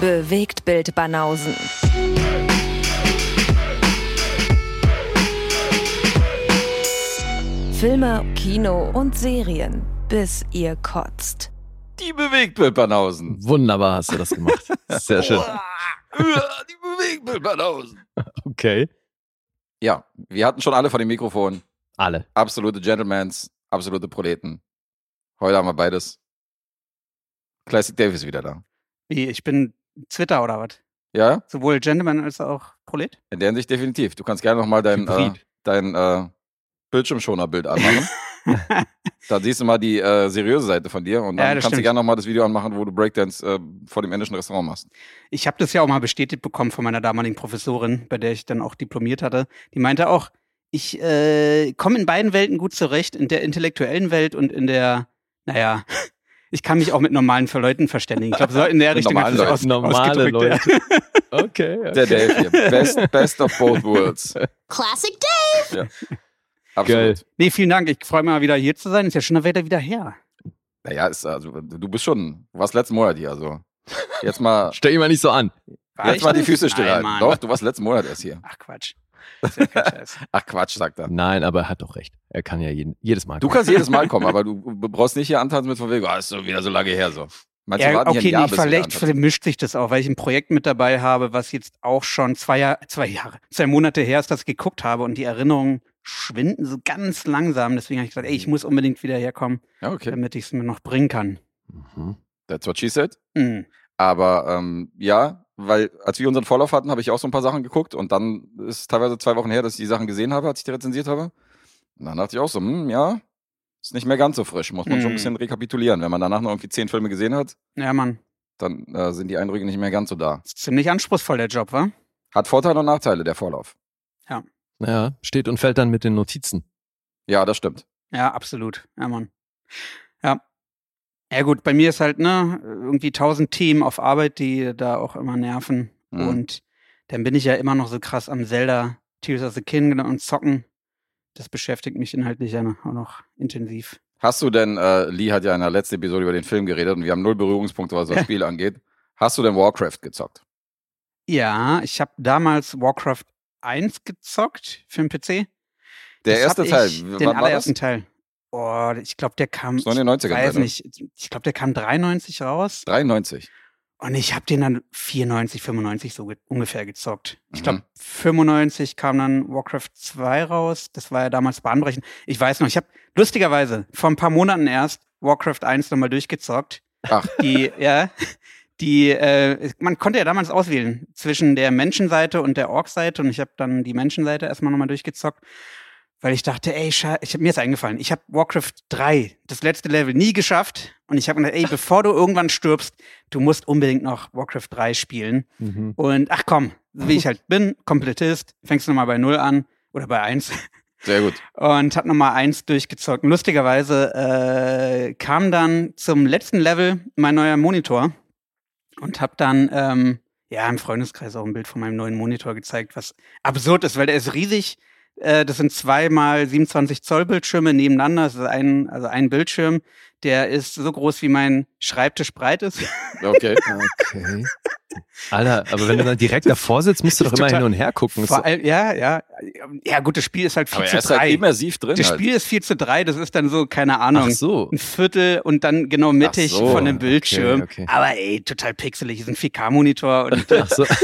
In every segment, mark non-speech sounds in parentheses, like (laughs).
Bewegt Bild Banausen. Filme, Kino und Serien, bis ihr kotzt. Die Bewegtbildbanausen. Wunderbar hast du das gemacht. Sehr schön. (laughs) Die Bewegtbildbanausen. Okay. Ja, wir hatten schon alle vor dem Mikrofon. Alle. Absolute Gentlemans, absolute Proleten. Heute haben wir beides. Classic Davis wieder da. Wie, ich bin Twitter oder was? Ja, Sowohl Gentleman als auch Prolet? in der Hinsicht definitiv. Du kannst gerne nochmal dein, äh, dein äh, Bildschirmschoner-Bild anmachen. (laughs) da siehst du mal die äh, seriöse Seite von dir und dann Ja, kannst du stimmt. gerne nochmal das Video anmachen, wo du Breakdance äh, vor dem indischen Restaurant machst. Ich habe das ja auch mal bestätigt bekommen von meiner damaligen Professorin, bei der ich dann auch diplomiert hatte. Die meinte auch, ich äh, komme in beiden Welten gut zurecht, in der intellektuellen Welt und in der, naja, ich kann mich auch mit normalen Leuten verständigen. Ich glaube, so in der (laughs) Mit Richtung hat es Leuten. aus, Normale Leute. (laughs) Okay. okay. Der Dave hier. Best, best of both worlds. Classic Dave. Absolut. Nee, vielen Dank. Ich freue mich mal wieder hier zu sein. Ist ja schon wieder wieder her. Naja, ist, also, du bist schon, du warst letzten Monat hier, also. Jetzt mal, Stell ihn mal nicht so an. War jetzt mal die? Füße stillhalten. Doch, du warst letzten Monat erst hier. Ach Quatsch. Das ist ja kein Scheiß. (laughs) Ach Quatsch, sagt er. Nein, aber er hat doch recht. Er kann ja jeden, jedes Mal. Du kommen. kannst jedes Mal (laughs) kommen, aber du brauchst nicht hier antanzen mit von wegen, oh, ist so wieder so lange her so. Meinst du, wir Ja, okay, Jahr, nee, vielleicht vermischt sich das auch, weil ich ein Projekt mit dabei habe, was jetzt auch schon zwei Jahre, zwei Jahre, zwei Monate her ist, dass ich geguckt habe und die Erinnerungen schwinden so ganz langsam. Deswegen habe ich gesagt, ey, ich muss unbedingt wieder herkommen, Ja, okay. damit ich es mir noch bringen kann. Mhm. That's what she said. Mhm. Aber ähm, ja, weil als wir unseren Vorlauf hatten, habe ich auch so ein paar Sachen geguckt und dann ist teilweise zwei Wochen her, dass ich die Sachen gesehen habe, als ich die rezensiert habe. Und dann dachte ich auch so, hm, ja, ist nicht mehr ganz so frisch. Muss man schon ein Hm. bisschen rekapitulieren. Wenn man danach noch irgendwie zehn Filme gesehen hat, Ja, Mann. dann äh, sind die Eindrücke nicht mehr ganz so da. Ist ziemlich anspruchsvoll, der Job, wa? Hat Vorteile und Nachteile, der Vorlauf. Ja, steht und fällt dann mit den Notizen. Ja, das stimmt. Ja, absolut. Ja, Mann. Ja. Ja, gut, bei mir ist halt, ne, irgendwie tausend Themen auf Arbeit, die da auch immer nerven. Mhm. Und dann bin ich ja immer noch so krass am Zelda Tears of the Kingdom und zocken. Das beschäftigt mich inhaltlich ja noch, auch noch intensiv. Hast du denn, äh, Lee hat ja in der letzten Episode über den Film geredet und wir haben null Berührungspunkte, was das. (laughs) Spiel angeht. Hast du denn Warcraft gezockt? Ja, ich habe damals Warcraft 1 gezockt für den PC. Der Das erste Teil, den allerersten Teil. Oh, ich glaube, der kam, So in den 90ern, weiß nicht, ich glaube, der kam 93 raus. 93. Und ich habe den dann 94, 95 so ge ungefähr gezockt. Ich Mhm. glaube, 95 kam dann Warcraft 2 raus. Das war ja damals bahnbrechend. Ich weiß noch, ich habe lustigerweise vor ein paar Monaten erst Warcraft 1 nochmal durchgezockt. Ach. Die, ja, die, äh, man konnte ja damals auswählen zwischen der Menschenseite und der Ork-Seite und ich habe dann die Menschenseite erstmal nochmal durchgezockt. Weil ich dachte, ey, ich hab, mir ist eingefallen, ich habe Warcraft 3, das letzte Level, nie geschafft. Und ich habe gedacht, ey, bevor du irgendwann stirbst, du musst unbedingt noch Warcraft 3 spielen. Mhm. Und ach komm, so wie ich halt bin, Komplettist, fängst du nochmal bei 0 an oder bei 1 Sehr gut. und hab nochmal 1 durchgezockt. Und lustigerweise äh, kam dann zum letzten Level mein neuer Monitor und hab dann ähm, ja im Freundeskreis auch ein Bild von meinem neuen Monitor gezeigt, was absurd ist, weil der ist riesig. Äh, das sind zwei mal 27 Zoll Bildschirme nebeneinander. Das ist ein, also ein Bildschirm, der ist so groß wie mein Schreibtisch breit ist. Okay. (laughs) Okay. Alter, aber wenn du dann direkt davor sitzt, musst du doch immer hin und her gucken. Allem, ja, ja. Ja, gut, das Spiel ist halt 4 Aber zu er ist 3. halt immersiv drin. das halt. Spiel ist 4 zu 3, das ist dann so, keine Ahnung, Ach so. ein Viertel und dann genau mittig so, von dem Bildschirm. okay, okay. Aber ey, total pixelig, ist ein 4K-Monitor und (laughs) Ach so. (laughs)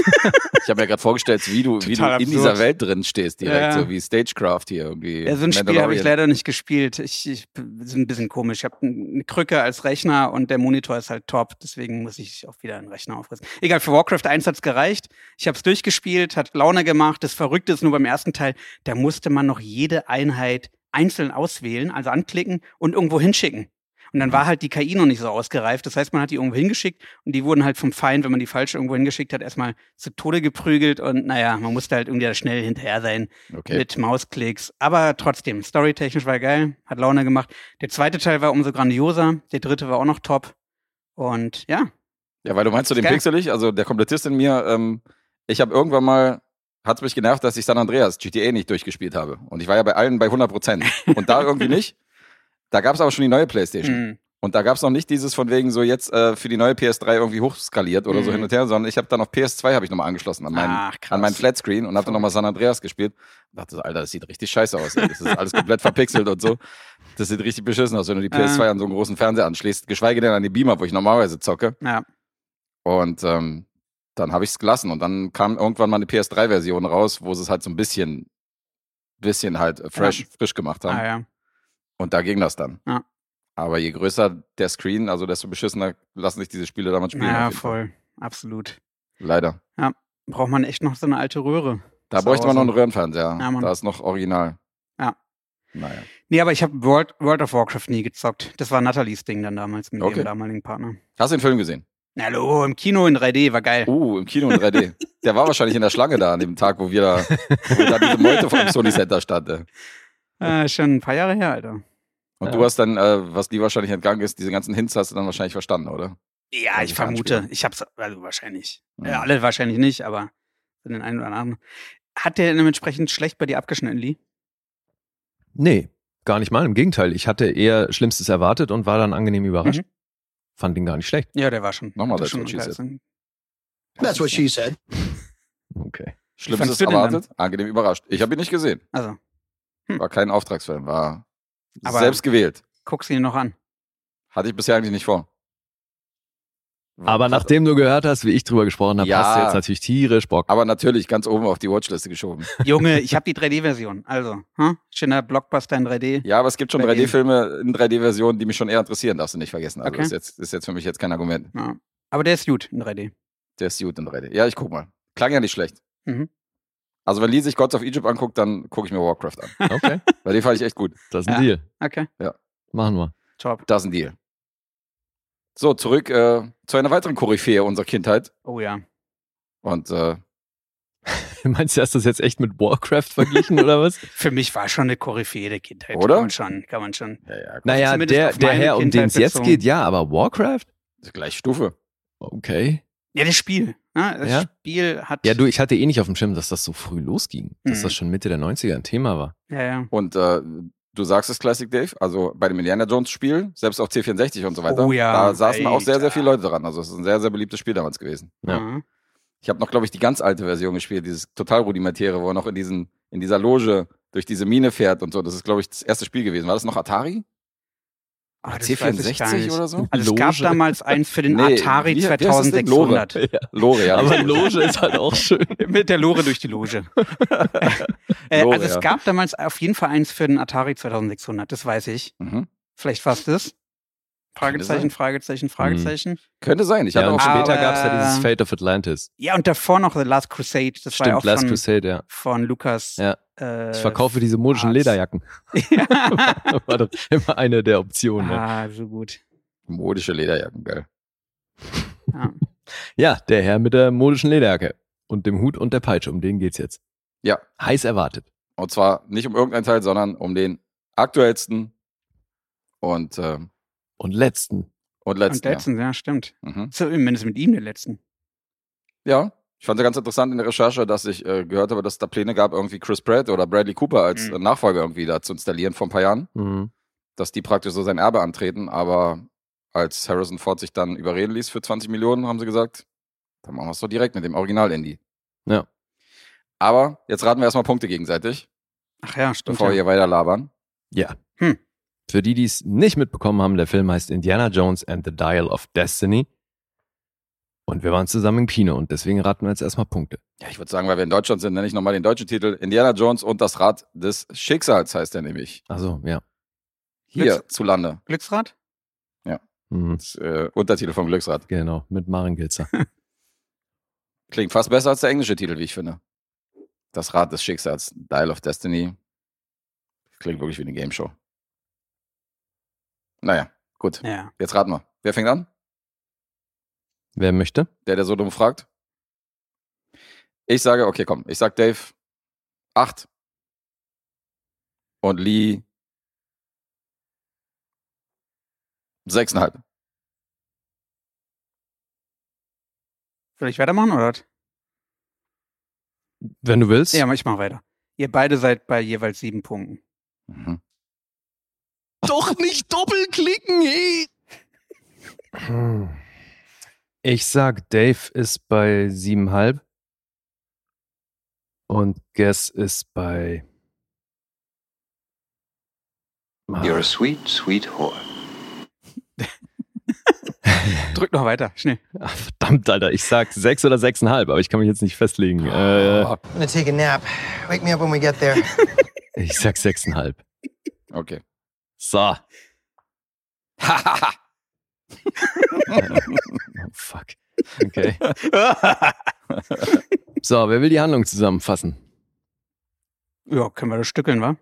Ich habe mir gerade vorgestellt, wie du, wie du in dieser Welt drin stehst, direkt, Ja. so wie Stagecraft hier irgendwie. ja, so ein Spiel habe ich leider nicht gespielt. Ich, ich ist ein bisschen komisch. Ich habe eine Krücke als Rechner und der Monitor ist halt top, deswegen muss ich auch wieder einen Rechner aufrissen. Egal, für Warcraft 1 hat's gereicht. Ich habe es durchgespielt, hat Laune gemacht. Das Verrückte ist nur beim ersten Teil, da musste man noch jede Einheit einzeln auswählen, also anklicken und irgendwo hinschicken. Und dann war halt die KI noch nicht so ausgereift. Das heißt, man hat die irgendwo hingeschickt und die wurden halt vom Feind, wenn man die falsch irgendwo hingeschickt hat, erstmal zu Tode geprügelt und naja, man musste halt irgendwie da schnell hinterher sein Okay. mit Mausklicks. Aber trotzdem, storytechnisch war geil, hat Laune gemacht. Der zweite Teil war umso grandioser, der dritte war auch noch top. Und ja, Ja, weil du meinst zu dem pixelig, also der Komplettist in mir, ähm, ich habe irgendwann mal, hat's mich genervt, dass ich San Andreas GTA nicht durchgespielt habe. Und ich war ja bei allen bei 100 Prozent. Und da (laughs) irgendwie nicht. Da gab's aber schon die neue Playstation. hm, Und da gab es noch nicht dieses von wegen so jetzt äh, für die neue PS3 irgendwie hochskaliert oder so Mhm. hin und her, sondern ich habe dann auf PS2 habe ich nochmal angeschlossen an meinen, Ach, an meinen Flatscreen und habe dann nochmal San Andreas gespielt. Und dachte, so, Alter, das sieht richtig scheiße aus. Ey. Das ist alles komplett verpixelt und so. Das sieht richtig beschissen aus, wenn du die PS2 an so einen großen Fernseher anschließt, geschweige denn an die Beamer, wo ich normalerweise zocke. Ja. Und ähm, dann habe ich es gelassen und dann kam irgendwann mal eine PS3-Version raus, wo sie es halt so ein bisschen, bisschen halt äh, fresh, frisch gemacht haben. Ah, ja. Und da ging das dann. Ja. Aber je größer der Screen, also desto beschissener lassen sich diese Spiele damals spielen. Ja, Fall. voll. Absolut. Leider. Braucht man echt noch so eine alte Röhre. Da bräuchte man noch einen. Röhrenfernseher. Ja, Mann. da ist noch original. Ja. Naja. Nee, aber ich habe World, World of Warcraft nie gezockt. Das war Nathalies Ding dann damals mit Okay. ihrem damaligen Partner. Hast du den Film gesehen? Hallo, im Kino in 3D, war geil. Uh, im Kino in 3D. der war wahrscheinlich in der Schlange da an dem Tag, wo wir da, wo da diese Meute vom Sony Center stand. Äh, (laughs) schon ein paar Jahre her, Alter. Und Ja. du hast dann, äh, was die wahrscheinlich entgangen ist, diese ganzen Hints hast du dann wahrscheinlich verstanden, oder? Ja, Also ich vermute. Fernspieler. Ich hab's, also wahrscheinlich. Mhm. Ja, alle wahrscheinlich nicht, aber den einen oder anderen. Hat der dementsprechend schlecht bei dir abgeschnitten, Lee? Nee, gar nicht mal. Im Gegenteil, ich hatte eher Schlimmstes erwartet und war dann angenehm überrascht. Mhm. Fand ihn gar nicht schlecht. Ja, der war schon. Nochmal, der that's schon what she said. That's what she said. Okay. Schlimmstes erwartet, angenehm überrascht. Ich habe ihn nicht gesehen. Also, War kein Auftragsfilm, war Aber- selbst gewählt. guck's ihn noch an. Hatte ich bisher eigentlich nicht vor. Aber nachdem du gehört hast, wie ich drüber gesprochen habe, Ja. hast du jetzt natürlich tierisch Bock. Aber natürlich ganz oben auf die Watchliste geschoben. (laughs) Junge, ich habe die 3D-Version. Also, hm? schöner Blockbuster in 3D. Ja, aber es gibt schon Bei denen. 3D-Filme in 3D-Versionen, die mich schon eher interessieren, darfst du nicht vergessen. Also Okay. ist, jetzt, ist jetzt für mich jetzt kein Argument. Ja. Aber der ist gut in 3D. Der ist gut in 3D. Ja, ich guck mal. Klang ja nicht schlecht. Mhm. Also wenn Lee sich Gods of Egypt anguckt, dann gucke ich mir Warcraft an. Okay, (laughs) Weil den fand ich echt gut. das ist ein Ja. Deal. Okay, Machen wir. top. Das ist ein Deal. So, zurück äh, zu einer weiteren Koryphäe unserer Kindheit. Oh ja. Und äh, (laughs) Meinst du, hast du das jetzt echt mit Warcraft verglichen oder was? (laughs) Für mich war schon eine Koryphäe der Kindheit. Oder? Kann man schon, kann man schon. ja, ja, Naja, der, der Herr, um den es jetzt geht, ja, aber Warcraft? gleich Stufe. Okay. Ja, das Spiel. Ne? Das Ja? Spiel hat. Ja, du, ich hatte eh nicht auf dem Schirm, dass das so früh losging. Dass Mhm. das schon Mitte der 90er ein Thema war. Ja, ja. Und äh, du sagst es Classic Dave, also bei dem Indiana Jones Spiel, selbst auf C64 und so weiter, Oh ja, da saßen auch sehr, sehr Alter. viele Leute dran. Also es ist ein sehr, sehr beliebtes Spiel damals gewesen. Ja. Mhm. Ich habe noch, glaube ich, die ganz alte Version gespielt, dieses total rudimentäre, wo er noch in diesen, in dieser Loge durch diese Mine fährt und so. Das ist, glaube ich, das erste Spiel gewesen. War das noch Atari? Ah, Oder das weiß ich gar C64 nicht. oder so? Also es gab damals eins für den Nee, Atari wie- wie heißt das Ding? Lore. 2600. Lore, ja. Aber Loge ist halt auch schön. (laughs) Mit der Lore durch die Loge. (laughs) äh, Lore, also es ja. gab damals auf jeden Fall eins für den Atari 2600, das weiß ich. Mhm. Vielleicht war es das. Fragezeichen. Fragezeichen, Fragezeichen. Könnte sein. Ich Ja, hatte auch Aber- später gab es ja dieses Fate of Atlantis. Ja, und davor noch The Last Crusade. Das war ja Stimmt, auch Last von, Crusade, ja. von Lukas. Ja. Äh, Ich verkaufe diese modischen Arzt. Lederjacken. (laughs) war doch immer eine der Optionen. Ja. ah, so gut. modische Lederjacken, geil. Ja. ja, der Herr mit der modischen Lederjacke. Und dem Hut und der Peitsche, um den geht's jetzt. Ja. Heiß erwartet. Und zwar nicht um irgendeinen Teil, sondern um den aktuellsten und, äh, Und letzten. und letzten. und letzten, ja, stimmt. Ja. Mhm. Zumindest mit ihm den letzten. ja, ich fand es ganz interessant in der Recherche, dass ich äh, gehört habe, dass es da Pläne gab, irgendwie Chris Pratt oder Bradley Cooper als Mhm. äh, Nachfolger irgendwie da zu installieren vor ein paar Jahren. Mhm. dass die praktisch so sein Erbe antreten, aber als Harrison Ford sich dann überreden ließ für 20 Millionen, haben sie gesagt, dann machen wir es doch direkt mit dem Original-Indie. Ja. Aber jetzt raten wir erstmal Punkte gegenseitig, Ach ja, stimmt. bevor wir Ja. hier weiter labern. Ja. Hm. Für die, die es nicht mitbekommen haben, der Film heißt Indiana Jones and the Dial of Destiny. Und wir waren zusammen im Kino und deswegen raten wir jetzt erstmal Punkte. Ja, ich würde sagen, weil wir in Deutschland sind, nenne ich nochmal den deutschen Titel. Indiana Jones und das Rad des Schicksals heißt er nämlich. Also, ja. Hier Glücks- zu Lande. Glücksrad? Mhm. Das, äh, Untertitel vom Glücksrad. Genau, mit Maren Gilzer. (laughs) Klingt fast besser als der englische Titel, wie ich finde. Das Rad des Schicksals, Dial of Destiny. Klingt wirklich wie eine Game Show. Naja, gut. Ja. Jetzt raten wir. Wer fängt an? Wer möchte? Der, der so dumm fragt. Ich sage, okay, komm. Ich sag Dave acht. Und Lee sechseinhalb. Soll ich weitermachen oder? was? Wenn du willst. Ja, ich mach weiter. Ihr beide seid bei jeweils sieben Punkten. Mhm. Doch nicht doppelklicken, hey! (laughs) Ich sag, Dave ist bei siebenhalb und Guess ist bei. Ah, You're a sweet, sweet whore. (laughs) Drück noch weiter, schnell. ah, verdammt, Alter. Ich sag sechs oder sechseinhalb, aber ich kann mich jetzt nicht festlegen. Äh, I'm gonna take a nap. Wake me up when we get there. (laughs) ich sag sechseinhalb. Okay. So. (laughs) oh, (laughs) fuck. Okay. (laughs) So, wer will die Handlung zusammenfassen? ja, können wir das stückeln, wa?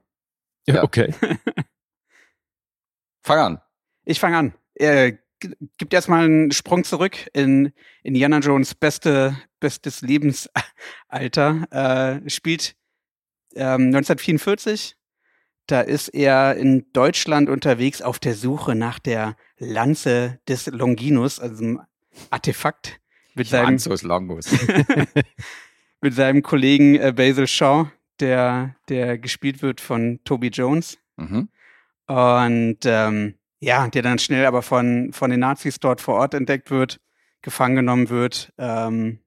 Ja. Okay. (laughs) Fang an. Ich fange an. Äh, gibt erstmal einen Sprung zurück in Indiana Jones beste, bestes Lebensalter. Äh, spielt ähm, 1944. Da ist er in Deutschland unterwegs auf der Suche nach der Lanze des Longinus, also einem Artefakt mit seinem, (laughs) mit seinem Kollegen äh, Basil Shaw, der, der gespielt wird von Toby Jones. Mhm. Und ähm, ja, der dann schnell aber von, von den Nazis dort vor Ort entdeckt wird, gefangen genommen wird, ähm,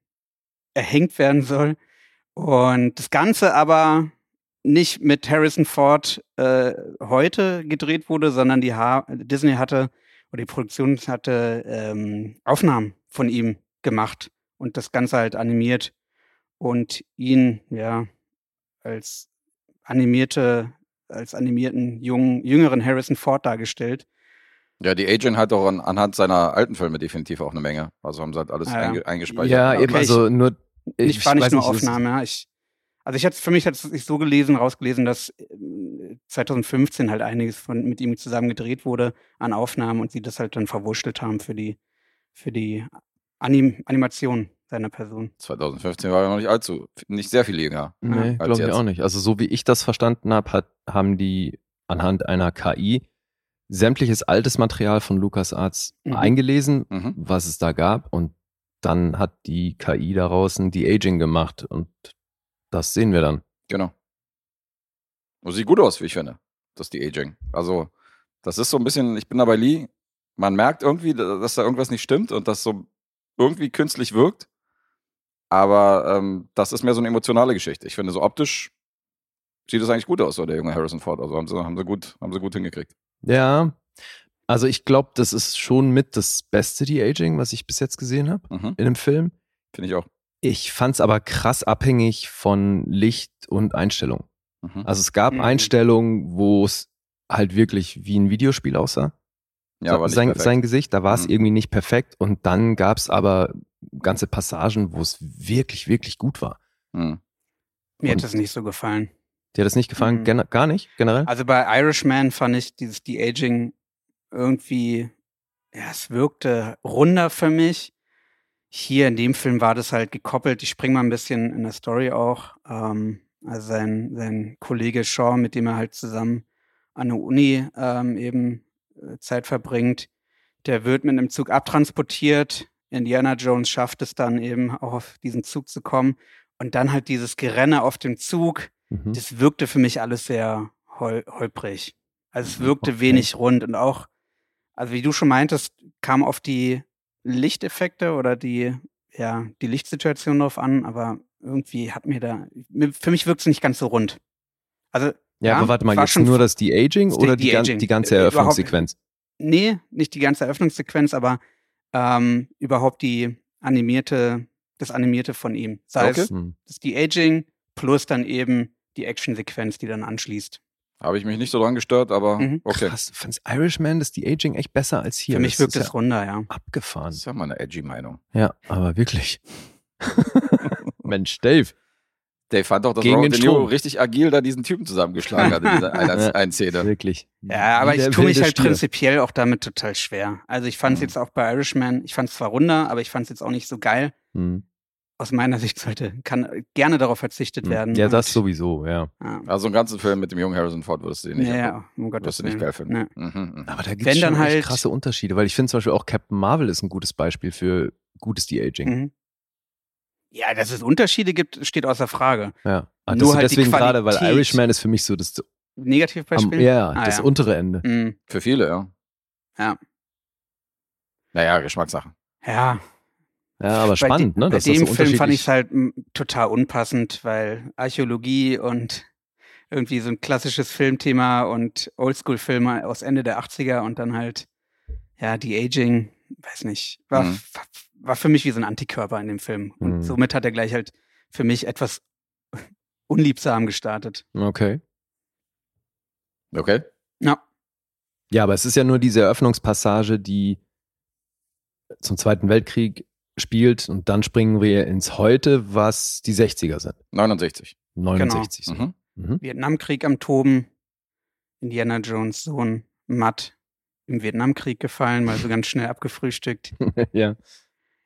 erhängt werden soll. Und das Ganze aber nicht mit Harrison Ford äh, heute gedreht wurde, sondern die ha Disney hatte oder die Produktion hatte ähm, Aufnahmen von ihm gemacht und das Ganze halt animiert und ihn ja als animierte als animierten jungen, jüngeren Harrison Ford dargestellt. Ja, die Agent hat auch an, anhand seiner alten Filme definitiv auch eine Menge. Also haben sie halt alles Ah, ja. einge, eingespeichert. ja, Okay, eben, also nur. Ich, war nicht weiß nur Aufnahme, ja. Ich, also ich hatte für mich hat es sich so gelesen, rausgelesen, dass äh, 2015 halt einiges von mit ihm zusammen gedreht wurde an Aufnahmen und sie das halt dann verwurschtelt haben für die für die Anim Animation seiner Person. 2015 war er noch nicht allzu, nicht sehr viel jünger. Nee, glaube ich auch nicht. Also so wie ich das verstanden habe, hat, haben die anhand einer KI sämtliches altes Material von LucasArts Mhm. eingelesen, Mhm. was es da gab und dann hat die KI daraus ein De-Aging gemacht und das sehen wir dann. Genau. Und sieht gut aus, wie ich finde. Das ist die Aging. Also, das ist so ein bisschen, ich bin da bei Lee, man merkt irgendwie, dass da irgendwas nicht stimmt und das so irgendwie künstlich wirkt. Aber ähm, das ist mehr so eine emotionale Geschichte. Ich finde, so optisch sieht es eigentlich gut aus, so der junge Harrison Ford. Also haben sie, haben sie, gut, haben sie gut hingekriegt. Ja, also ich glaube, das ist schon mit das beste De-Aging, was ich bis jetzt gesehen habe Mhm. in einem Film. Finde ich auch. Ich fand es aber krass abhängig von Licht und Einstellung. Mhm. Also es gab Mhm. Einstellungen, wo es halt wirklich wie ein Videospiel aussah. Ja, aber sein, sein Gesicht, da war es Mhm. irgendwie nicht perfekt und dann gab es aber ganze Passagen, wo es wirklich, wirklich gut war. Mhm. Mir Und- hat das nicht so gefallen. Dir hat das nicht gefallen? Mhm. Gar nicht, generell? Also bei Irishman fand ich dieses De-Aging irgendwie, ja, es wirkte runder für mich. Hier in dem Film war das halt gekoppelt. Ich spring mal ein bisschen in der Story auch. Ähm, also sein, sein Kollege Shaw, mit dem er halt zusammen an der Uni ähm, eben äh, Zeit verbringt, der wird mit einem Zug abtransportiert. Indiana Jones schafft es dann eben auch auf diesen Zug zu kommen. Und dann halt dieses Gerenne auf dem Zug Mhm. das wirkte für mich alles sehr hol holprig. Also es Mhm, wirkte okay. wenig rund und auch, also wie du schon meintest, kam auf die Lichteffekte oder die, ja, die Lichtsituation drauf an, aber irgendwie hat mir da, für mich wirkt es nicht ganz so rund. Also, ja, ja, aber warte mal, jetzt nur das De-Aging das oder die, gan De-Aging. die ganze Äh, überhaupt- Eröffnungssequenz? nee, nicht die ganze Eröffnungssequenz, aber ähm, überhaupt die animierte, das animierte von ihm. Sei Okay. es Hm. das De-Aging plus dann eben die Actionsequenz, die dann anschließt. Habe ich mich nicht so dran gestört, aber Mhm. okay. Krass, du fandst Irishman das De-Aging echt besser als hier. Für mich Das wirkt es ja runder, ja. abgefahren. Das ist ja mal eine edgy Meinung. Ja, aber wirklich. (laughs) Mensch, Dave. Dave fand doch, dass Gegen Robert den De Niro Strom. richtig agil da diesen Typen zusammengeschlagen hat in dieser (laughs) einen, Ja. einen Szene. Wirklich. Ja, aber ich tue mich halt Stier. prinzipiell auch damit total schwer. Also ich fand es Mhm. jetzt auch bei Irishman, ich fand es zwar runder, aber ich fand es jetzt auch nicht so geil. Hm. Aus meiner Sicht sollte, kann gerne darauf verzichtet Hm. werden. Ja, das sowieso, ja. Ja, Also einen ganzen Film mit dem jungen Harrison Ford würdest du dir nicht ja, ja, um Wirst du nicht geil finden. Ja. Mhm, mhm. Aber da gibt es schon halt- krasse Unterschiede, weil ich finde zum Beispiel auch Captain Marvel ist ein gutes Beispiel für gutes De-Aging. Ja, dass es Unterschiede gibt, steht außer Frage. Ja. Ah, Nur halt deswegen gerade, weil. Irishman ist für mich so das, am, Negativbeispiel? ja, Ah, das ja. untere Ende. Mhm. Für viele, ja. Naja, Geschmackssache. Ja, Ja, aber bei spannend, de- ne? Bei dass das dem so Film fand ich es halt m, total unpassend, weil Archäologie und irgendwie so ein klassisches Filmthema und Oldschool-Filme aus Ende der 80er und dann halt, ja, die Aging, weiß nicht, war, Mhm. War für mich wie so ein Antikörper in dem Film. Und Mhm. somit hat er gleich halt für mich etwas (laughs) unliebsam gestartet. Okay. Okay. Ja. Ja, aber es ist ja nur diese Eröffnungspassage, die zum Zweiten Weltkrieg spielt und dann springen wir ins Heute, was die 60er sind. 69. 69. so. Mhm. Mhm. Vietnamkrieg am Toben, Indiana Jones Sohn Matt im Vietnamkrieg gefallen, mal so ganz schnell abgefrühstückt. (laughs) ja.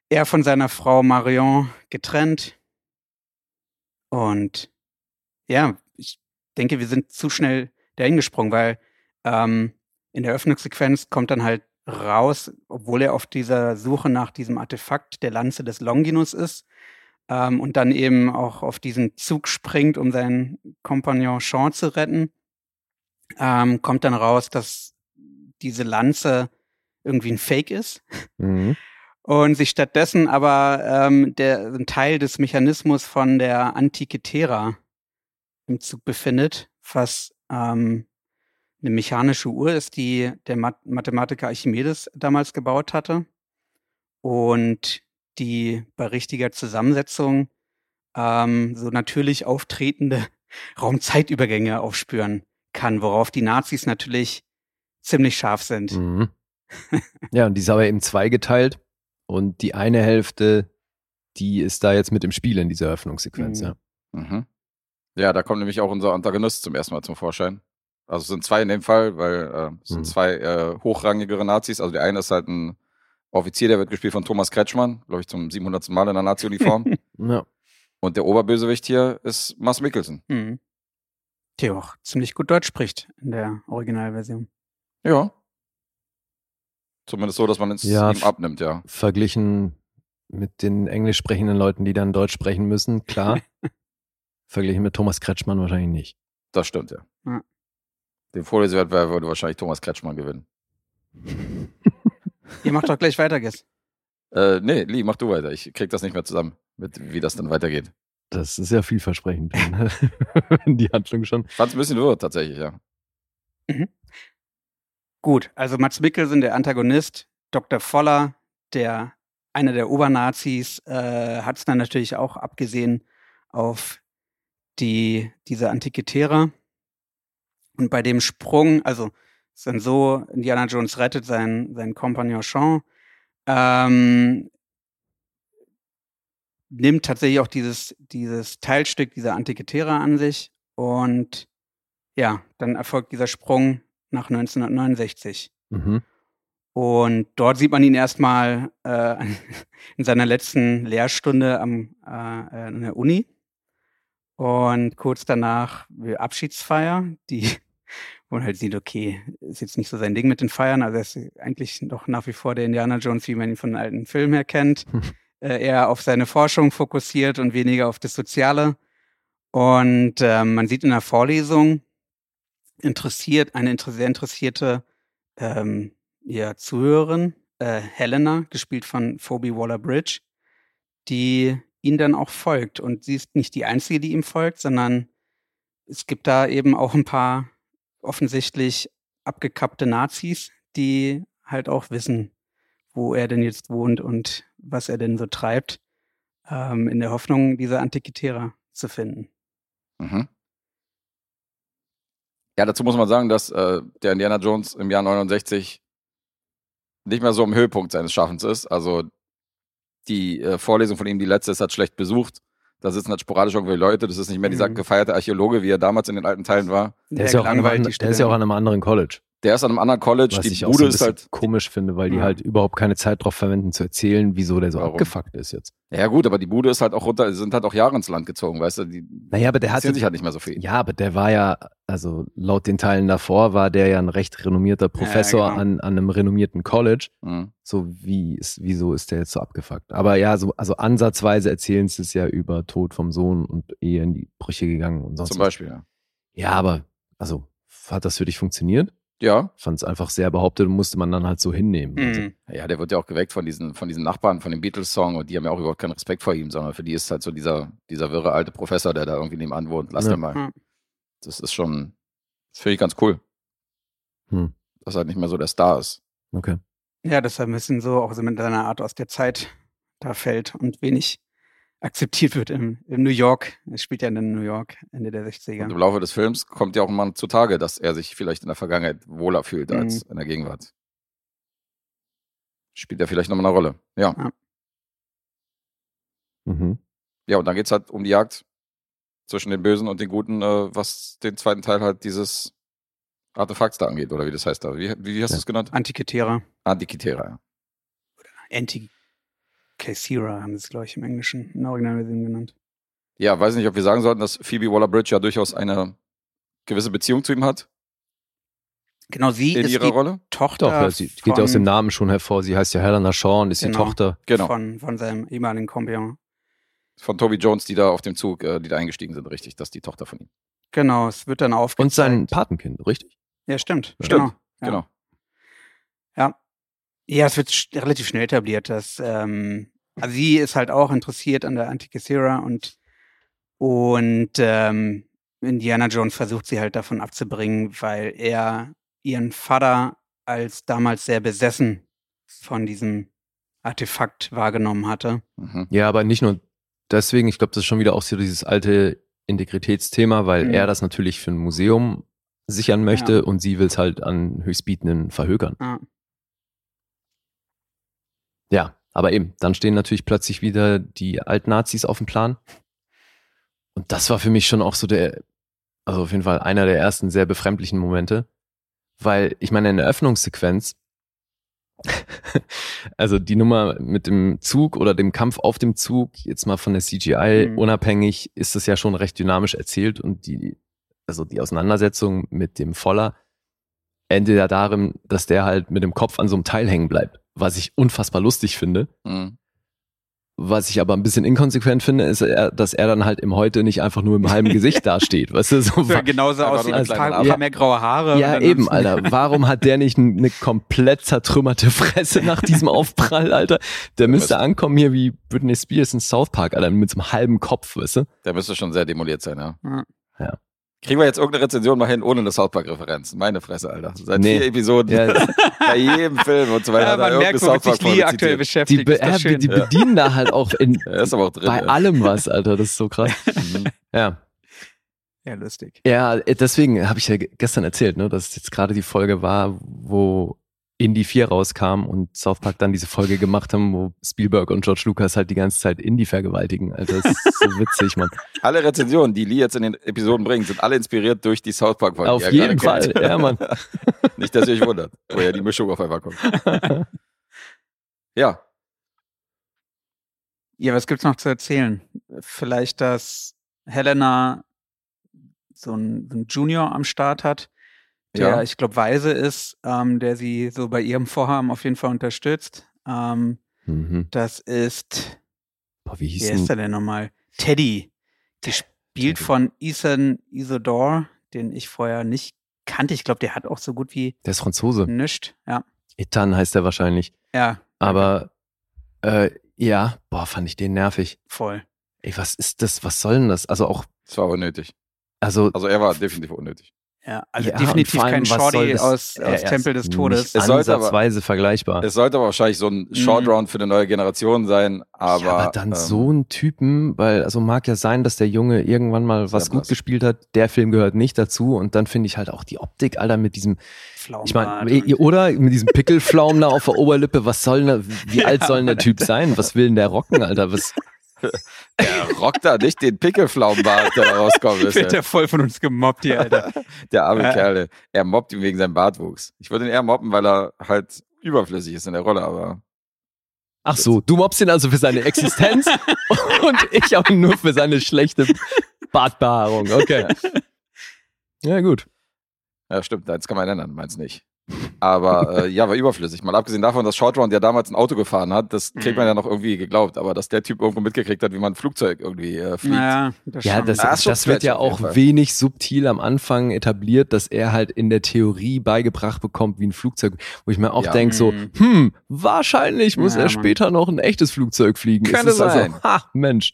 Er von seiner Frau Marion getrennt. Und ja, ich denke, wir sind zu schnell dahin gesprungen, weil ähm, in der Öffnungssequenz kommt dann halt raus, obwohl er auf dieser Suche nach diesem Artefakt der Lanze des Longinus ist ähm, und dann eben auch auf diesen Zug springt, um seinen Kompagnon Sean zu retten, ähm, kommt dann raus, dass diese Lanze irgendwie ein Fake ist Mhm. Und sich stattdessen aber ähm, der ein Teil des Mechanismus von der antike Terra im Zug befindet, was ähm, eine mechanische Uhr ist, die der Math Mathematiker Archimedes damals gebaut hatte und die bei richtiger Zusammensetzung ähm, so natürlich auftretende (laughs) Raumzeitübergänge aufspüren kann, worauf die Nazis natürlich ziemlich scharf sind. Mhm. ja, und die ist aber eben zweigeteilt und die eine Hälfte, die ist da jetzt mit im Spiel in dieser Eröffnungssequenz, Mhm. ja. Mhm. Ja, da kommt nämlich auch unser Antagonist zum ersten Mal zum Vorschein. Also es sind zwei in dem Fall, weil äh, es sind Mhm. zwei äh, hochrangigere Nazis. Also der eine ist halt ein Offizier, der wird gespielt von Thomas Kretschmann, glaube ich zum 700. Mal in der Nazi-Uniform. (laughs) ja. Und der Oberbösewicht hier ist Mats Mikkelsen. Mhm. Der auch ziemlich gut Deutsch spricht in der Originalversion. Ja. Zumindest so, dass man es Ja, ihm abnimmt, ja. Verglichen mit den englisch sprechenden Leuten, die dann Deutsch sprechen müssen, klar. (laughs) Verglichen mit Thomas Kretschmann wahrscheinlich nicht. Das stimmt, ja. Ja. Den Vorlesewettbewerb würde wahrscheinlich Thomas Kretschmann gewinnen. (laughs) Ihr macht doch gleich weiter, Guess. Äh, nee, Lee, mach du weiter. Ich krieg das nicht mehr zusammen, mit, wie das dann weitergeht. Das ist ja vielversprechend, (laughs) wenn die Handlung schon. Fand's ein bisschen wirr, tatsächlich, ja. Gut, also Mats Mikkelsen, der Antagonist, Dr. Voller, der einer der Obernazis, äh, hat es dann natürlich auch abgesehen auf die, diese antike Terra. Und bei dem Sprung, also ist dann so, Indiana Jones rettet seinen, seinen Kompagnon Sean, ähm, nimmt tatsächlich auch dieses, dieses Teilstück dieser antike Terra an sich und ja, dann erfolgt dieser Sprung nach 1969. Mhm. Und dort sieht man ihn erstmal äh, (laughs) in seiner letzten Lehrstunde am, äh, an der Uni. Und kurz danach Abschiedsfeier, die wo man halt sieht, okay, ist jetzt nicht so sein Ding mit den Feiern. Also er ist eigentlich noch nach wie vor der Indiana Jones, wie man ihn von den alten Filmen her kennt. (laughs) äh, eher auf seine Forschung fokussiert und weniger auf das Soziale. Und ähm, man sieht in der Vorlesung interessiert, eine sehr interessierte ähm, ja, Zuhörerin, äh, Helena, gespielt von Phoebe Waller-Bridge, die ihn dann auch folgt. Und sie ist nicht die Einzige, die ihm folgt, sondern es gibt da eben auch ein paar offensichtlich abgekappte Nazis, die halt auch wissen, wo er denn jetzt wohnt und was er denn so treibt, ähm, in der Hoffnung, diese Antiquitärer zu finden. Mhm. Ja, dazu muss man sagen, dass äh, der Indiana Jones im Jahr 69 nicht mehr so am Höhepunkt seines Schaffens ist. Also die äh, Vorlesung von ihm, die letzte, ist halt schlecht besucht. Da sitzen halt sporadisch irgendwelche Leute. Das ist nicht mehr dieser Mhm. gefeierte Archäologe, wie er damals in den alten Teilen war. Der, ist ja, auch an der ist ja auch an einem anderen College. Der ist an einem anderen College. Was die ich auch Bude so ein ist halt. komisch finde, weil die Ja. halt überhaupt keine Zeit drauf verwenden zu erzählen, wieso der so Warum? abgefuckt ist jetzt. Ja, gut, aber die Bude ist halt auch runter, sind halt auch Jahre ins Land gezogen, weißt du? Die Naja, aber der interessieren sich halt nicht mehr so viel. Ja, aber der war ja, also laut den Teilen davor, war der ja ein recht renommierter Professor genau. an, an einem renommierten College. Mhm. So wie ist, wieso ist der jetzt so abgefuckt? Aber ja, so, also ansatzweise erzählen sie es ja über Tod vom Sohn und Ehe in die Brüche gegangen und sonst Zum was. Beispiel, ja. Ja, aber, also, hat das für dich funktioniert? Ja. Fand es einfach sehr behauptet und musste man dann halt so hinnehmen. Also, Mhm. Ja, der wird ja auch geweckt von diesen, von diesen Nachbarn, von dem Beatles-Song und die haben ja auch überhaupt keinen Respekt vor ihm, sondern für die ist halt so dieser, dieser wirre alte Professor, der da irgendwie nebenan wohnt. Lass Ja. den mal. Ja. Das ist schon, das finde ich ganz cool. Hm. Dass er halt nicht mehr so der Star ist. okay. Ja, dass er ein bisschen so auch so mit seiner Art aus der Zeit da fällt und wenig akzeptiert wird im, in New York. Er spielt ja in New York Ende der Und 60er. im Laufe des Films kommt ja auch mal zutage, dass er sich vielleicht in der Vergangenheit wohler fühlt Mhm. als in der Gegenwart. Spielt er vielleicht nochmal eine Rolle. Ja. Mhm. Ja, und dann geht's halt um die Jagd zwischen den Bösen und den Guten, äh, was den zweiten Teil halt dieses Artefakts da angeht, oder wie das heißt da. Wie, wie hast Ja. du es genannt? Antike Terra. Antikythera, ja. Anti-Caesira haben sie es, glaube ich, im Englischen, in der Originalversion genannt. Ja, weiß nicht, ob wir sagen sollten, dass Phoebe Waller-Bridge ja durchaus eine gewisse Beziehung zu ihm hat Genau, sie in ist ihrer die Rolle. Tochter Doch, ja, sie geht ja aus dem Namen schon hervor. Sie heißt ja Helena Shaw und ist die Genau. Tochter. Genau. von, von seinem ehemaligen Kompagnon. Von Toby Jones, die da auf dem Zug, äh, die da eingestiegen sind, richtig. Das ist die Tochter von ihm. Genau, es wird dann aufgezeigt. Und sein Patenkind, richtig? Ja, stimmt. Stimmt, Genau. Ja. Genau. Ja. Ja, es wird sch relativ schnell etabliert, dass ähm, also sie ist halt auch interessiert an der Antike Sera und und ähm, Indiana Jones versucht sie halt davon abzubringen, weil er ihren Vater als damals sehr besessen von diesem Artefakt wahrgenommen hatte. Mhm. Ja, aber nicht nur deswegen. Ich glaube, das ist schon wieder auch so dieses alte Integritätsthema, weil Mhm. er das natürlich für ein Museum sichern möchte Ja. und sie will es halt an Höchstbietenden verhökern. Ja. Ja, aber eben, dann stehen natürlich plötzlich wieder die Altnazis auf dem Plan. Und das war für mich schon auch so der, also auf jeden Fall einer der ersten sehr befremdlichen Momente, weil ich meine, in der Öffnungssequenz, (laughs) also die Nummer mit dem Zug oder dem Kampf auf dem Zug, jetzt mal von der CGI Mhm. unabhängig, ist das ja schon recht dynamisch erzählt und die, also die Auseinandersetzung mit dem Voller endet ja darin, dass der halt mit dem Kopf an so einem Teil hängen bleibt, was ich unfassbar lustig finde. Mhm. Was ich aber ein bisschen inkonsequent finde, ist, dass er dann halt im Heute nicht einfach nur im halben Gesicht (laughs) dasteht. Weißt du, so Ja, genauso Einfach aussieht als eine paar, Narbe. mehr graue Haare. ja, und eben, Alter. Warum hat der nicht eine komplett zertrümmerte Fresse nach diesem Aufprall, Alter? Der müsste ankommen hier wie Britney Spears in South Park, Alter, mit so einem halben Kopf, weißt du? Der müsste schon sehr demoliert sein, ja. Ja. Ja. Kriegen wir jetzt irgendeine Rezension mal hin ohne eine South Park-Referenz? Meine Fresse, Alter. Seit Nee. vier Episoden, Ja, (laughs) bei jedem Film und so weiter. Ja, man merkt, womit sich Lee aktuell beschäftigt. die, be äh, schön. die bedienen da halt auch in, (laughs) Er ist aber auch drin. bei ja. allem was, Alter. Das ist so krass. (laughs) Mhm. Ja. ja, lustig. Ja, äh, deswegen habe ich ja ge- gestern erzählt, ne, dass es jetzt gerade die Folge war, wo Indie 4 rauskam und South Park dann diese Folge gemacht haben, wo Spielberg und George Lucas halt die ganze Zeit Indie vergewaltigen. Alter, das ist so witzig, Mann. (laughs) Alle Rezensionen, die Lee jetzt in den Episoden bringt, sind alle inspiriert durch die South Park-Folge. Auf die er jeden gerade Fall, kennt. ja, Mann. (laughs) Nicht, dass ihr euch wundert, woher die Mischung auf einmal kommt. (laughs) Ja, Ja, was gibt's noch zu erzählen? Vielleicht, dass Helena so ein, so ein Junior am Start hat, der, Ja. ich glaube, weise ist, ähm, der sie so bei ihrem Vorhaben auf jeden Fall unterstützt. Ähm, Mhm. das ist, Boah, wie hieß wer ist denn? der denn nochmal? Teddy. Gespielt Teddy. von Ethan Isidore, den ich vorher nicht kannte. Ich glaube, der hat auch so gut wie Der ist Franzose. nichts. Ja. Ethan heißt er wahrscheinlich. Ja, Aber äh, ja, boah, fand ich den nervig. voll. Ey, was ist das? Was soll denn das? Also auch, es war unnötig. also Also er war definitiv unnötig. Ja, also Ja, definitiv allem, kein was soll Shorty das- aus, aus Tempel des Todes. Es sollte aber- ansatzweise vergleichbar. Es sollte aber wahrscheinlich so ein Short-Round für eine neue Generation sein, aber, ja, aber dann ähm, so ein Typen, weil also mag ja sein, dass der Junge irgendwann mal was gut blass. gespielt hat. Der Film gehört nicht dazu und dann finde ich halt auch die Optik, Alter, mit diesem, ich meine, oder mit diesem Pickelflaum da auf der (laughs) Oberlippe. Was soll denn, der- wie alt soll denn der Typ sein? Was will denn der rocken, Alter? Was? (laughs) (laughs) er rockt da nicht den Pickelflaumenbart, der da rauskommt. ist wird ja- er voll von uns gemobbt hier, Alter. (laughs) Der arme Ja. Kerl, er mobbt ihn wegen seinem Bartwuchs. Ich würde ihn eher mobben, weil er halt überflüssig ist in der Rolle, aber Ach so, du mobst ihn also für seine Existenz (laughs) und ich auch nur für seine schlechte Bartbehaarung. Okay. Ja, gut. ja, stimmt, eins kann man ändern, meins nicht. Aber äh, ja, war überflüssig. Mal abgesehen davon, dass Short Round ja damals ein Auto gefahren hat, das kriegt man Mhm. ja noch irgendwie geglaubt. Aber dass der Typ irgendwo mitgekriegt hat, wie man ein Flugzeug irgendwie äh, fliegt. Naja, das Ja, das, Das das wird ja auch wenig subtil am Anfang etabliert, dass er halt in der Theorie beigebracht bekommt, wie ein Flugzeug, wo ich mir auch Ja. denke so, Mhm. hm, wahrscheinlich muss Ja, er Mann. später noch ein echtes Flugzeug fliegen. Es Könnte also, sein. ha, Mensch.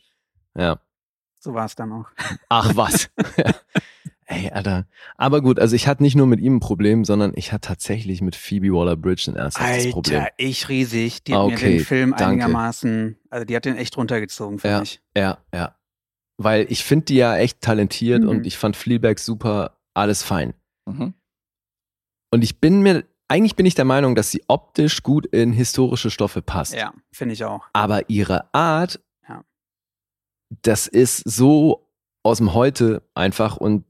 Ja. so war es dann auch. Ach was. (laughs) (laughs) Ey, Alter. Aber gut, also ich hatte nicht nur mit ihm ein Problem, sondern ich hatte tatsächlich mit Phoebe Waller-Bridge ein ernsthaftes Problem. Alter, ich riesig. Die hat mir Okay, den Film danke. einigermaßen, also die hat den echt runtergezogen für Ja. mich. Ja, ja. Weil ich finde die ja echt talentiert Mhm. und ich fand Fleabag super, alles fein. Mhm. Und ich bin mir, eigentlich bin ich der Meinung, dass sie optisch gut in historische Stoffe passt. Ja, finde ich auch. Aber ihre Art, Ja. das ist so aus dem Heute einfach und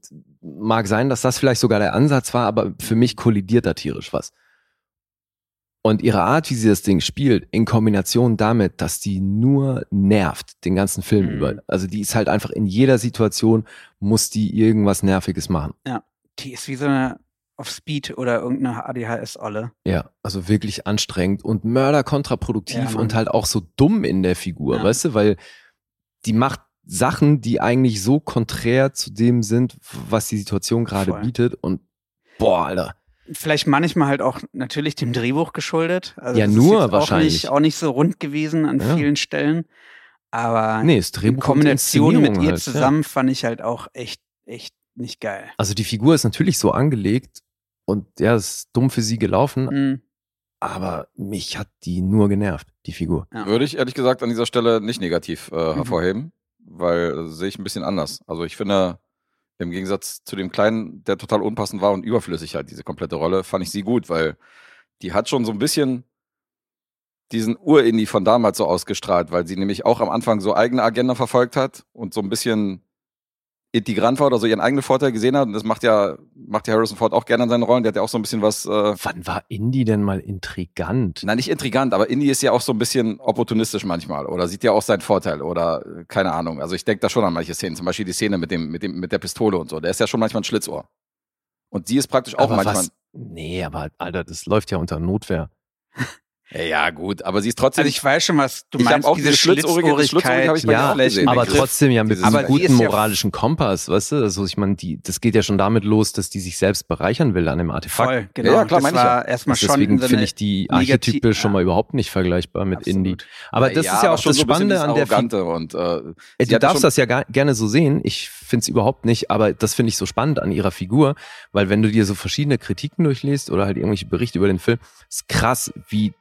mag sein, dass das vielleicht sogar der Ansatz war, aber für mich kollidiert da tierisch was. Und ihre Art, wie sie das Ding spielt, in Kombination damit, dass die nur nervt, den ganzen Film Mhm. über. Also die ist halt einfach in jeder Situation, muss die irgendwas Nerviges machen. Die ist wie so eine auf Speed oder irgendeine ADHS-Olle. Ja, also wirklich anstrengend und mörderkontraproduktiv Ja, und halt auch so dumm in der Figur, Ja. weißt du, weil die macht Sachen, die eigentlich so konträr zu dem sind, was die Situation gerade bietet und boah, Alter. Vielleicht manchmal halt auch natürlich dem Drehbuch geschuldet. Also Ja, das nur ist jetzt wahrscheinlich. Auch nicht, auch nicht so rund gewesen an Ja. vielen Stellen. Aber Nee, das in Drehbuch und Kombination mit ihr halt, ja. zusammen fand ich halt auch echt, echt nicht geil. Also die Figur ist natürlich so angelegt und ja, es ist dumm für sie gelaufen, Mhm. aber mich hat die nur genervt, die Figur. Ja. Würde ich ehrlich gesagt an dieser Stelle nicht negativ äh, Mhm. Weil äh, sehe ich ein bisschen anders. Also ich finde, im Gegensatz zu dem Kleinen, der total unpassend war und überflüssig halt, diese komplette Rolle, fand ich sie gut, weil die hat schon so ein bisschen diesen Ur-Indie von damals so ausgestrahlt, weil sie nämlich auch am Anfang so eigene Agenda verfolgt hat und so ein bisschen integrant war oder so ihren eigenen Vorteil gesehen hat. Und das macht ja, macht ja Harrison Ford auch gerne in seinen Rollen. Der hat ja auch so ein bisschen was, äh, Wann war Indie denn mal intrigant? Nein, nicht intrigant, aber Indy ist ja auch so ein bisschen opportunistisch manchmal oder sieht ja auch seinen Vorteil oder äh, keine Ahnung. Also ich denke da schon an manche Szenen, zum Beispiel die Szene mit dem, mit dem, mit der Pistole und so. Der ist ja schon manchmal ein Schlitzohr. Und sie ist praktisch auch aber manchmal. was? Nee, aber Alter, das läuft ja unter Notwehr. Ja, ja, gut, aber sie ist trotzdem. Also ich weiß schon, was du Ich meinst, auch diese diese Schlitzohrige- das Schlitzohrige hab ich Ja, gesehen. aber Begriff. trotzdem ja mit einem guten ja- moralischen Kompass, weißt du? Also ich meine, die, das geht ja schon damit los, dass die sich selbst bereichern will an dem Artefakt. Voll, genau. Ja, ja, klar, das meine ich war erstmal schon Deswegen so finde ich die Archetype schon ja. mal überhaupt nicht vergleichbar mit Absolut. Indie. Aber das ist ja auch schon das so Spannende an der und äh, du ja darfst das ja gar, gerne so sehen. Ich find's überhaupt nicht, aber das finde ich so spannend an ihrer Figur, weil wenn du dir so verschiedene Kritiken durchliest oder halt irgendwelche Berichte über den Film, ist krass, wie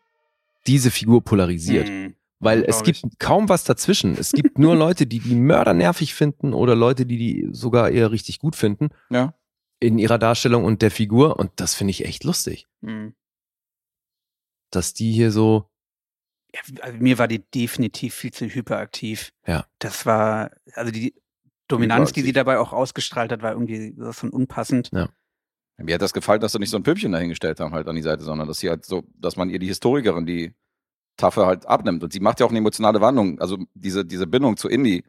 diese Figur polarisiert. Mhm. Weil es gibt kaum was dazwischen. Es gibt nur (laughs) Leute, die die Mörder nervig finden oder Leute, die die sogar eher richtig gut finden Ja. in ihrer Darstellung und der Figur. Und das finde ich echt lustig, Mhm. dass die hier so, Ja, also mir war die definitiv viel zu hyperaktiv. Ja. Das war, also die Dominanz, die sie dabei auch ausgestrahlt hat, war irgendwie von unpassend. Mir hat das gefallen, dass sie nicht so ein Püppchen dahingestellt haben halt an die Seite, sondern dass sie halt so, dass man ihr die Historikerin, die Tafel halt abnimmt. Und sie macht ja auch eine emotionale Wandlung. Also diese, diese Bindung zu Indie,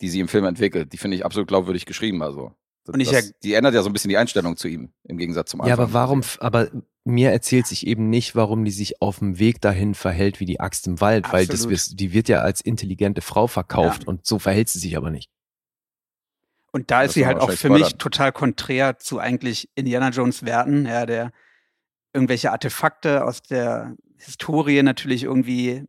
die sie im Film entwickelt, die finde ich absolut glaubwürdig geschrieben. Also das, Und ich das, die ändert ja so ein bisschen die Einstellung zu ihm im Gegensatz zum Anfang. ja, aber warum, aber mir erzählt sich eben nicht, warum die sich auf dem Weg dahin verhält wie die Axt im Wald, weil das, Absolut. die wird ja als intelligente Frau verkauft Ja. und so verhält sie sich aber nicht. Und da Das ist sie halt auch für mich total konträr zu eigentlich Indiana Jones Werten, ja, der irgendwelche Artefakte aus der Historie natürlich irgendwie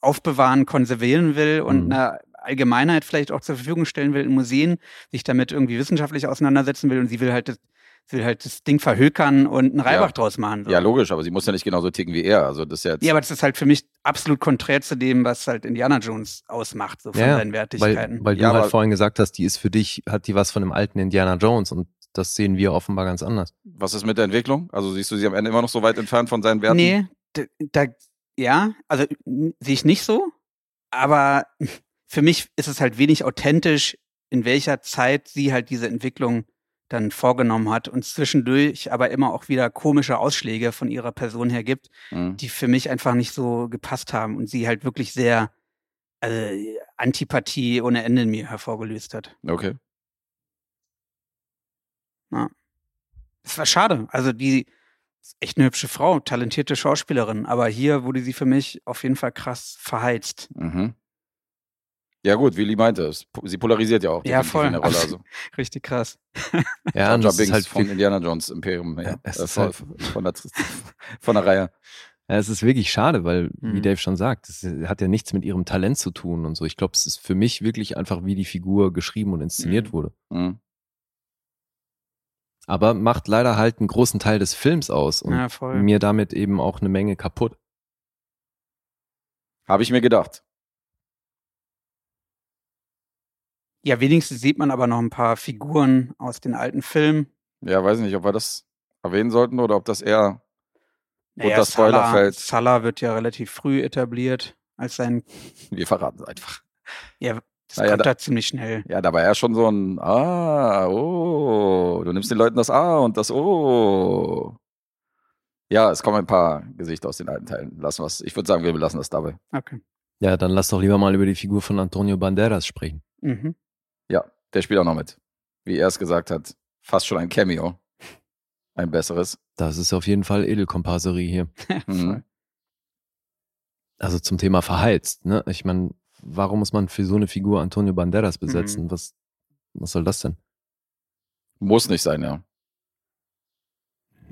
aufbewahren, konservieren will und Mhm. einer Allgemeinheit vielleicht auch zur Verfügung stellen will in Museen, sich damit irgendwie wissenschaftlich auseinandersetzen will und sie will halt das, sie will halt das Ding verhökern und einen Reibach Ja. draus machen. So. Ja, logisch, aber sie muss ja nicht genauso ticken wie er. Also das ist ja jetzt. Ja, aber das ist halt für mich absolut konträr zu dem, was halt Indiana Jones ausmacht, so von Ja, seinen Weil, Wertigkeiten. weil du Ja, halt aber- vorhin gesagt hast, die ist für dich, hat die was von dem alten Indiana Jones und das sehen wir offenbar ganz anders. was ist mit der Entwicklung? Also siehst du sie am Ende immer noch so weit entfernt von seinen Werten? Nee, da, da ja, also sehe ich nicht so, aber (laughs) für mich ist es halt wenig authentisch, in welcher Zeit sie halt diese Entwicklung dann vorgenommen hat und zwischendurch aber immer auch wieder komische Ausschläge von ihrer Person her gibt, Mhm. die für mich einfach nicht so gepasst haben und sie halt wirklich sehr also, Antipathie ohne Ende in mir hervorgelöst hat. Okay. Das war schade. Also die, ist echt eine hübsche Frau, talentierte Schauspielerin. Aber hier wurde sie für mich auf jeden Fall krass verheizt. Mhm. Ja, gut, wie Lee meinte, es- sie polarisiert ja auch Ja, voll. in der Rolle. Also. (laughs) Richtig krass. Ja, und Jar das ist halt von Indiana Jones Imperium, ja, Ja, es äh, ist von, halt- von, der, (laughs) von der Reihe. Ja, es ist wirklich schade, weil, wie Mhm. Dave schon sagt, es hat ja nichts mit ihrem Talent zu tun und so. Ich glaube, es ist für mich wirklich einfach, wie die Figur geschrieben und inszeniert Mhm. wurde. Mhm. Aber macht leider halt einen großen Teil des Films aus und Ja, mir damit eben auch eine Menge kaputt. Habe ich mir gedacht. Ja, wenigstens sieht man aber noch ein paar Figuren aus den alten Filmen. Ja, weiß nicht, ob wir das erwähnen sollten oder ob das eher Naja, das Spoilerfeld. Salah, Salah wird ja relativ früh etabliert als sein. (laughs) Wir verraten es einfach. Ja, das Naja, kommt da- da ziemlich schnell. Ja, da war er schon so ein Ah, oh. Du nimmst den Leuten das A und das O. Ja, es kommen ein paar Gesichter aus den alten Teilen. Lassen wir's. Ich würde sagen, wir belassen das dabei. Okay. Ja, dann lass doch lieber mal über die Figur von Antonio Banderas sprechen. Mhm. Ja, der spielt auch noch mit. Wie er es gesagt hat, fast schon ein Cameo. Ein besseres. Das ist auf jeden Fall Edelkomparserie hier. (laughs) Mhm. Also zum Thema verheizt, ne? Ich meine, warum muss man für so eine Figur Antonio Mhm. Banderas besetzen? Was, was soll das denn? Muss nicht sein, ja.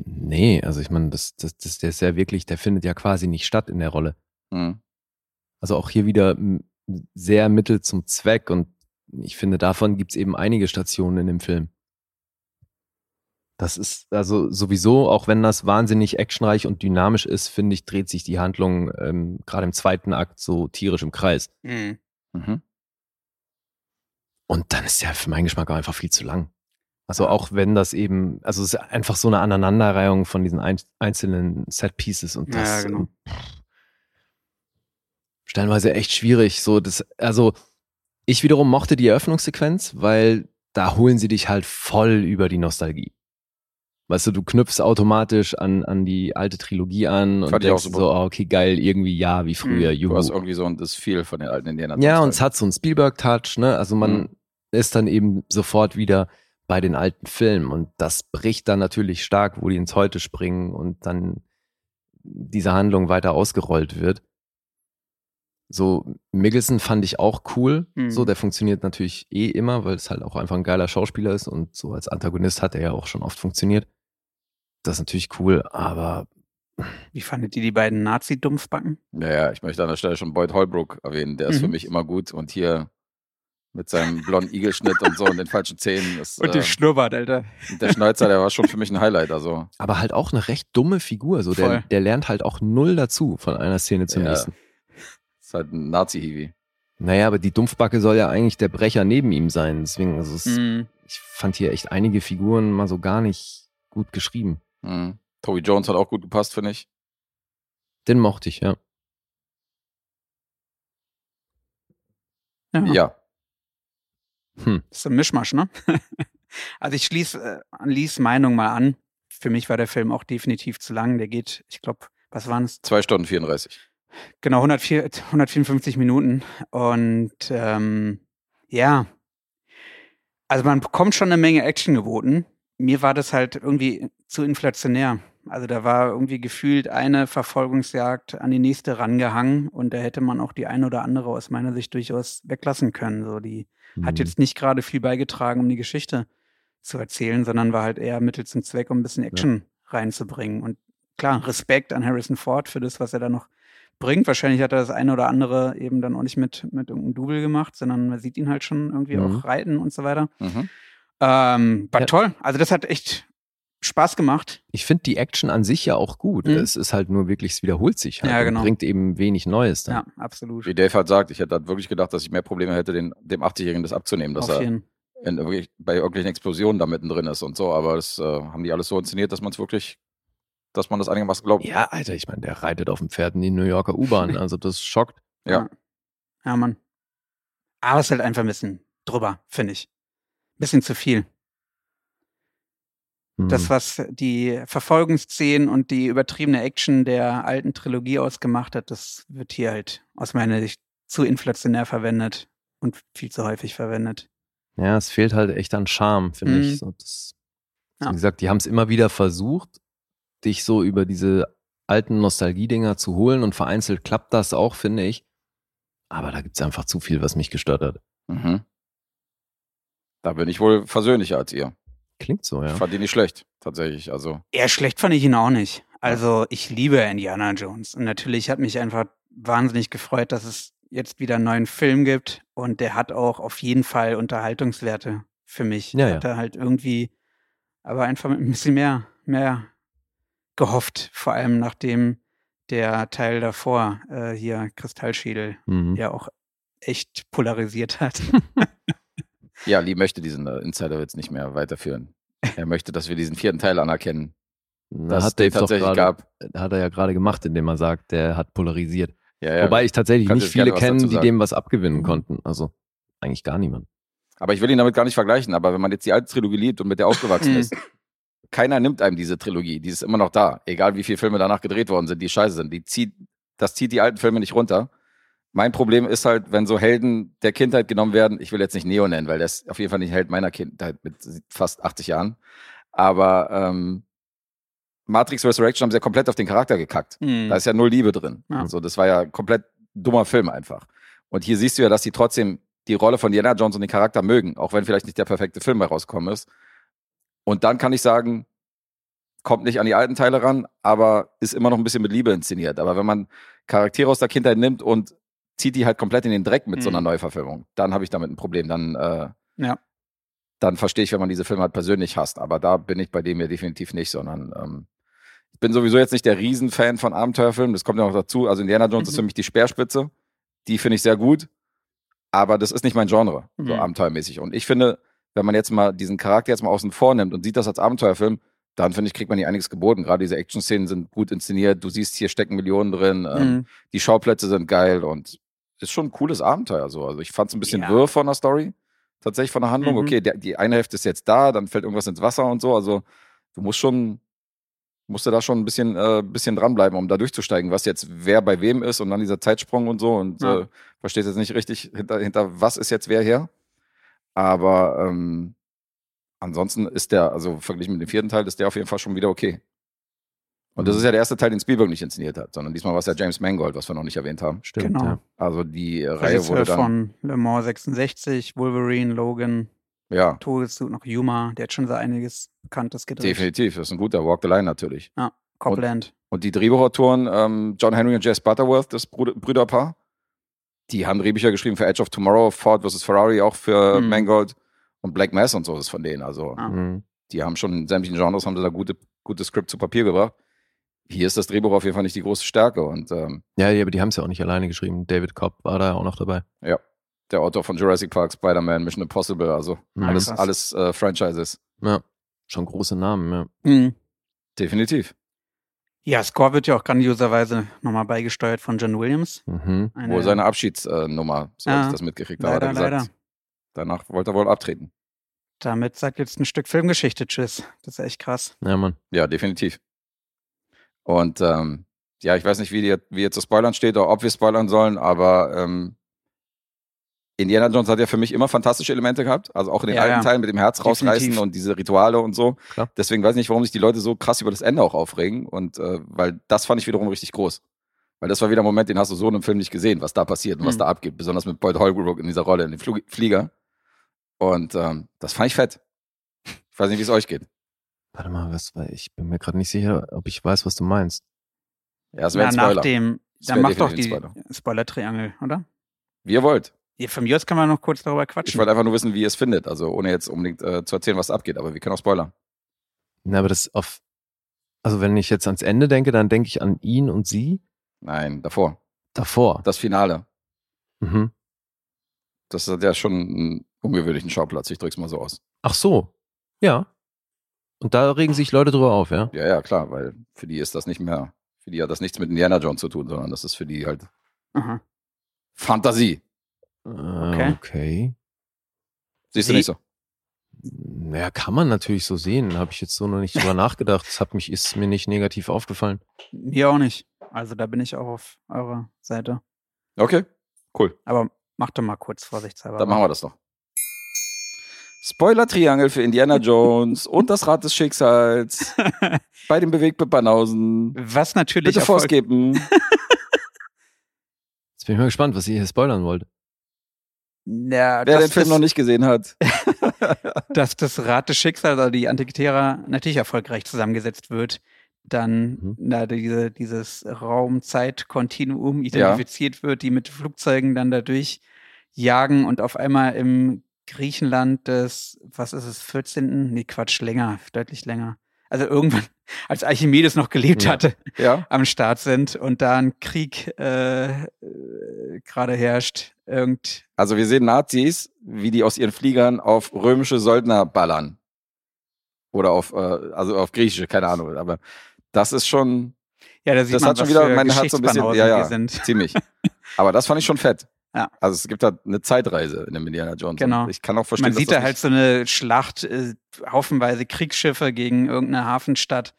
Nee, also ich meine, das, das, das, der ist ja wirklich, der findet ja quasi nicht statt in der Rolle. Mhm. Also auch hier wieder sehr Mittel zum Zweck und ich finde, davon gibt's eben einige Stationen in dem Film. Das ist also sowieso, auch wenn das wahnsinnig actionreich und dynamisch ist, finde ich, dreht sich die Handlung ähm, gerade im zweiten Akt so tierisch im Kreis. Mhm. Mhm. Und dann ist ja für meinen Geschmack auch einfach viel zu lang. Also auch wenn das eben, also es ist einfach so eine Aneinanderreihung von diesen ein, einzelnen Set-Pieces und das Ja, genau. ähm, stellenweise echt schwierig. So das, also ich wiederum mochte die Eröffnungssequenz, weil da holen sie dich halt voll über die Nostalgie. Weißt du, du knüpfst automatisch an, an die alte Trilogie an und Fand auch denkst so, ah, okay, geil, irgendwie ja, wie früher, Mhm. juhu. Du hast irgendwie so ein, das viel von den alten Indiana Ja, und es hat so einen Spielberg-Touch, ne? Also man Mhm. ist dann eben sofort wieder bei den alten Filmen und das bricht dann natürlich stark, wo die ins Heute springen und dann diese Handlung weiter ausgerollt wird. So, Mickelson fand ich auch cool. Mhm. So, der funktioniert natürlich eh immer, weil es halt auch einfach ein geiler Schauspieler ist und so als Antagonist hat er ja auch schon oft funktioniert. Das ist natürlich cool, aber Wie fandet ihr die beiden Nazi-Dumpfbacken? Ja, ja, ich möchte an der Stelle schon Boyd Holbrook erwähnen. Der ist für Mhm. mich immer gut. Und hier mit seinem blonden Igelschnitt und so und den falschen Zähnen. Ist, Und äh, den Schnurrbart, Alter. der Schnäuzer, der war schon für mich ein Highlight. Also, aber halt auch eine recht dumme Figur. So, der, der lernt halt auch null dazu von einer Szene zur Ja. nächsten. Ist halt ein Nazi-Hiwi. Naja, aber die Dumpfbacke soll ja eigentlich der Brecher neben ihm sein. Deswegen, also es, Mhm. ich fand hier echt einige Figuren mal so gar nicht gut geschrieben. Mhm. Toby Jones hat auch gut gepasst, finde ich. Den mochte ich, ja. Ja. Ja. Hm. Das ist ein Mischmasch, ne? (laughs) also ich schließe äh, an Lies Meinung mal an. Für mich war der Film auch definitiv zu lang. Der geht, ich glaube, was waren es? Zwei Stunden 34. Genau, 104, 154 Minuten. Und ähm, ja, also man bekommt schon eine Menge Action geboten. Mir war das halt irgendwie zu inflationär. Also da war irgendwie gefühlt eine Verfolgungsjagd an die nächste rangehangen und da hätte man auch die eine oder andere aus meiner Sicht durchaus weglassen können. So, die hat Mhm. jetzt nicht gerade viel beigetragen, um die Geschichte zu erzählen, sondern war halt eher Mittel zum Zweck, um ein bisschen Action reinzubringen. Und klar, Respekt an Harrison Ford für das, was er da noch bringt. Wahrscheinlich hat er das eine oder andere eben dann auch nicht mit, mit irgendeinem Double gemacht, sondern man sieht ihn halt schon irgendwie Mhm. auch reiten und so weiter. Mhm. Ähm, war Ja. toll. Also das hat echt Spaß gemacht. Ich finde die Action an sich ja auch gut. Mhm. Es ist halt nur wirklich, es wiederholt sich halt Ja, und genau. bringt eben wenig Neues dann. Ja, absolut. Wie Dave halt sagt, ich hätte halt wirklich gedacht, dass ich mehr Probleme hätte, den, dem 80-Jährigen das abzunehmen, dass Auf er jeden. in, bei irgendwelchen Explosionen da mittendrin ist und so. Aber das äh, haben die alles so inszeniert, dass man es wirklich, dass man das einigermaßen glaubt. Ja, Alter, ich meine, der reitet auf dem Pferd in die New Yorker U-Bahn. (laughs) Also das schockt. Ja. Ja, Mann. Aber es ist halt einfach ein bisschen drüber, finde ich. Bisschen zu viel. Hm. Das, was die Verfolgungsszenen und die übertriebene Action der alten Trilogie ausgemacht hat, das wird hier halt aus meiner Sicht zu inflationär verwendet und viel zu häufig verwendet. Ja, es fehlt halt echt an Charme, finde Mhm. ich. So, das, Ja. Wie gesagt, die haben es immer wieder versucht dich so über diese alten Nostalgiedinger zu holen und vereinzelt klappt das auch, finde ich. Aber da gibt's einfach zu viel, was mich gestört hat. Mhm. Da bin ich wohl versöhnlicher als ihr. Klingt so, Ich ja. fand ihn nicht schlecht, tatsächlich. Also, Eher schlecht fand ich ihn auch nicht. Also ich liebe Indiana Jones. Und natürlich hat mich einfach wahnsinnig gefreut, dass es jetzt wieder einen neuen Film gibt. Und der hat auch auf jeden Fall Unterhaltungswerte für mich. Ja, Ich ja. hatte halt irgendwie, aber einfach mit ein bisschen mehr, mehr gehofft. Vor allem nachdem der Teil davor, äh, hier Kristallschädel, Mhm. ja auch echt polarisiert hat. (laughs) ja, Lee möchte diesen äh, Insider-Witz nicht mehr weiterführen. Er möchte, dass wir diesen vierten Teil anerkennen. Da dass hat Dave doch tatsächlich gerade, gab. hat er ja gerade gemacht, indem er sagt, der hat polarisiert. Ja, ja. Wobei ich tatsächlich kannst nicht jetzt viele kenne, die dem was abgewinnen konnten. Also eigentlich gar niemand. Aber ich will ihn damit gar nicht vergleichen. Aber wenn man jetzt die alte Trilogie liebt und mit der aufgewachsen Mhm. (clears throat) ist, keiner nimmt einem diese Trilogie. Die ist immer noch da. Egal wie viele Filme danach gedreht worden sind, die scheiße sind. Die zieht, das zieht die alten Filme nicht runter. Mein Problem ist halt, wenn so Helden der Kindheit genommen werden, ich will jetzt nicht Neo nennen, weil der ist auf jeden Fall nicht Held meiner Kindheit mit fast 80 Jahren. Aber ähm, Matrix Resurrection haben sie ja komplett auf den Charakter gekackt. Hm. Da ist ja null Liebe drin. Ja. Also das war ja komplett dummer Film einfach. Und hier siehst du ja, dass die trotzdem die Rolle von Indiana Jones und den Charakter mögen, auch wenn vielleicht nicht der perfekte Film mehr rausgekommen ist. Und dann kann ich sagen, kommt nicht an die alten Teile ran, aber ist immer noch ein bisschen mit Liebe inszeniert. Aber wenn man Charaktere aus der Kindheit nimmt und zieht die halt komplett in den Dreck mit so einer Mhm. Neuverfilmung, dann habe ich damit ein Problem. Dann, äh, Ja. dann verstehe ich, wenn man diese Filme halt persönlich hasst. Aber da bin ich bei dem ja definitiv nicht, sondern ähm, ich bin sowieso jetzt nicht der Riesenfan von Abenteuerfilmen. Das kommt ja noch dazu. Also Indiana Jones ist Mhm. für mich die Speerspitze. Die finde ich sehr gut. Aber das ist nicht mein Genre, so Mhm. abenteuermäßig. Und ich finde, wenn man jetzt mal diesen Charakter jetzt mal außen vor nimmt und sieht das als Abenteuerfilm, dann finde ich, kriegt man hier einiges geboten. Gerade diese Action-Szenen sind gut inszeniert. Du siehst, hier stecken Millionen drin. Ähm, Mhm. Die Schauplätze sind geil und ist schon ein cooles Abenteuer. So. Also ich fand es ein bisschen Ja. wirr von der Story. Tatsächlich von der Handlung. Mhm. Okay, der, die eine Hälfte ist jetzt da, dann fällt irgendwas ins Wasser und so. Also du musst schon, musst du da schon ein bisschen, äh, bisschen dranbleiben, um da durchzusteigen, was jetzt wer bei wem ist und dann dieser Zeitsprung und so. Und Ja. äh, versteht jetzt nicht richtig, hinter, hinter was ist jetzt wer her. Aber ähm, ansonsten ist der, also verglichen mit dem vierten Teil, ist der auf jeden Fall schon wieder okay. Und das Mhm. ist ja der erste Teil, den Spielberg nicht inszeniert hat, sondern diesmal war es ja James Mangold, was wir noch nicht erwähnt haben. Stimmt, Genau. ja. Also die äh, Reihe Regisseur wurde dann, von Le Mans 66, Wolverine, Logan, ja, Todeszug noch Yuma, der hat schon so einiges Bekanntes gedreht. definitiv, das ist ein guter Walk the Line natürlich. Copland. Und die Drehbuchautoren, ähm, John Henry und Jess Butterworth, das Brüder Brüderpaar, die haben Drehbücher geschrieben für Edge of Tomorrow, Ford vs. Ferrari, auch für Mhm. Mangold und Black Mass und so ist von denen. Also Ah. Mhm. die haben schon in sämtlichen Genres, haben sie da gute, gute Skript zu Papier gebracht. Hier ist das Drehbuch auf jeden Fall nicht die große Stärke und ähm, Ja, ja, aber die haben es ja auch nicht alleine geschrieben. David Cobb war da auch noch dabei. der Autor von Jurassic Park, Spider-Man, Mission Impossible, also Mhm. alles, Krass. alles äh, Franchises. Ja, schon große Namen, ja. Mhm. Definitiv. Ja, Score wird ja auch grandioserweise nochmal beigesteuert von John Williams. Mhm. Eine, Wohl seine Abschiedsnummer, so Ja, als ich das mitgekriegt habe, hat er leider, gesagt. leider. Danach wollte er wohl abtreten. Damit sagt jetzt ein Stück Filmgeschichte Tschüss. Das ist echt krass. Ja, Mann. Ja, definitiv. Und ähm, ja, ich weiß nicht, wie, die, wie jetzt zu Spoilern steht oder ob wir spoilern sollen, aber ähm, Indiana Jones hat ja für mich immer fantastische Elemente gehabt. Also auch in den Ja, alten ja. Teilen mit dem Herz Definitiv. rausreißen und diese Rituale und so. Klar. Deswegen weiß ich nicht, warum sich die Leute so krass über das Ende auch aufregen. Und äh, weil das fand ich wiederum richtig groß. Weil das war wieder ein Moment, den hast du so in einem Film nicht gesehen, was da passiert und was Mhm. da abgeht. Besonders mit Boyd Holbrook in dieser Rolle, in dem Flug Flieger. Und ähm, das fand ich fett. Ich weiß nicht, wie es euch geht. Warte mal, was war ich? bin mir gerade nicht sicher, ob ich weiß, was du meinst. Ja, es wäre Ja, ein nach Spoiler. dem, Das dann mach doch die Spoiler-Triangel, oder? Wie ihr wollt. Ja, von mir aus kann man noch kurz darüber Ich quatschen. wollte einfach nur wissen, wie ihr es findet. Also ohne jetzt unbedingt äh, zu erzählen, was abgeht. Aber wir können auch spoilern. Na, aber das auf, also wenn ich jetzt ans Ende denke, dann denke ich an ihn und sie Nein, davor. davor. Das Finale. Mhm. Das hat ja schon einen ungewöhnlichen Schauplatz. Ich drück's mal so aus. Ach so, ja. Und da regen sich Leute drüber auf, ja? Ja, ja, klar, weil für die ist das nicht mehr, für die hat das nichts mit Indiana Jones zu tun, sondern das ist für die halt Aha. Fantasie. Okay. okay. Siehst du nicht so? Ja, kann man natürlich so sehen. Habe ich jetzt so noch nicht drüber nachgedacht. Das hat mich, ist mir nicht negativ aufgefallen. Mir auch nicht. Also da bin ich auch auf eurer Seite. Okay, cool. Aber mach doch mal kurz vorsichtshalber. Dann machen wir das doch. Spoiler-Triangel für Indiana Jones und das Rad des Schicksals (laughs) bei den Bewegtbippanausen. Was natürlich Bitte Erfolg- vorskippen. (laughs) Jetzt bin ich mal gespannt, was ihr hier spoilern wollt. Ja, Wer den Film noch nicht gesehen hat. (laughs) dass das Rad des Schicksals, also die Antikythera, natürlich erfolgreich zusammengesetzt wird, dann Mhm. na, diese, dieses Raum-Zeit-Kontinuum identifiziert wird, die mit Flugzeugen dann dadurch jagen und auf einmal im Griechenland des, was ist es, 14. Nee, Quatsch, länger, deutlich länger. Also irgendwann, (laughs) als Archimedes noch gelebt Ja. hatte, Ja, am Start sind und da ein Krieg äh, äh, gerade herrscht. Irgend, also wir sehen Nazis, wie die aus ihren Fliegern auf römische Söldner ballern. Oder auf, äh, also auf griechische, keine Ahnung. Aber das ist schon ja, da sieht Das man, hat schon wieder mein Herz so ein bisschen- ja, ja. sind. ziemlich. (laughs) Aber das fand ich schon fett. Ja. Also es gibt da eine Zeitreise in dem Indiana Jones. Genau. Ich kann auch verstehen, Man sieht da halt so eine Schlacht, äh, haufenweise Kriegsschiffe gegen irgendeine Hafenstadt,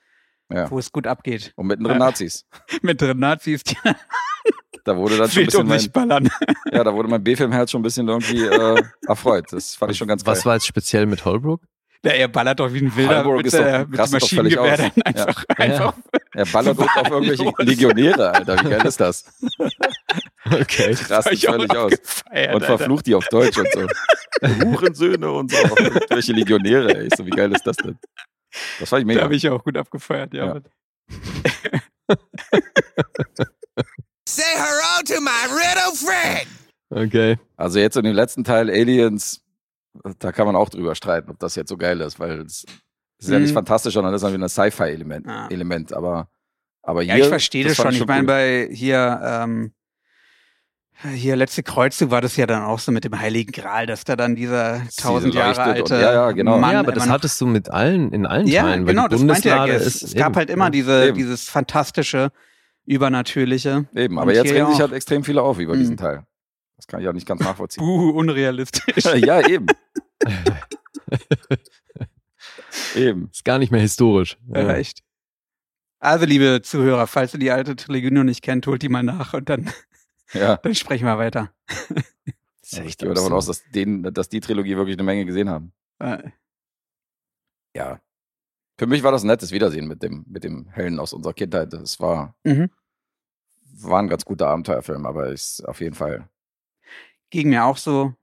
Ja. wo es gut abgeht. Und mittendrin Ja. Nazis. (laughs) Mit drin Nazis, (laughs) Da wurde dann (laughs) schon ein bisschen um mein, sich ballern. ja, da wurde mein B-Film-Herz schon ein bisschen irgendwie äh, (laughs) erfreut. Das fand ich schon ganz geil. Was war jetzt speziell mit Holbrook? Ja, er ballert doch wie ein Wilder Halburg mit, ist doch- der, mit rastet doch Maschinengewehr aus. dann einfach, einfach Er ballert (laughs) auf auf irgendwelche Wahllos. Legionäre, Alter. Wie geil ist das? Okay. Rastet euch auch völlig aus. Und Alter. verflucht die auf Deutsch und so. Hurensöhne und so. Irgendwelche Legionäre, ey. So, wie geil ist das denn? Das fand ich Da mega. habe ich auch gut abgefeiert, ja. Ja. Say hello to my little friend. Okay. Also jetzt in dem letzten Teil Aliens, da kann man auch drüber streiten, ob das jetzt so geil ist, weil es ist ja nicht Mhm. fantastisch, sondern das ist dann wieder ein Sci-Fi-Element. Ja. Element, aber, aber Ja, hier, ich verstehe das, fand schon. Ich meine, cool. bei hier, ähm, hier letzte Kreuzzug war das ja dann auch so mit dem Heiligen Gral, dass da dann dieser tausend Jahre leuchtet und- alte ja, ja, genau. Mann ja, aber das hattest du mit allen, in allen ja, Teilen, weil genau, die das meinte er. Bundeslade Es, es gab eben, halt immer ja. diese, Eben. dieses fantastische, übernatürliche. Eben, Und aber jetzt regen sich halt extrem viele auf über Mhm. diesen Teil. Das kann ich auch nicht ganz nachvollziehen. Buh, unrealistisch. (laughs) ja, eben. (laughs) eben. Ist gar nicht mehr historisch. Ja, echt. Also, liebe Zuhörer, falls ihr die alte Trilogie noch nicht kennt, holt die mal nach und dann, Ja. (laughs) dann sprechen wir weiter. ist echt Ich gehe davon aus, dass, den, dass die Trilogie wirklich eine Menge gesehen haben. Äh, Ja. Für mich war das ein nettes Wiedersehen mit dem, mit dem Helden aus unserer Kindheit. Das war, Mhm. war ein ganz guter Abenteuerfilm, aber ist auf jeden Fall Ging mir auch so.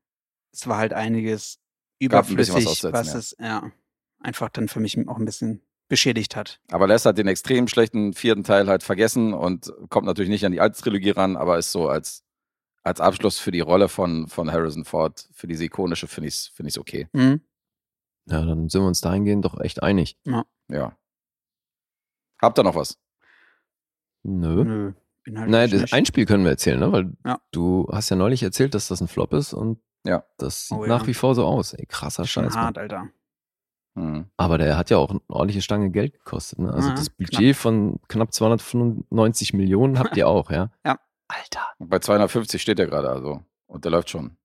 Es war halt einiges Gab ein was überflüssig, was, es ja einfach dann für mich auch ein bisschen beschädigt hat. Aber Les hat den extrem schlechten vierten Teil halt vergessen und kommt natürlich nicht an die alte Trilogie ran, aber ist so als, als Abschluss für die Rolle von, von Harrison Ford, für diese ikonische, finde ich es find ich's okay. Mhm. Ja, dann sind wir uns dahingehend doch echt einig. Ja. Habt ihr noch was? Nö. Nö. Nein, das nicht. Einspiel können wir erzählen, ne? Weil Ja. du hast ja neulich erzählt, dass das ein Flop ist und Ja. das sieht Oh nach ja. wie vor so aus. Ey, krasser Scheiß. hart. Alter. Hm. Aber der hat ja auch eine ordentliche Stange Geld gekostet. Ne? Also Ja, das Budget von knapp 295 Millionen habt ihr auch, ja? (laughs) Ja. Alter. Bei 250 steht er gerade, also. Und der läuft schon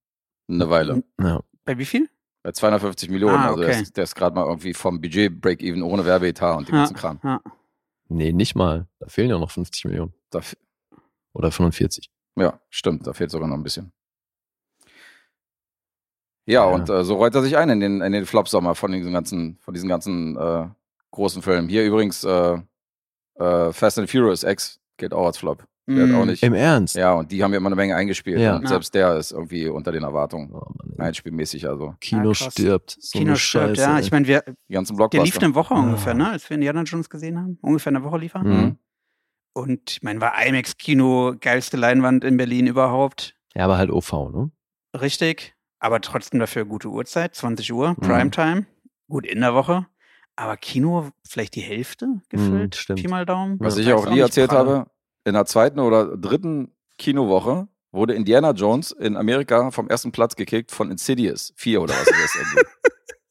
eine Weile. Ja. Bei wie viel? Bei 250 Millionen, Ah, also der okay. ist, ist gerade mal irgendwie vom Budget Break-Even ohne Werbeetat und den Ja, ganzen Kram. ja. Nee, nicht mal. Da fehlen ja noch 50 Millionen. Da, Oder 45. ja, stimmt, da fehlt sogar noch ein bisschen. Ja, Ja. und äh, so rollt er sich ein in den, in den Flop-Sommer von diesen ganzen, von diesen ganzen äh, großen Filmen. Hier übrigens äh, äh, Fast and Furious X geht auch als Flop. Der Mm. hat auch nicht. Im Ernst? Ja, und die haben ja immer eine Menge eingespielt. Ja. Und Ja. selbst der ist irgendwie unter den Erwartungen. Oh. Einspielmäßig, also. Kino Ja, stirbt. So Kino stirbt, Scheiße, ja. ey. Ich meine, wir, Die ganzen der lief eine Woche Ah. ungefähr, ne? Als wir Indiana Jones gesehen haben. Ungefähr eine Woche lief er. Mhm. Und ich meine, war IMAX-Kino geilste Leinwand in Berlin überhaupt. Ja, aber halt OV, ne? Richtig. Aber trotzdem dafür gute Uhrzeit, 20 Uhr, Mhm. Primetime. Gut in der Woche. Aber Kino vielleicht die Hälfte gefüllt. Mhm, stimmt. Pi mal Daumen. Was Ja, ich auch nie erzählt habe, in der zweiten oder dritten Kinowoche wurde Indiana Jones in Amerika vom ersten Platz gekickt von Insidious. Vier oder was ist das? (laughs)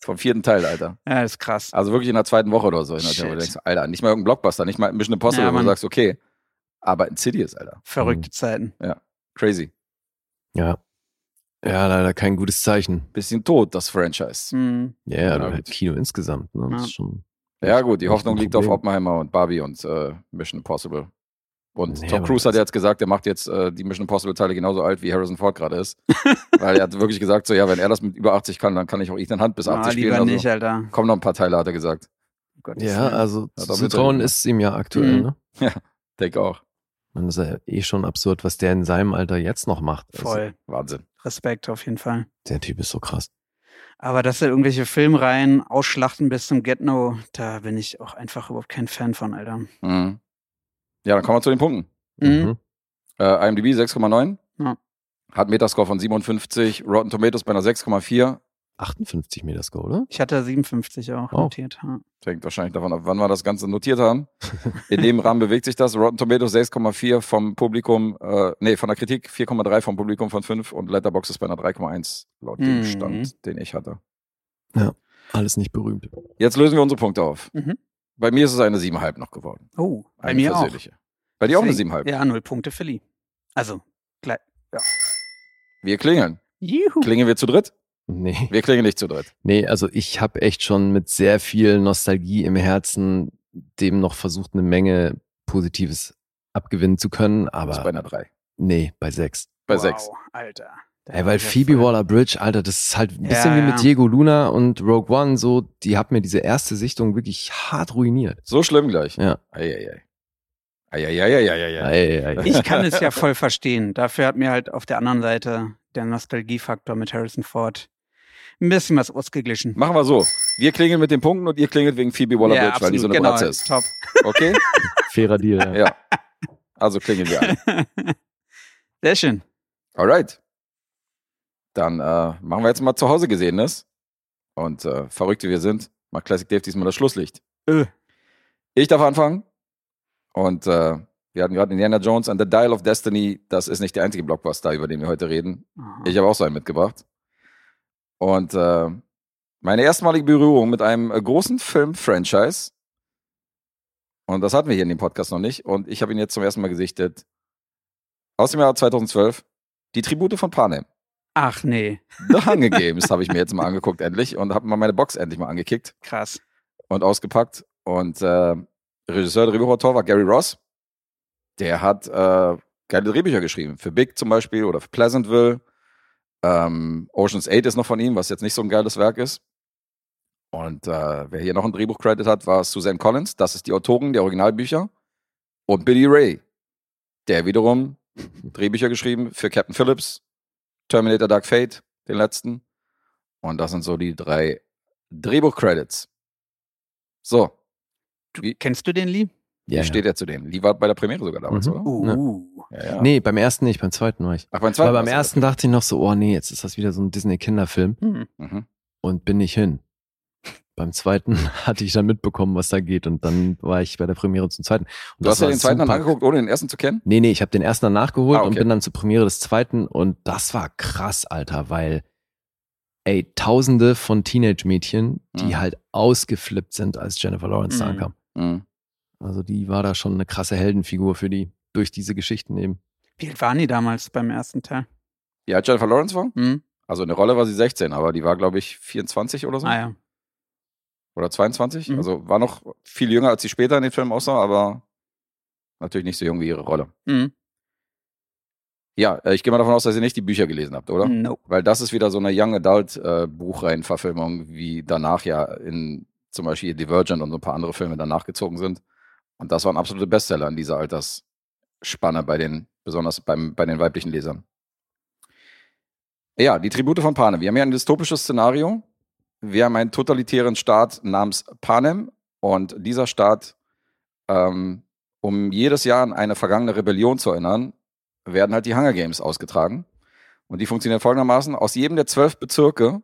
Vom vierten Teil, Alter. Ja, ist krass. Also wirklich in der zweiten Woche oder so. In der Shit. wo du denkst, Alter, nicht mal irgendein Blockbuster, nicht mal Mission Impossible, Ja, wo du sagst, okay. Aber Insidious, Alter. Verrückte Zeiten. Crazy. Ja. Ja, leider kein gutes Zeichen. Bisschen tot, das Franchise. Mhm. Ja, Ja, halt Kino insgesamt, ne? Das Ja. ist schon. Ja, gut, die Hoffnung liegt auf. Oppenheimer und Barbie und äh, Mission Impossible. Und Nee, Tom Cruise hat jetzt gesagt, er macht jetzt äh, die Mission Impossible Teile genauso alt, wie Harrison Ford gerade ist. (laughs) Weil er hat wirklich gesagt, so ja, wenn er das mit über 80 kann, dann kann ich auch Ethan Hunt bis 80 Ah, spielen. lieber Also, nicht, Alter. kommen noch ein paar Teile, hat er gesagt. Gottes Ja, also Ja, zu trauen ist ihm ja aktuell, Mhm. ne? (laughs) Denke auch. Man ist ja eh schon absurd, was der in seinem Alter jetzt noch macht. Also, Voll. Wahnsinn. Respekt auf jeden Fall. der Typ ist so krass. Aber dass er irgendwelche Filmreihen ausschlachten bis zum Get-No, da bin ich auch einfach überhaupt kein Fan von, Alter. Mhm. Ja, dann kommen wir zu den Punkten. Mhm. Äh, IMDb 6,9. Ja. Hat Metascore von 57, Rotten Tomatoes bei einer 6,4. 58 Meterscore, oder? Ich hatte 57 auch Oh. notiert. Ja. Hängt wahrscheinlich davon ab, wann wir das Ganze notiert haben. In dem Rahmen bewegt sich das. Rotten Tomatoes 6,4 vom Publikum, äh, nee, von der Kritik 4,3 vom Publikum von 5 und Letterboxd ist bei einer 3,1 laut dem Mhm. Stand, den ich hatte. Alles nicht berühmt. Jetzt lösen wir unsere Punkte auf. Mhm. Bei mir ist es eine 7,5 noch geworden. Oh, bei Eine mir auch. Bei dir auch eine Deswegen- 7,5. Ja, null Punkte für Lee. Also, gleich. Wir klingeln. Juhu. Klingeln wir zu dritt? Nee. Wir klingeln nicht zu dritt. Nee, also ich habe echt schon mit sehr viel Nostalgie im Herzen dem noch versucht, eine Menge Positives abgewinnen zu können, Das ist bei aber einer 3. nee, bei sechs. Bei wow, 6. Alter. Ey, weil ja Phoebe Waller-Bridge, Alter, das ist halt ein bisschen Ja, wie ja. mit Diego Luna und Rogue One, so, die hat mir diese erste Sichtung wirklich hart ruiniert. So schlimm gleich. Ja. Eieiei. Eieiei. Ey. Ich kann es ja voll verstehen. Dafür hat mir halt auf der anderen Seite der Nostalgiefaktor mit Harrison Ford ein bisschen was ausgeglichen. Machen wir so. Wir klingeln mit den Punkten und ihr klingelt wegen Phoebe Waller-Bridge, weil die so eine genau, Bratze ist. Top. Okay? (laughs) Fairer Deal, ja. ja. Also klingeln wir alle. (laughs) Sehr schön. Alright. Dann äh, machen wir jetzt mal zu Hause Gesehenes. Und äh, verrückt wie wir sind, macht Classic Dave diesmal das Schlusslicht. Ö. Ich darf anfangen. Und äh, wir hatten gerade Indiana Jones and the Dial of Destiny. Das ist nicht der einzige Blockbuster, über den wir heute reden. Aha. Ich habe auch so einen mitgebracht. Und äh, meine erstmalige Berührung mit einem äh, großen Film-Franchise. Und das hatten wir hier in dem Podcast noch nicht. Und ich habe ihn jetzt zum ersten Mal gesichtet. Aus dem Jahr 2012. Die Tribute von Panem. Ach nee, The Hunger Games habe ich mir jetzt mal angeguckt endlich und habe mal meine Box endlich mal angekickt krass. und ausgepackt. Und äh, Regisseur, Drehbuchautor war Gary Ross. Der hat äh, geile Drehbücher geschrieben. Für Big zum Beispiel oder für Pleasantville. Ähm, Ocean's 8 ist noch von ihm, was jetzt nicht so ein geiles Werk ist. Und äh, wer hier noch ein Drehbuch-Credit hat, war Suzanne Collins. Das ist die Autorin der Originalbücher. Und Billy Ray, der wiederum (laughs) Drehbücher geschrieben für Captain Phillips, Terminator Dark Fate, den letzten. Und das sind so die drei Drehbuch-Credits. So, wie, Kennst du den Lee? wie Ja, steht er zu denen? Lee war bei der Premiere sogar damals, Mhm. oder? Uh. Ja, ja. Nee, beim ersten nicht, beim zweiten war ich. Ach, beim Weil zweiten. beim warst du ersten dachte ich noch so, oh nee, jetzt ist das wieder so ein Disney-Kinderfilm Hm. Mhm. und bin nicht hin. Beim zweiten (laughs) hatte ich dann mitbekommen, was da geht und dann war ich bei der Premiere zum zweiten. Und Du hast ja den zweiten dann angeguckt, ohne den ersten zu kennen? Nee, nee, ich habe den ersten dann nachgeholt Ah, okay. und bin dann zur Premiere des zweiten und das war krass, Alter, weil ey, tausende von Teenage-Mädchen, die Mhm. halt ausgeflippt sind, als Jennifer Lawrence da Mhm. ankam. Mhm. Also die war da schon eine krasse Heldenfigur für die, durch diese Geschichten eben. Wie alt waren die damals beim ersten Teil? Alt Jennifer Lawrence war? Hm? Also in der Rolle war sie 16, aber die war, glaube ich, 24 oder so. Ah ja. Oder 22. Mhm. Also war noch viel jünger, als sie später in den Film aussah, aber natürlich nicht so jung wie ihre Rolle. Hm. Ja, äh, ich gehe mal davon aus, dass ihr nicht die Bücher gelesen habt, oder? Nope. Weil das ist wieder so eine Young Adult äh, Buchreihenverfilmung, wie danach ja in zum Beispiel Divergent und so ein paar andere Filme danach gezogen sind. Und das waren absolute Bestseller in dieser Altersspanne bei den, besonders beim, bei den weiblichen Lesern. Ja, die Tribute von Panem. Wir haben hier ein dystopisches Szenario. Wir haben einen totalitären Staat namens Panem und dieser Staat, ähm, um jedes Jahr an eine vergangene Rebellion zu erinnern, werden halt die Hunger Games ausgetragen. Und die funktionieren folgendermaßen. Aus jedem der zwölf Bezirke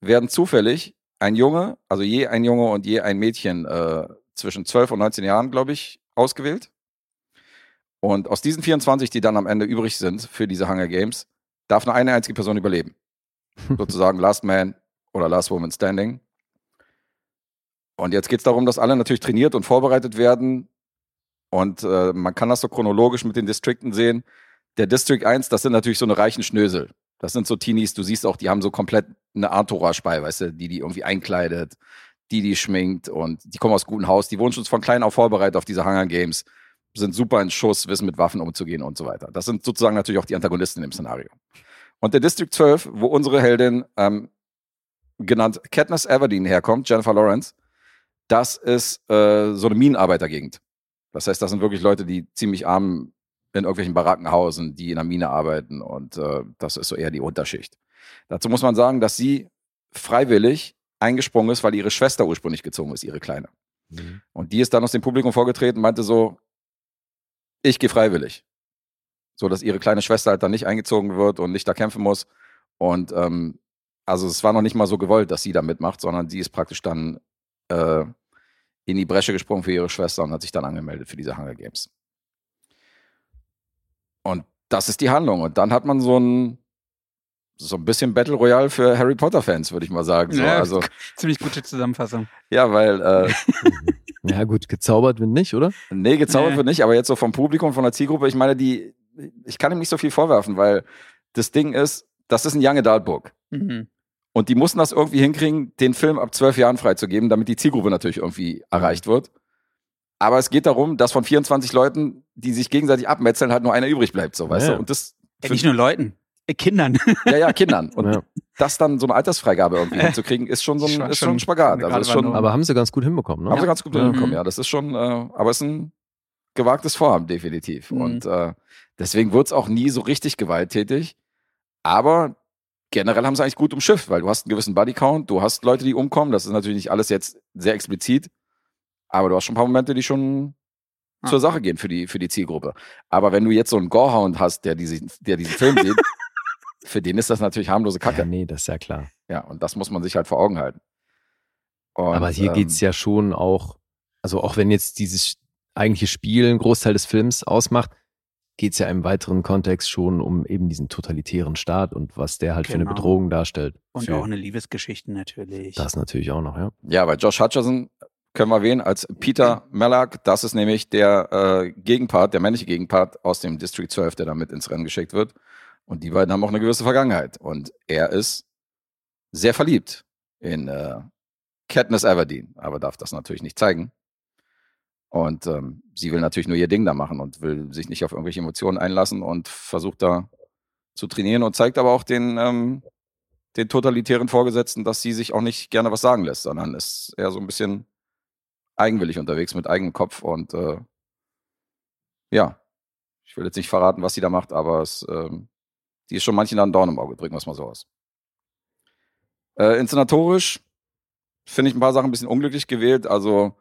werden zufällig ein Junge, also je ein Junge und je ein Mädchen äh, zwischen 12 und 19 Jahren, glaube ich, ausgewählt. Und aus diesen 24, die dann am Ende übrig sind für diese Hunger Games, darf nur eine einzige Person überleben. (laughs) Sozusagen Last Man oder Last Woman Standing. Und jetzt geht es darum, dass alle natürlich trainiert und vorbereitet werden. Und äh, man kann das so chronologisch mit den Distrikten sehen. Der District 1, das sind natürlich so eine reichen Schnösel. Das sind so Teenies, du siehst auch, die haben so komplett eine Entourage bei, weißt du, die die irgendwie einkleidet, die die schminkt und die kommen aus gutem Haus. Die wurden schon von klein auf vorbereitet auf diese Hunger Games. sind super in Schuss, wissen mit Waffen umzugehen und so weiter. Das sind sozusagen natürlich auch die Antagonisten im Szenario. Und der District 12, wo unsere Heldin, ähm, genannt Katniss Everdeen herkommt, Jennifer Lawrence, das ist äh, so eine Minenarbeitergegend. Das heißt, das sind wirklich Leute, die ziemlich arm in irgendwelchen Baracken hausen, die in der Mine arbeiten und äh, das ist so eher die Unterschicht. Dazu muss man sagen, dass sie freiwillig eingesprungen ist, weil ihre Schwester ursprünglich gezogen ist, ihre Kleine. Mhm. Und die ist dann aus dem Publikum vorgetreten, meinte so, ich gehe freiwillig. So, dass ihre kleine Schwester halt dann nicht eingezogen wird und nicht da kämpfen muss. Und ähm, also es war noch nicht mal so gewollt, dass sie da mitmacht, sondern sie ist praktisch dann äh, in die Bresche gesprungen für ihre Schwester und hat sich dann angemeldet für diese Hunger Games. Und das ist die Handlung. Und dann hat man so ein, so ein bisschen Battle Royale für Harry Potter-Fans, würde ich mal sagen. So, Ja, also, (laughs) Ziemlich gute Zusammenfassung. ja, weil, äh, (laughs) Ja, gut, gezaubert wird nicht, oder? nee, gezaubert Nee. wird nicht, aber jetzt so vom Publikum, von der Zielgruppe, ich meine, die, ich kann ihm nicht so viel vorwerfen, weil das Ding ist, das ist ein Young Adult Book. Mhm. Und die mussten das irgendwie hinkriegen, den Film ab zwölf Jahren freizugeben, damit die Zielgruppe natürlich irgendwie erreicht wird. Aber es geht darum, dass von 24 Leuten, die sich gegenseitig abmetzeln, halt nur einer übrig bleibt, so, weißt Ja. du? Und das, Ja, nicht nur Leuten, äh, Kindern. (laughs) ja, ja, Kindern. Und Ja. das dann so eine Altersfreigabe irgendwie hinzukriegen, ist schon so ein, Schon- ist schon ein Spagat. Also ist schon. Aber haben sie ganz gut hinbekommen, ne? haben sie ganz gut Ja. hinbekommen, Mhm. ja. Das ist schon, äh, aber es ist ein gewagtes Vorhaben, definitiv. Mhm. Und äh, deswegen wird es auch nie so richtig gewalttätig. Aber generell haben sie eigentlich gut umschifft, weil du hast einen gewissen Bodycount, du hast Leute, die umkommen. Das ist natürlich nicht alles jetzt sehr explizit, aber du hast schon ein paar Momente, die schon Ah. zur Sache gehen für die, für die Zielgruppe. Aber wenn du jetzt so einen Gorehound hast, der, diese, der diesen Film sieht, (laughs) für den ist das natürlich harmlose Kacke. Ja, nee, das ist ja klar. Ja, und das muss man sich halt vor Augen halten. Und, Aber hier ähm, geht's ja schon auch, also auch wenn jetzt dieses eigentliche Spiel einen Großteil des Films ausmacht, geht's ja im weiteren Kontext schon um eben diesen totalitären Staat und was der halt für eine Genau. Bedrohung darstellt. Und für auch eine Liebesgeschichte natürlich. das natürlich auch noch, ja. Ja, weil Josh Hutcherson können wir erwähnen als Peter Mellark. Das ist nämlich der äh, Gegenpart, der männliche Gegenpart aus dem District 12, der damit ins Rennen geschickt wird. Und die beiden haben auch eine gewisse Vergangenheit. Und er ist sehr verliebt in äh, Katniss Everdeen, aber darf das natürlich nicht zeigen. Und ähm, sie will natürlich nur ihr Ding da machen und will sich nicht auf irgendwelche Emotionen einlassen und versucht da zu trainieren und zeigt aber auch den, ähm, den totalitären Vorgesetzten, dass sie sich auch nicht gerne was sagen lässt, sondern ist eher so ein bisschen eigenwillig unterwegs mit eigenem Kopf und äh, ja, ich will jetzt nicht verraten, was sie da macht, aber es, ähm, die ist schon manchen da ein Dorn im Auge, drücken wir es mal so aus. Äh, inszenatorisch finde ich ein paar Sachen ein bisschen unglücklich gewählt. Also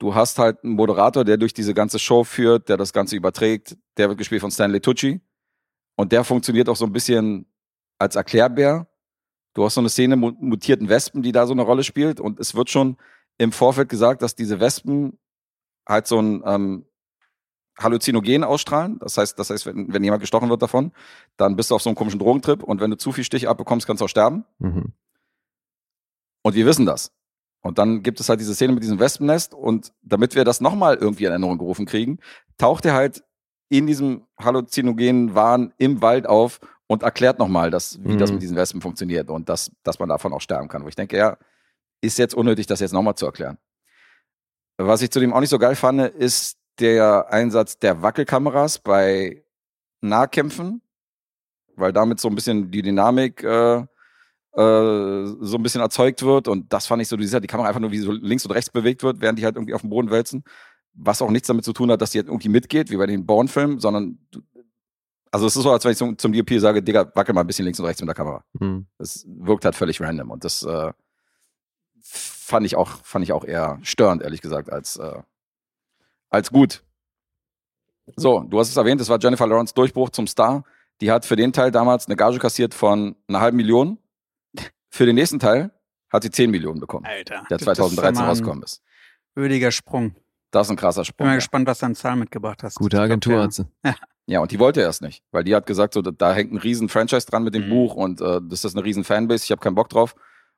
du hast halt einen Moderator, der durch diese ganze Show führt, der das Ganze überträgt. Der wird gespielt von Stanley Tucci. Und der funktioniert auch so ein bisschen als Erklärbär. Du hast so eine Szene mit mutierten Wespen, die da so eine Rolle spielt. Und es wird schon im Vorfeld gesagt, dass diese Wespen halt so ein ähm, Halluzinogen ausstrahlen. Das heißt, das heißt, wenn, wenn jemand gestochen wird davon, dann bist du auf so einem komischen Drogentrip und wenn du zu viel Stich abbekommst, kannst du auch sterben. Mhm. Und wir wissen das. Und dann gibt es halt diese Szene mit diesem Wespennest und damit wir das nochmal irgendwie in Erinnerung gerufen kriegen, taucht er halt in diesem halluzinogenen Wahn im Wald auf und erklärt nochmal, dass, wie das Mhm. mit diesen Wespen funktioniert und dass, dass man davon auch sterben kann. Wo ich denke, ja, ist jetzt unnötig, das jetzt nochmal zu erklären. Was ich zudem auch nicht so geil fand, ist der Einsatz der Wackelkameras bei Nahkämpfen, weil damit so ein bisschen die Dynamik äh, äh, so ein bisschen erzeugt wird. Und das fand ich so, du siehst halt die Kamera einfach nur, wie so links und rechts bewegt wird, während die halt irgendwie auf dem Boden wälzen. Was auch nichts damit zu tun hat, dass die halt irgendwie mitgeht, wie bei den Bourne-Filmen, sondern also es ist so, als wenn ich zum, zum DOP sage, Digga, wackel mal ein bisschen links und rechts mit der Kamera. Mhm. Das wirkt halt völlig random. Und das äh, fand ich auch, fand ich auch eher störend, ehrlich gesagt, als, äh, als gut. So, du hast es erwähnt, es war Jennifer Lawrence Durchbruch zum Star. Die hat für den Teil damals eine Gage kassiert von einer halben Million. Für den nächsten Teil hat sie 10 Millionen bekommen, Alter. der das ist 2013 mal ein rausgekommen ist. Würdiger Sprung. Das ist ein krasser Bin Sprung. mal Ja. gespannt, was du an Zahlen mitgebracht hast. Gute Agentur hat sie. (laughs) ja, und die wollte erst nicht, weil die hat gesagt, so, da, da hängt ein riesen Franchise dran mit dem Mhm. Buch und äh, das ist eine riesen Fanbase, ich habe keinen Bock drauf.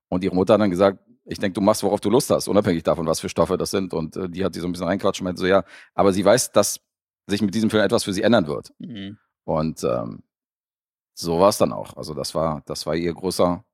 Und ihre Mutter hat dann gesagt, ich denke, du machst, worauf du Lust hast, unabhängig davon, was für Stoffe das sind. Und äh, die hat sie so ein bisschen reinquatscht und meinte so, ja, aber sie weiß, dass sich mit diesem Film etwas für sie ändern wird. Mhm. Und ähm, so war es dann auch. Also das war, das war ihr großer,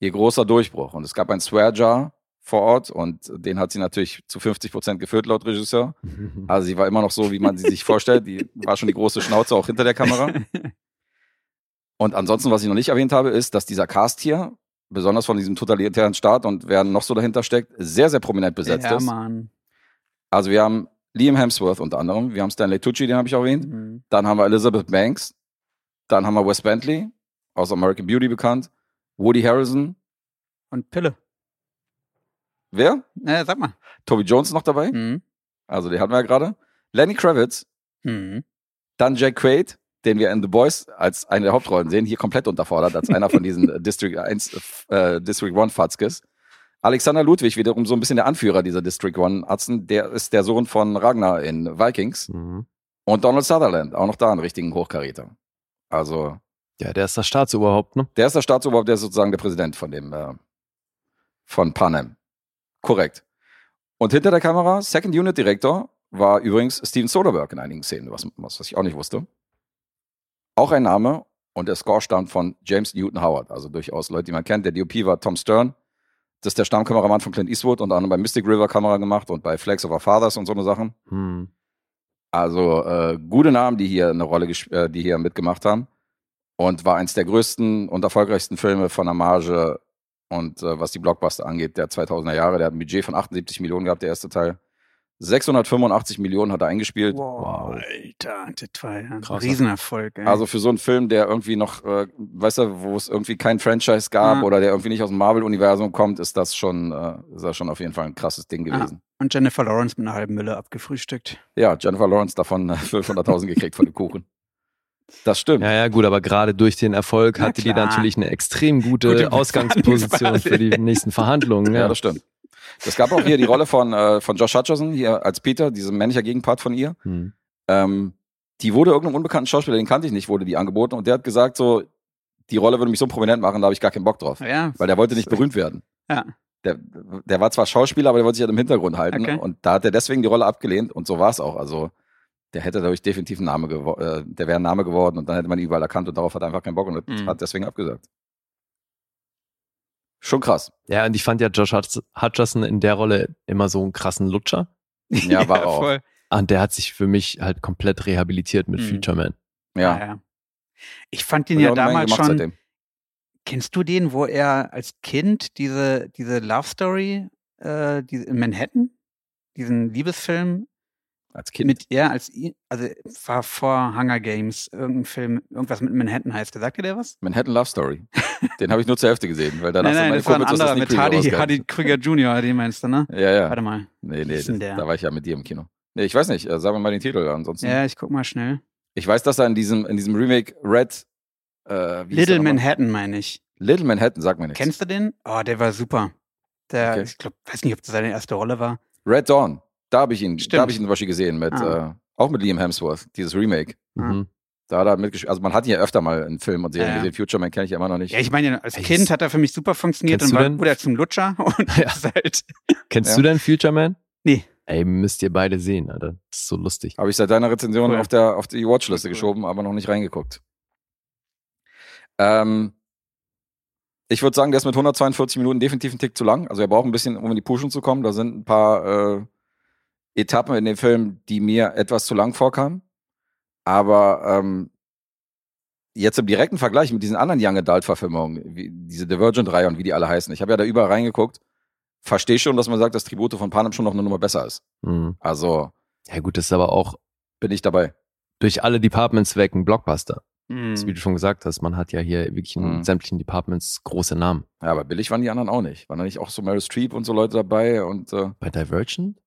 ihr großer Durchbruch. Und es gab ein Swear Jar vor Ort und den hat sie natürlich zu 50 Prozent gefüllt laut Regisseur. (laughs) Also sie war immer noch so, wie man sie sich vorstellt. Die war schon die große Schnauze auch hinter der Kamera. (laughs) Und ansonsten, was ich noch nicht erwähnt habe, ist, dass dieser Cast hier, besonders von diesem totalitären Staat und wer noch so dahinter steckt, sehr, sehr prominent besetzt ja, ist. Mann. Also wir haben Liam Hemsworth unter anderem, wir haben Stanley Tucci, den habe ich erwähnt. Mhm. Dann haben wir Elizabeth Banks. Dann haben wir Wes Bentley, aus American Beauty bekannt. Woody Harrison. Und Pille. Wer? Äh, sag mal. Toby Jones noch dabei. Mhm. Also den hatten wir ja gerade. Lenny Kravitz. Mhm. Dann Jack Quaid, den wir in The Boys als eine der Hauptrollen sehen, hier komplett unterfordert, als einer von diesen (laughs) äh, District 1, äh, District 1 Fatzkes. Alexander Ludwig, wiederum so ein bisschen der Anführer dieser District 1 Atzen, der ist der Sohn von Ragnar in Vikings. Mhm. Und Donald Sutherland, auch noch da einen richtigen Hochkaräter. Also, Ja, der ist das Staatsoberhaupt, ne? der ist der Staatsoberhaupt, der ist sozusagen der Präsident von dem, äh, von Panem. Korrekt. Und hinter der Kamera, Second Unit Direktor, war übrigens Steven Soderbergh in einigen Szenen, was, was ich auch nicht wusste. Auch ein Name und der Score stammt von James Newton Howard, also durchaus Leute, die man kennt. Der DOP war Tom Stern. Das ist der Stammkameramann von Clint Eastwood, unter anderem bei Mystic River Kamera gemacht und bei Flags of Our Fathers und so eine Sachen. Hm. Also äh, gute Namen, die hier eine Rolle, äh, die hier mitgemacht haben. Und war eins der größten und erfolgreichsten Filme von der Marge und äh, was die Blockbuster angeht, der 2000er Jahre. Der hat ein Budget von 78 Millionen gehabt, der erste Teil. 685 Millionen hat er eingespielt. Wow, Alter, das war ja ein Krasser. Riesenerfolg. Ey. Also für so einen Film, der irgendwie noch, äh, weißt du, wo es irgendwie kein Franchise gab Ja. oder der irgendwie nicht aus dem Marvel-Universum kommt, ist das schon, äh, ist das schon auf jeden Fall ein krasses Ding gewesen. Und Jennifer Lawrence mit einer halben Mülle abgefrühstückt. Ja, Jennifer Lawrence davon äh, 500.000 gekriegt von dem Kuchen. Das stimmt. Ja, ja, gut, aber gerade durch den Erfolg hatte die natürlich eine extrem gute, Gute Ausgangsposition für die nächsten Verhandlungen. Ja, Ja, das stimmt. Es gab auch hier die Rolle von, äh, von Josh Hutcherson, hier als Peter, diesem männlicher Gegenpart von ihr. Hm. Ähm, die wurde irgendeinem unbekannten Schauspieler, den kannte ich nicht, wurde die angeboten und der hat gesagt so, die Rolle würde mich so prominent machen, da habe ich gar keinen Bock drauf. Ja. Weil der wollte nicht berühmt werden. Ja. Der, der war zwar Schauspieler, aber der wollte sich halt im Hintergrund halten. Okay. Und da hat er deswegen die Rolle abgelehnt und so war es auch. Also der hätte dadurch definitiv ein Name geworden, äh, der wäre ein Name geworden und dann hätte man ihn überall erkannt und darauf hat er einfach keinen Bock und Mhm. hat deswegen abgesagt. Schon krass. ja, und ich fand ja Josh Hutch- Hutcherson in der Rolle immer so einen krassen Lutscher. Ja, war (laughs) er auch. voll. Und der hat sich für mich halt komplett rehabilitiert mit Mhm. Future Man. Ja. Ja. ja. Ich fand ihn ja damals schon. seitdem. Kennst du den, wo er als Kind diese, diese Love Story äh, die, in Manhattan, diesen Liebesfilm Als Kind. mit, ja, als also war vor Hunger Games, irgendein Film, irgendwas mit Manhattan heißt der. Sagt dir der was? Manhattan Love Story. Den habe ich nur zur Hälfte gesehen, weil danach nein, nein, meine das war ein anderer mit Hardy. Hardy Krüger Jr., den meinst du, ne? Ja, ja. Warte mal. Nee, nee, das, da war ich ja mit dir im Kino. Nee, ich weiß nicht, äh, sag mir mal den Titel, ansonsten. Ja, ich guck mal schnell. Ich weiß, dass er in diesem, in diesem Remake Red, äh, Little? Manhattan, meine ich. Little Manhattan, sag mir nichts. Kennst du den? Oh, der war super. Der, Okay. ich glaub, weiß nicht, ob das seine erste Rolle war. Red Dawn. Da habe ich ihn, Stimmt. da habe ich ihn zum Beispiel gesehen mit, Ah. äh, auch mit Liam Hemsworth, dieses Remake. Ah. Mhm. Da hat er mitgespielt. Also man hat ihn ja öfter mal in Filmen und Serien Ja, ja. gesehen. Future Man kenne ich ja immer noch nicht. Ja, ich meine, als Kind hat er für mich super funktioniert und war, er zum Lutscher (laughs) und Ja. halt. (laughs) Kennst Ja. du denn Future Man? Nee. Ey, müsst ihr beide sehen, Alter. Das ist so lustig. Habe ich seit deiner Rezension Cool. auf, der, auf die Watchliste Cool. geschoben, aber noch nicht reingeguckt. Ähm, ich würde sagen, der ist mit 142 Minuten definitiv ein Tick zu lang. Also er braucht ein bisschen, um in die Pushen zu kommen. Da sind ein paar äh, Etappen in dem Film, die mir etwas zu lang vorkamen. Aber ähm, jetzt im direkten Vergleich mit diesen anderen Young Adult-Verfilmungen, wie diese Divergent-Reihe und wie die alle heißen, ich habe ja da überall reingeguckt, verstehe schon, dass man sagt, dass Tribute von Panem schon noch eine Nummer besser ist. Mhm. Also Ja gut, das ist aber auch bin ich dabei. durch alle Departments weg ein Blockbuster. Mhm. Das, wie du schon gesagt hast, man hat ja hier wirklich in Mhm. sämtlichen Departments große Namen. Ja, aber billig waren die anderen auch nicht. Waren da nicht auch so Meryl Streep und so Leute dabei und äh, Bei Divergent?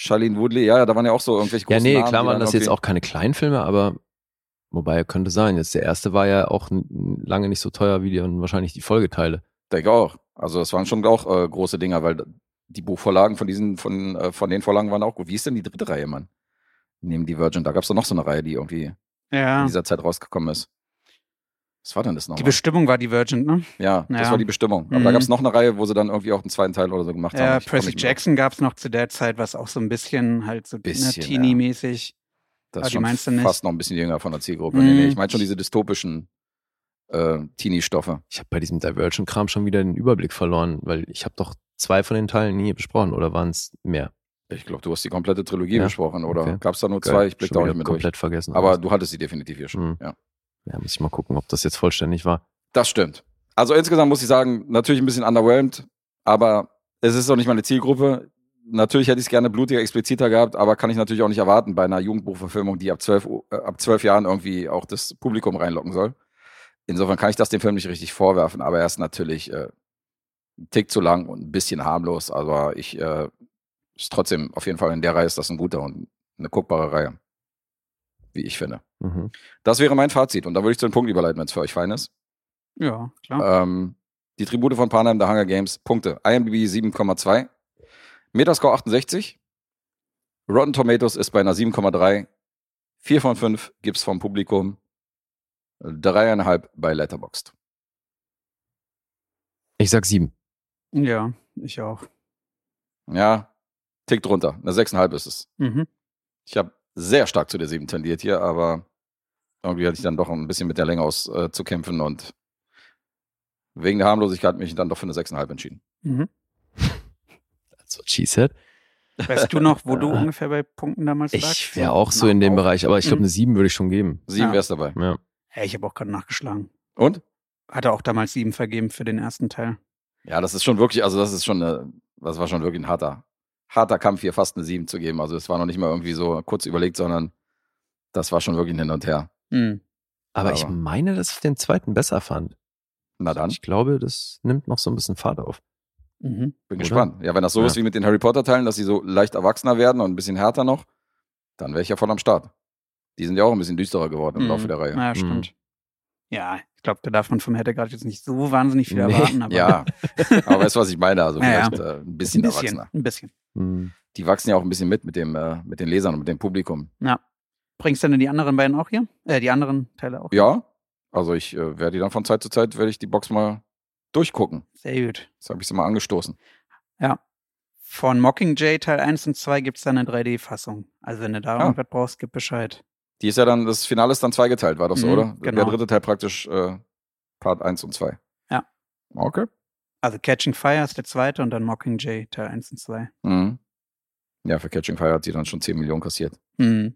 Charlene Woodley? Ja, ja, da waren ja auch so irgendwelche Ja, großen nee, Namen. klar waren das jetzt auch keine Kleinfilme, aber wobei könnte sein. Jetzt der erste war ja auch lange nicht so teuer wie die und wahrscheinlich die Folgeteile. Denke auch. Also das waren schon auch äh, große Dinger, weil die Buchvorlagen von diesen, von, äh, von den Vorlagen waren auch gut. Wie ist denn die dritte Reihe, Mann? Neben Divergent, da gab es doch noch so eine Reihe, die irgendwie Ja. in dieser Zeit rausgekommen ist. Was war denn das Die nochmal? Bestimmung war Divergent, ne? Ja, das Ja. war die Bestimmung. Aber Mhm. da gab es noch eine Reihe, wo sie dann irgendwie auch einen zweiten Teil oder so gemacht Ja, haben. Komm Percy. Jackson gab es noch zu der Zeit, was auch so ein bisschen halt so ne, Bisschen, Teenie-mäßig. Das Ah, ist die schon meinst du nicht? fast noch ein bisschen jünger von der Zielgruppe. Mhm. Nee, nee, ich meine schon diese dystopischen äh, Teenie-Stoffe. Ich habe bei diesem Divergent-Kram schon wieder den Überblick verloren, weil ich habe doch zwei von den Teilen nie besprochen oder waren es mehr? Ich glaube, du hast die komplette Trilogie Ja? besprochen, oder? Okay. Gab es da nur Geil. zwei? Ich blick da auch nicht mehr durch. komplett vergessen. Aber du hattest sie definitiv hier schon. Mhm. Ja. Ja, muss ich mal gucken, ob das jetzt vollständig war. Das stimmt. Also insgesamt muss ich sagen, natürlich ein bisschen underwhelmed, aber es ist doch nicht meine Zielgruppe. Natürlich hätte ich es gerne blutiger, expliziter gehabt, aber kann ich natürlich auch nicht erwarten bei einer Jugendbuchverfilmung, die ab zwölf, äh, ab zwölf Jahren irgendwie auch das Publikum reinlocken soll. Insofern kann ich das dem Film nicht richtig vorwerfen, aber er ist natürlich äh, ein Tick zu lang und ein bisschen harmlos, aber ich äh, ist trotzdem auf jeden Fall in der Reihe ist das ein guter und eine guckbare Reihe. Wie ich finde. Mhm. Das wäre mein Fazit und da würde ich zu den Punkt überleiten, wenn es für euch fein ist. Ja, klar. Ähm, die Tribute von Panem, der Hunger Games, Punkte. IMDb 7,2. Metascore 68. Rotten Tomatoes ist bei einer 7,3. 4 von 5 gibt's vom Publikum. Dreieinhalb bei Letterboxd. Ich sag sieben. Ja, ich auch. Ja, tick drunter. Eine 6,5 ist es. Mhm. Ich habe sehr stark zu der 7 tendiert hier, aber irgendwie hatte ich dann doch ein bisschen mit der Länge aus äh, zu kämpfen und wegen der Harmlosigkeit mich dann doch für eine 6,5 entschieden. Mhm. (laughs) That's what she said. Weißt du noch, wo du (laughs) ungefähr bei Punkten damals lagst? Ich wäre auch so in dem Bereich, aber ich glaube, Mhm. eine sieben würde ich schon geben. Sieben Ja. wär's dabei. Ja. Ja, ich habe auch gerade nachgeschlagen. Und? Hatte auch damals sieben vergeben für den ersten Teil. Ja, das ist schon wirklich, also das ist schon, eine, das war schon wirklich ein harter, harter Kampf, hier fast eine 7 zu geben. Also es war noch nicht mal irgendwie so kurz überlegt, sondern das war schon wirklich ein Hin und Her. Mhm. Aber, ich Aber- meine, dass ich den zweiten besser fand. Na dann, Ich glaube, das nimmt noch so ein bisschen Fahrt auf. Mhm. bin Oder? gespannt. Ja, wenn das so Ja. ist wie mit den Harry Potter Teilen, dass sie so leicht erwachsener werden und ein bisschen härter noch, dann wäre ich ja voll am Start. Die sind ja auch ein bisschen düsterer geworden im Mhm. Laufe der Reihe. Ja, stimmt. Ja, ich glaube, da darf man vom Hätte gerade jetzt nicht so wahnsinnig viel Nee. erwarten. Aber Ja, (laughs) aber weißt du, was ich meine? Also Ja, ja. vielleicht Äh, ein ein bisschen, bisschen. erwachsener. Ein bisschen. Hm. Die wachsen ja auch ein bisschen mit mit dem, äh, mit den Lesern und mit dem Publikum. Bringst du denn die anderen beiden auch hier? Äh, die anderen Teile auch? Ja, also ich äh, werde die dann von Zeit zu Zeit, werde ich die Box mal durchgucken. Sehr gut. Jetzt habe ich sie mal angestoßen. Von Mockingjay Teil 1 und 2 gibt's dann eine 3D-Fassung. Also wenn du da Ah. irgendwas brauchst, gib Bescheid. Die ist ja dann, das Finale ist dann zweigeteilt, war das so, Mhm, oder? genau. Der dritte Teil praktisch äh, Part 1 und 2. Ja. Okay. Also Catching Fire ist der zweite und dann Mockingjay Teil 1 und 2. Mhm. Ja, für Catching Fire hat sie dann schon 10 Millionen kassiert. Mhm.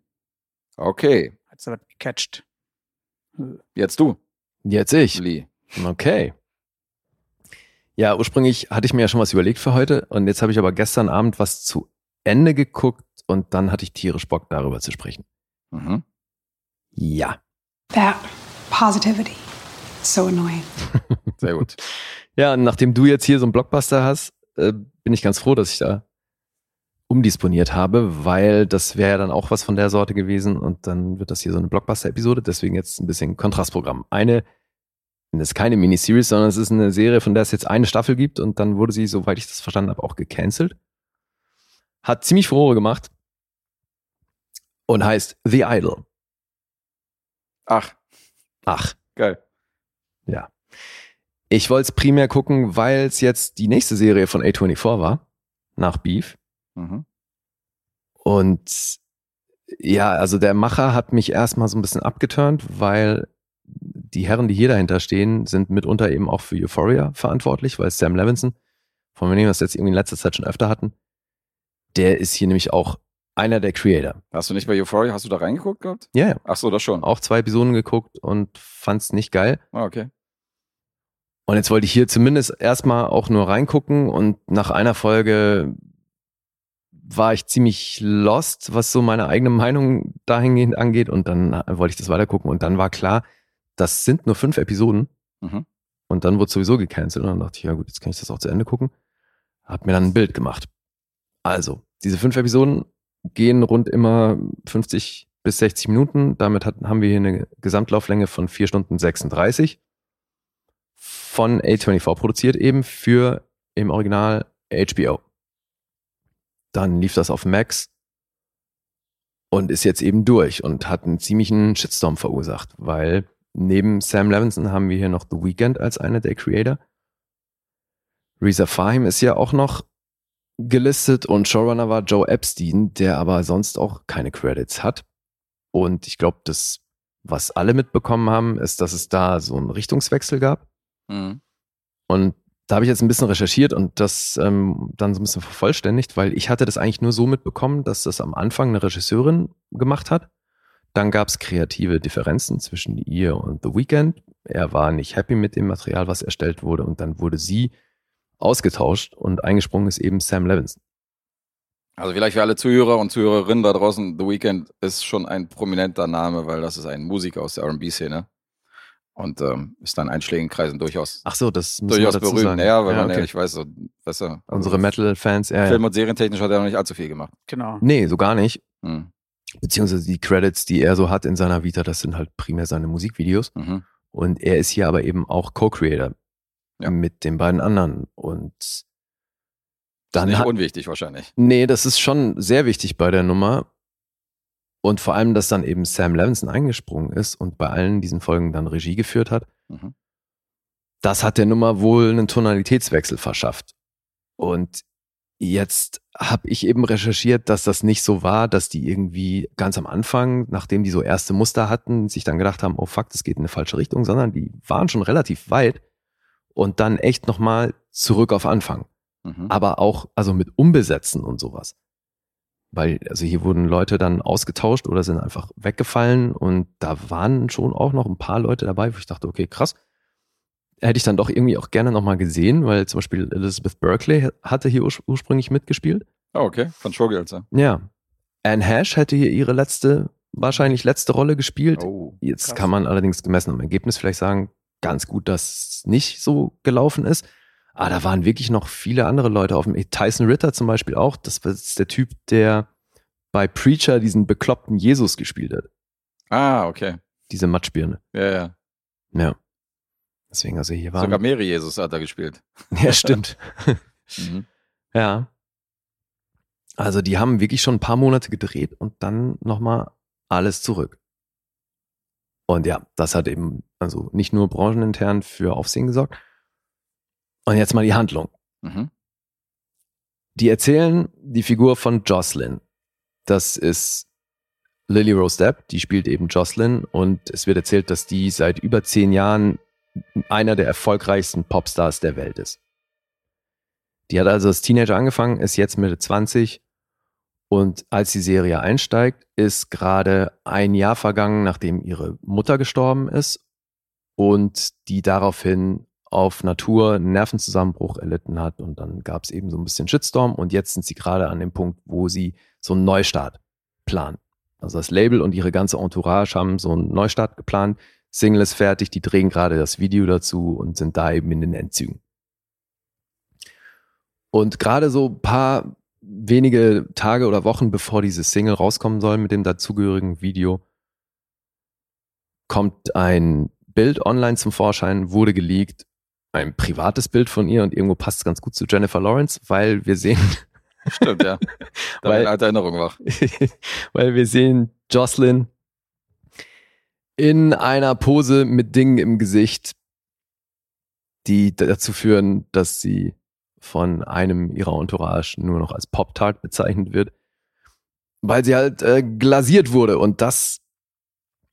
Okay, Hat sie was gecatcht. jetzt du, Jetzt ich. Lee. Okay. Ja, ursprünglich hatte ich mir ja schon was überlegt für heute und jetzt habe ich aber gestern Abend was zu Ende geguckt und dann hatte ich tierisch Bock darüber zu sprechen. Mhm. Ja. That positivity. So annoying. (laughs) Sehr gut. Ja, und nachdem du jetzt hier so einen Blockbuster hast, äh, bin ich ganz froh, dass ich da umdisponiert habe, weil das wäre ja dann auch was von der Sorte gewesen und dann wird das hier so eine Blockbuster-Episode, deswegen jetzt ein bisschen Kontrastprogramm. Eine, das ist keine Miniseries, sondern es ist eine Serie, von der es jetzt eine Staffel gibt und dann wurde sie, soweit ich das verstanden habe, auch gecancelt. Hat ziemlich Furore gemacht und heißt The Idol. Ach, Ach, geil. Ja. Ich wollte es primär gucken, weil es jetzt die nächste Serie von A24 war, nach Beef. Mhm. Und ja, also der Macher hat mich erstmal so ein bisschen abgeturnt, weil die Herren, die hier dahinter stehen, sind mitunter eben auch für Euphoria verantwortlich, weil Sam Levinson, von dem wir das jetzt irgendwie in letzter Zeit schon öfter hatten, der ist hier nämlich auch einer der Creator. Hast du nicht bei Euphoria, hast du da reingeguckt gehabt? Ja, ja. Ach so, das schon. Auch zwei Episoden geguckt und fand's nicht geil. Ah, okay. Und jetzt wollte ich hier zumindest erstmal auch nur reingucken und nach einer Folge war ich ziemlich lost, was so meine eigene Meinung dahingehend angeht und dann wollte ich das weitergucken und dann war klar, das sind nur fünf Episoden Mhm. und dann wurde sowieso gecancelt und dann dachte ich, ja gut, jetzt kann ich das auch zu Ende gucken. Hab mir dann ein Bild gemacht. Also, diese fünf Episoden gehen rund immer 50 bis 60 Minuten. Damit hat, haben wir hier eine Gesamtlauflänge von vier Stunden 36 von A24 produziert eben für im Original HBO. Dann lief das auf Max und ist jetzt eben durch und hat einen ziemlichen Shitstorm verursacht, weil neben Sam Levinson haben wir hier noch The Weeknd als einer der Creator. Reza Fahim ist ja auch noch gelistet und Showrunner war Joe Epstein, der aber sonst auch keine Credits hat. Und ich glaube, das, was alle mitbekommen haben, ist, dass es da so einen Richtungswechsel gab. Mhm. Und da habe ich jetzt ein bisschen recherchiert und das ähm, dann so ein bisschen vervollständigt, weil ich hatte das eigentlich nur so mitbekommen, dass das am Anfang eine Regisseurin gemacht hat. Dann gab es kreative Differenzen zwischen ihr und The Weeknd. Er war nicht happy mit dem Material, was erstellt wurde und dann wurde sie ausgetauscht und eingesprungen ist eben Sam Levinson. Also vielleicht für alle Zuhörer und Zuhörerinnen da draußen, The Weeknd ist schon ein prominenter Name, weil das ist ein Musiker aus der R&B-Szene und ähm, ist dann in einschlägigen Kreisen durchaus Ach so, das muss durchaus man dazu berühmt. sagen. Ja, weil man ja okay. nicht weiß, so, weißt du, also Unsere Metal-Fans, ja, Film- und Serientechnisch hat er noch nicht allzu viel gemacht. Genau. Nee, so gar nicht. Hm. Beziehungsweise die Credits, die er so hat in seiner Vita, das sind halt primär seine Musikvideos. Mhm. Und er ist hier aber eben auch Co-Creator Ja. mit den beiden anderen. Und dann Nicht hat, unwichtig wahrscheinlich. Nee, das ist schon sehr wichtig bei der Nummer. Und vor allem, dass dann eben Sam Levinson eingesprungen ist und bei allen diesen Folgen dann Regie geführt hat. Mhm. Das hat der Nummer wohl einen Tonalitätswechsel verschafft. Und jetzt habe ich eben recherchiert, dass das nicht so war, dass die irgendwie ganz am Anfang, nachdem die so erste Muster hatten, sich dann gedacht haben, oh fuck, das geht in eine falsche Richtung, sondern die waren schon relativ weit und dann echt nochmal zurück auf Anfang Mhm. aber auch also mit Umbesetzen und sowas. Weil, also hier wurden Leute dann ausgetauscht oder sind einfach weggefallen und da waren schon auch noch ein paar Leute dabei, wo ich dachte, okay, krass. Hätte ich dann doch irgendwie auch gerne nochmal gesehen, weil zum Beispiel Elizabeth Berkeley hatte hier urs ursprünglich mitgespielt. Oh, okay. Von Showgirls, ja. Ja. Anne Hash hätte hier ihre letzte, wahrscheinlich letzte Rolle gespielt. Oh. Jetzt kann man allerdings gemessen am Ergebnis vielleicht sagen, ganz gut, dass es nicht so gelaufen ist. Aber da waren wirklich noch viele andere Leute auf dem. Tyson Ritter zum Beispiel auch. Das war jetzt der Typ, der bei Preacher diesen bekloppten Jesus gespielt hat. Ah, okay. Diese Matschbirne. Ja, ja. Ja. Deswegen, also hier Sogar waren. Mary Jesus hat er gespielt. (laughs) Ja, stimmt. (laughs) Mhm. ja. Also die haben wirklich schon ein paar Monate gedreht und dann nochmal alles zurück. Und ja, das hat eben also nicht nur branchenintern für Aufsehen gesorgt. Und jetzt mal die Handlung. Mhm. Die erzählen die Figur von Jocelyn. Das ist Lily Rose Depp, die spielt eben Jocelyn und es wird erzählt, dass die seit über zehn Jahren einer der erfolgreichsten Popstars der Welt ist. Die hat also als Teenager angefangen, ist jetzt Mitte 20 und als die Serie einsteigt, ist gerade ein Jahr vergangen, nachdem ihre Mutter gestorben ist und die daraufhin auf Natur einen Nervenzusammenbruch erlitten hat und dann gab es eben so ein bisschen Shitstorm und jetzt sind sie gerade an dem Punkt, wo sie so einen Neustart planen. Also das Label und ihre ganze Entourage haben so einen Neustart geplant. Single ist fertig, die drehen gerade das Video dazu und sind da eben in den Endzügen. Und gerade so ein paar wenige Tage oder Wochen bevor diese Single rauskommen soll mit dem dazugehörigen Video, kommt ein Bild online zum Vorschein, wurde geleakt, ein privates Bild von ihr und irgendwo passt es ganz gut zu Jennifer Lawrence, weil wir sehen, (laughs) Stimmt, ja. (laughs) Da Weil- alte Erinnerung wach. (laughs) weil wir sehen Jocelyn in einer Pose mit Dingen im Gesicht, die dazu führen, dass sie von einem ihrer Entourage nur noch als Pop-Tart bezeichnet wird, weil sie halt äh, glasiert wurde und das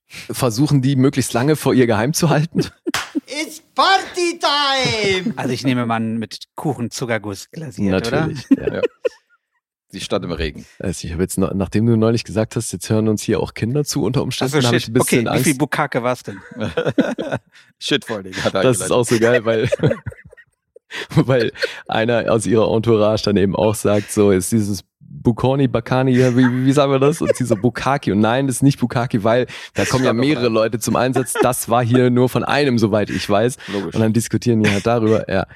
versuchen die möglichst lange vor ihr geheim zu halten. It's party time! (laughs) Also ich nehme mal mit Kuchen Zuckerguss glasiert, Natürlich. Ja. Ja. Sie stand im Regen. Also ich habe jetzt, nachdem du neulich gesagt hast, jetzt hören uns hier auch Kinder zu unter oder? Umständen, Also habe ich ein Okay, bisschen wie viel Angst. Bukake war's denn? (laughs) Shit vor dir. Hat er Das ist auch so geil, weil, (laughs) weil einer aus ihrer Entourage dann eben auch sagt, so ist dieses Bukoni, Bakani, wie, wie sagen wir das? Und sie so Bukaki. Und nein, das ist nicht Bukaki, weil da kommen ja mehrere rein. Leute zum Einsatz. Das war hier nur von einem, soweit ich weiß. Logisch. Und dann diskutieren die halt darüber, ja.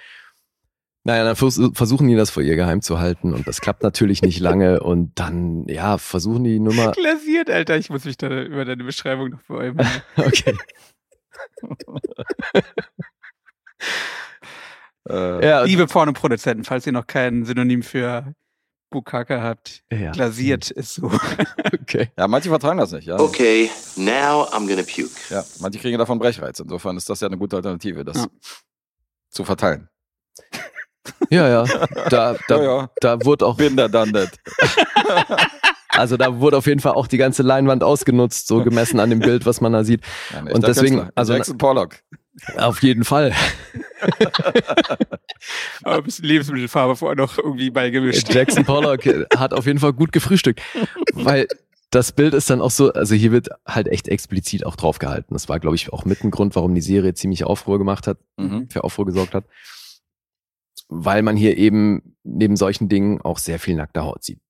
Naja, dann vers versuchen die das vor ihr geheim zu halten und das klappt natürlich nicht lange und dann, ja, versuchen die Nummer, Glasiert, Alter. Ich muss mich da über deine Beschreibung noch beäumen. (laughs) okay. (laughs) äh, Ja, Liebe Pornoproduzenten, falls ihr noch kein Synonym für Bukake habt, ja, glasiert ist so. (laughs) okay. ja, manche vertragen das nicht. Ja. Okay, now I'm gonna puke. ja, manche kriegen davon Brechreiz. Insofern ist das ja eine gute Alternative, das Ja. zu verteilen. Ja, ja, (laughs) da, da, ja, ja. da wurde auch Bin da done that. Also da wurde auf jeden Fall auch die ganze Leinwand ausgenutzt, so gemessen an dem Bild, was man da sieht. Ja, Und deswegen, Künstler. also- Jackson Pollock. Auf jeden Fall. (laughs) Aber ein bisschen Lebensmittelfarbe vorher noch irgendwie beigemischt. Jackson Pollock hat auf jeden Fall gut gefrühstückt, weil das Bild ist dann auch so, also hier wird halt echt explizit auch drauf gehalten. Das war, glaube ich, auch mit ein Grund, warum die Serie ziemlich Aufruhr gemacht hat, Mhm. für Aufruhr gesorgt hat. Weil man hier eben neben solchen Dingen auch sehr viel nackte Haut sieht.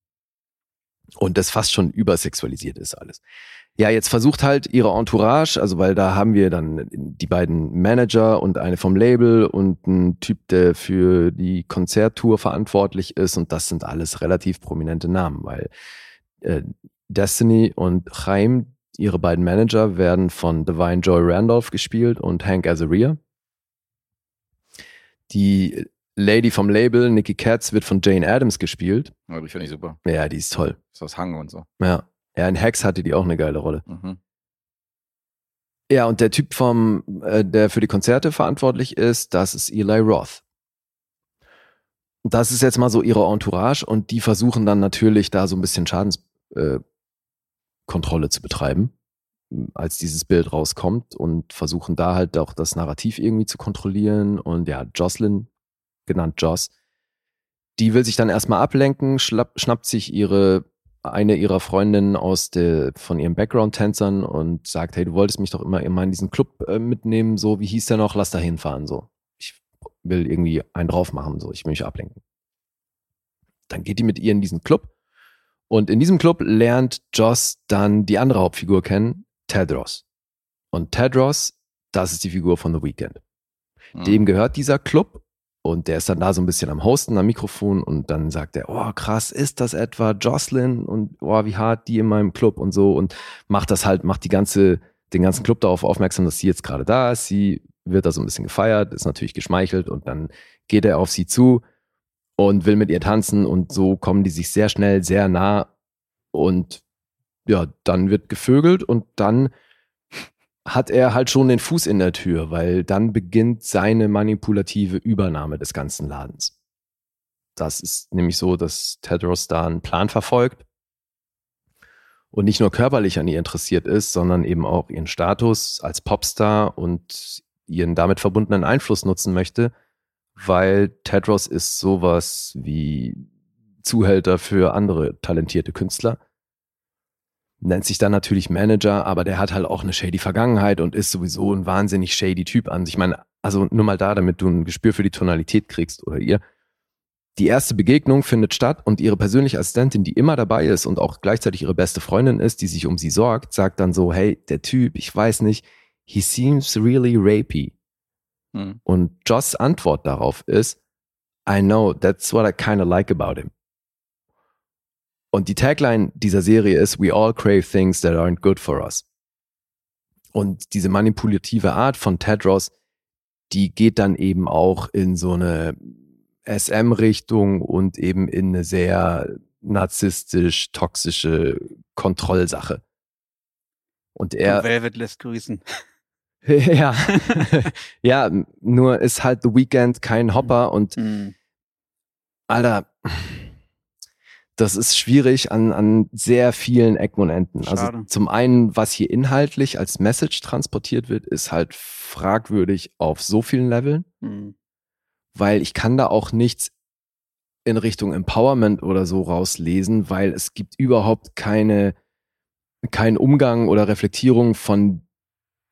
Und das fast schon übersexualisiert ist alles. Ja, jetzt versucht halt ihre Entourage, also weil da haben wir dann die beiden Manager und eine vom Label und ein Typ, der für die Konzerttour verantwortlich ist und das sind alles relativ prominente Namen, weil äh, Destiny und Chaim, ihre beiden Manager, werden von Divine Joy Randolph gespielt und Hank Azaria. Die Lady vom Label, Nikki Katz, wird von Jane Addams gespielt. Ja, die finde ich super. Ja, die ist toll. Ist aus Hang und so. Ja. Ja, in Hex hatte die auch eine geile Rolle. Mhm. Ja, und der Typ vom, äh, der für die Konzerte verantwortlich ist, das ist Eli Roth. Das ist jetzt mal so ihre Entourage und die versuchen dann natürlich da so ein bisschen Schadenskontrolle äh, zu betreiben, als dieses Bild rauskommt und versuchen da halt auch das Narrativ irgendwie zu kontrollieren. Und ja, Jocelyn, genannt Joss, die will sich dann erstmal ablenken, schlapp, schnappt sich ihre eine ihrer Freundinnen aus der, von ihren Background-Tänzern und sagt, hey, du wolltest mich doch immer, immer in diesen Club äh, mitnehmen, so, wie hieß der noch, lass da hinfahren, so. Ich will irgendwie einen drauf machen, so, ich will mich ablenken. Dann geht die mit ihr in diesen Club und in diesem Club lernt Joss dann die andere Hauptfigur kennen, Tedros. Und Tedros, das ist die Figur von The Weeknd. Mhm. Dem gehört dieser Club und der ist dann da so ein bisschen am Hosten, am Mikrofon und dann sagt er, oh krass, ist das etwa Jocelyn und oh, wie hart die in meinem Club und so und macht das halt, macht die ganze, den ganzen Club darauf aufmerksam, dass sie jetzt gerade da ist. Sie wird da so ein bisschen gefeiert, ist natürlich geschmeichelt und dann geht er auf sie zu und will mit ihr tanzen und so kommen die sich sehr schnell sehr nah und ja, dann wird gevögelt und dann hat er halt schon den Fuß in der Tür, weil dann beginnt seine manipulative Übernahme des ganzen Ladens. Das ist nämlich so, dass Tedros da einen Plan verfolgt und nicht nur körperlich an ihr interessiert ist, sondern eben auch ihren Status als Popstar und ihren damit verbundenen Einfluss nutzen möchte, weil Tedros ist sowas wie Zuhälter für andere talentierte Künstler nennt sich dann natürlich Manager, aber der hat halt auch eine shady Vergangenheit und ist sowieso ein wahnsinnig shady Typ an. Ich meine, also nur mal da, damit du ein Gespür für die Tonalität kriegst oder ihr. Die erste Begegnung findet statt und ihre persönliche Assistentin, die immer dabei ist und auch gleichzeitig ihre beste Freundin ist, die sich um sie sorgt, sagt dann so, hey, der Typ, ich weiß nicht, he seems really rapey. Mhm. Und Joss Antwort darauf ist, I know, that's what I kinda like about him. Und die Tagline dieser Serie ist, we all crave things that aren't good for us. Und diese manipulative Art von Tedros, die geht dann eben auch in so eine SM-Richtung und eben in eine sehr narzisstisch, toxische Kontrollsache. Und er, Velvet lässt grüßen. (laughs) ja, (laughs) ja, nur ist halt The Weeknd kein Hopper und Hm. Alter, das ist schwierig an, an sehr vielen Ecken und Enden. Also Schade. zum einen, was hier inhaltlich als Message transportiert wird, ist halt fragwürdig auf so vielen Leveln, Hm. weil ich kann da auch nichts in Richtung Empowerment oder so rauslesen, weil es gibt überhaupt keine, keinen Umgang oder Reflektierung von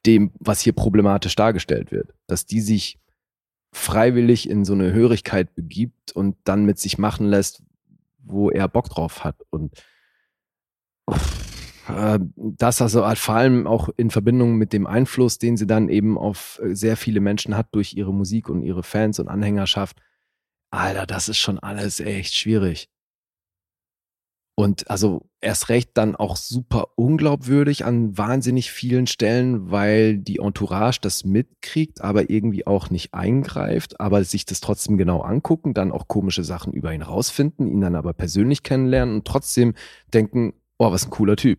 dem, was hier problematisch dargestellt wird. Dass die sich freiwillig in so eine Hörigkeit begibt und dann mit sich machen lässt, wo er Bock drauf hat. Und äh, das also halt vor allem auch in Verbindung mit dem Einfluss, den sie dann eben auf äh, sehr viele Menschen hat durch ihre Musik und ihre Fans und Anhängerschaft. Alter, das ist schon alles echt schwierig. Und also erst recht dann auch super unglaubwürdig an wahnsinnig vielen Stellen, weil die Entourage das mitkriegt, aber irgendwie auch nicht eingreift, aber sich das trotzdem genau angucken, dann auch komische Sachen über ihn rausfinden, ihn dann aber persönlich kennenlernen und trotzdem denken, oh, was ein cooler Typ.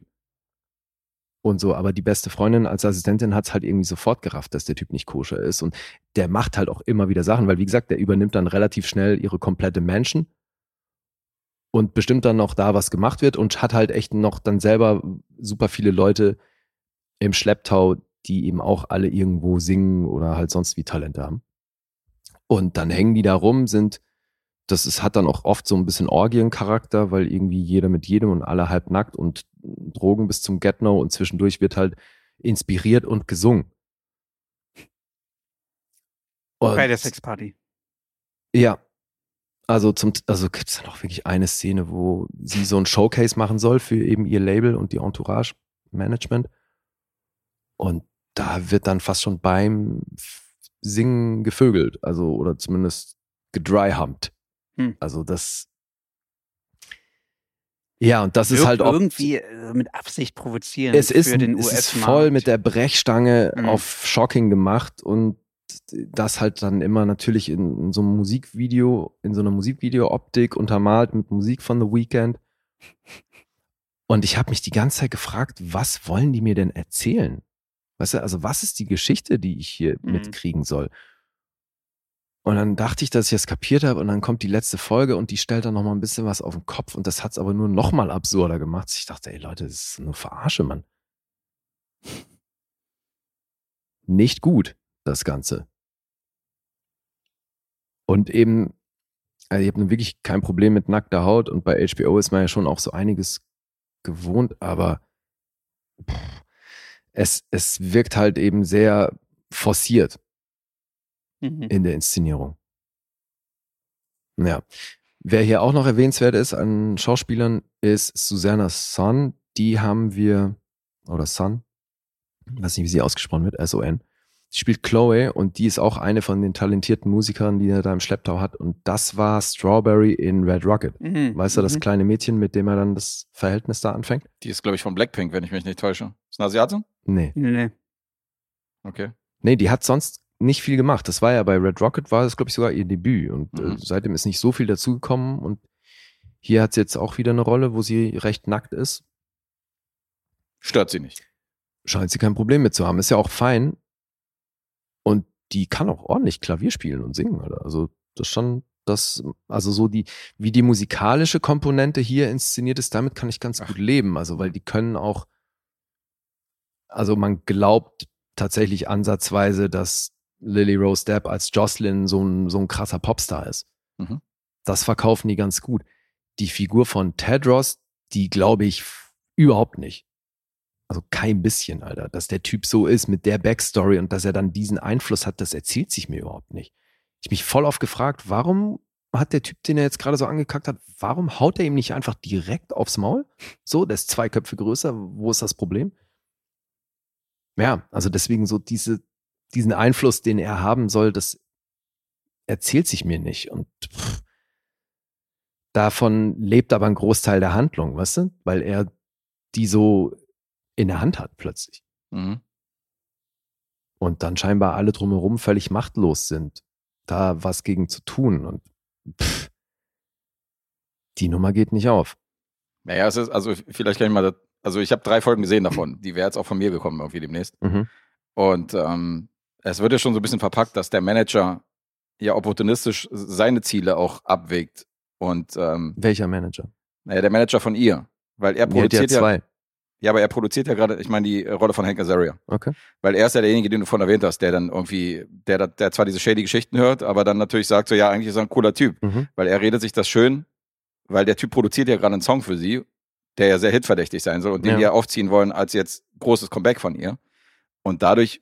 Und so, aber die beste Freundin als Assistentin hat's halt irgendwie sofort gerafft, dass der Typ nicht koscher ist. Und der macht halt auch immer wieder Sachen, weil wie gesagt, der übernimmt dann relativ schnell ihre komplette Mansion und bestimmt dann noch da, was gemacht wird und hat halt echt noch dann selber super viele Leute im Schlepptau, die eben auch alle irgendwo singen oder halt sonst wie Talente haben. Und dann hängen die da rum, sind, das ist, hat dann auch oft so ein bisschen Orgiencharakter, weil irgendwie jeder mit jedem und alle halb nackt und Drogen bis zum Get-No und zwischendurch wird halt inspiriert und gesungen. Und- Bei der Sexparty. Ja. Also zum, also gibt es dann auch wirklich eine Szene, wo sie so ein Showcase machen soll für eben ihr Label und die Entourage Management. Und da wird dann fast schon beim Singen gevögelt, also oder zumindest gedryhumpt. Hm. Also das. Ja, und das ist Wirkt halt auch. irgendwie äh, mit Absicht provozierend Es ist, für den es ist voll mit der Brechstange Mhm. auf Shocking gemacht und das halt dann immer natürlich in, in so einem Musikvideo, in so einer Musikvideo-Optik untermalt mit Musik von The Weeknd. Und ich habe mich die ganze Zeit gefragt, was wollen die mir denn erzählen? Weißt du, also was ist die Geschichte, die ich hier Mhm. mitkriegen soll? Und dann dachte ich, dass ich es kapiert habe und dann kommt die letzte Folge und die stellt dann noch mal ein bisschen was auf den Kopf und das hat es aber nur noch mal absurder gemacht. Ich dachte, ey Leute, das ist nur Verarsche, Mann. Nicht gut, das Ganze. Und eben, also ich habe nun wirklich kein Problem mit nackter Haut und bei HBO ist man ja schon auch so einiges gewohnt, aber pff, es, es wirkt halt eben sehr forciert Mhm. in der Inszenierung. Ja. Wer hier auch noch erwähnenswert ist an Schauspielern, ist Susanna Son. Die haben wir, oder Son, weiß nicht, wie sie ausgesprochen wird, S-O-N. Sie spielt Chloe und die ist auch eine von den talentierten Musikern, die er da im Schlepptau hat. Und das war Strawberry in Red Rocket. Mhm. Weißt du, das Mhm. kleine Mädchen, mit dem er dann das Verhältnis da anfängt? Die ist, glaube ich, von Blackpink, wenn ich mich nicht täusche. Ist eine Asiatin? Nee. Nee, nee. Okay. Nee, die hat sonst nicht viel gemacht. Das war ja bei Red Rocket, war das, glaube ich, sogar ihr Debüt. Und Mhm. äh, seitdem ist nicht so viel dazugekommen. Und hier hat sie jetzt auch wieder eine Rolle, wo sie recht nackt ist. Stört sie nicht. Scheint sie kein Problem mit zu haben. Ist ja auch fein. Die kann auch ordentlich Klavier spielen und singen, Alter. Also, das ist schon das, also so die, wie die musikalische Komponente hier inszeniert ist, damit kann ich ganz Ach. gut leben. Also, weil die können auch, also man glaubt tatsächlich ansatzweise, dass Lily Rose Depp als Jocelyn so ein, so ein krasser Popstar ist. Mhm. Das verkaufen die ganz gut. Die Figur von Tedros, die glaube ich überhaupt nicht. Also kein bisschen, Alter. Dass der Typ so ist mit der Backstory und dass er dann diesen Einfluss hat, das erzählt sich mir überhaupt nicht. Ich mich voll oft gefragt, warum hat der Typ, den er jetzt gerade so angekackt hat, warum haut er ihm nicht einfach direkt aufs Maul? So, der ist zwei Köpfe größer, wo ist das Problem? Ja, also deswegen so diese, diesen Einfluss, den er haben soll, das erzählt sich mir nicht. Und pff, davon lebt aber ein Großteil der Handlung, weißt du? Weil er die so in der Hand hat plötzlich. Mhm. Und dann scheinbar alle drumherum völlig machtlos sind, da was gegen zu tun. Und pff, die Nummer geht nicht auf. Naja, es ist, also vielleicht kann ich mal, das, also ich habe drei Folgen gesehen davon. Die wäre jetzt auch von mir gekommen, irgendwie demnächst. Mhm. Und ähm, es wird ja schon so ein bisschen verpackt, dass der Manager ja opportunistisch seine Ziele auch abwägt. Und ähm, Welcher Manager? naja, der Manager von ihr. Weil er hat ja produziert ja, zwei. Ja, aber er produziert ja gerade, ich meine, die Rolle von Hank Azaria. Okay. Weil er ist ja derjenige, den du vorhin erwähnt hast, der dann irgendwie, der, der zwar diese shady Geschichten hört, aber dann natürlich sagt so, ja, eigentlich ist er ein cooler Typ. Mhm. Weil er redet sich das schön, weil der Typ produziert ja gerade einen Song für sie, der ja sehr hitverdächtig sein soll und den Ja. die ja aufziehen wollen als jetzt großes Comeback von ihr. Und dadurch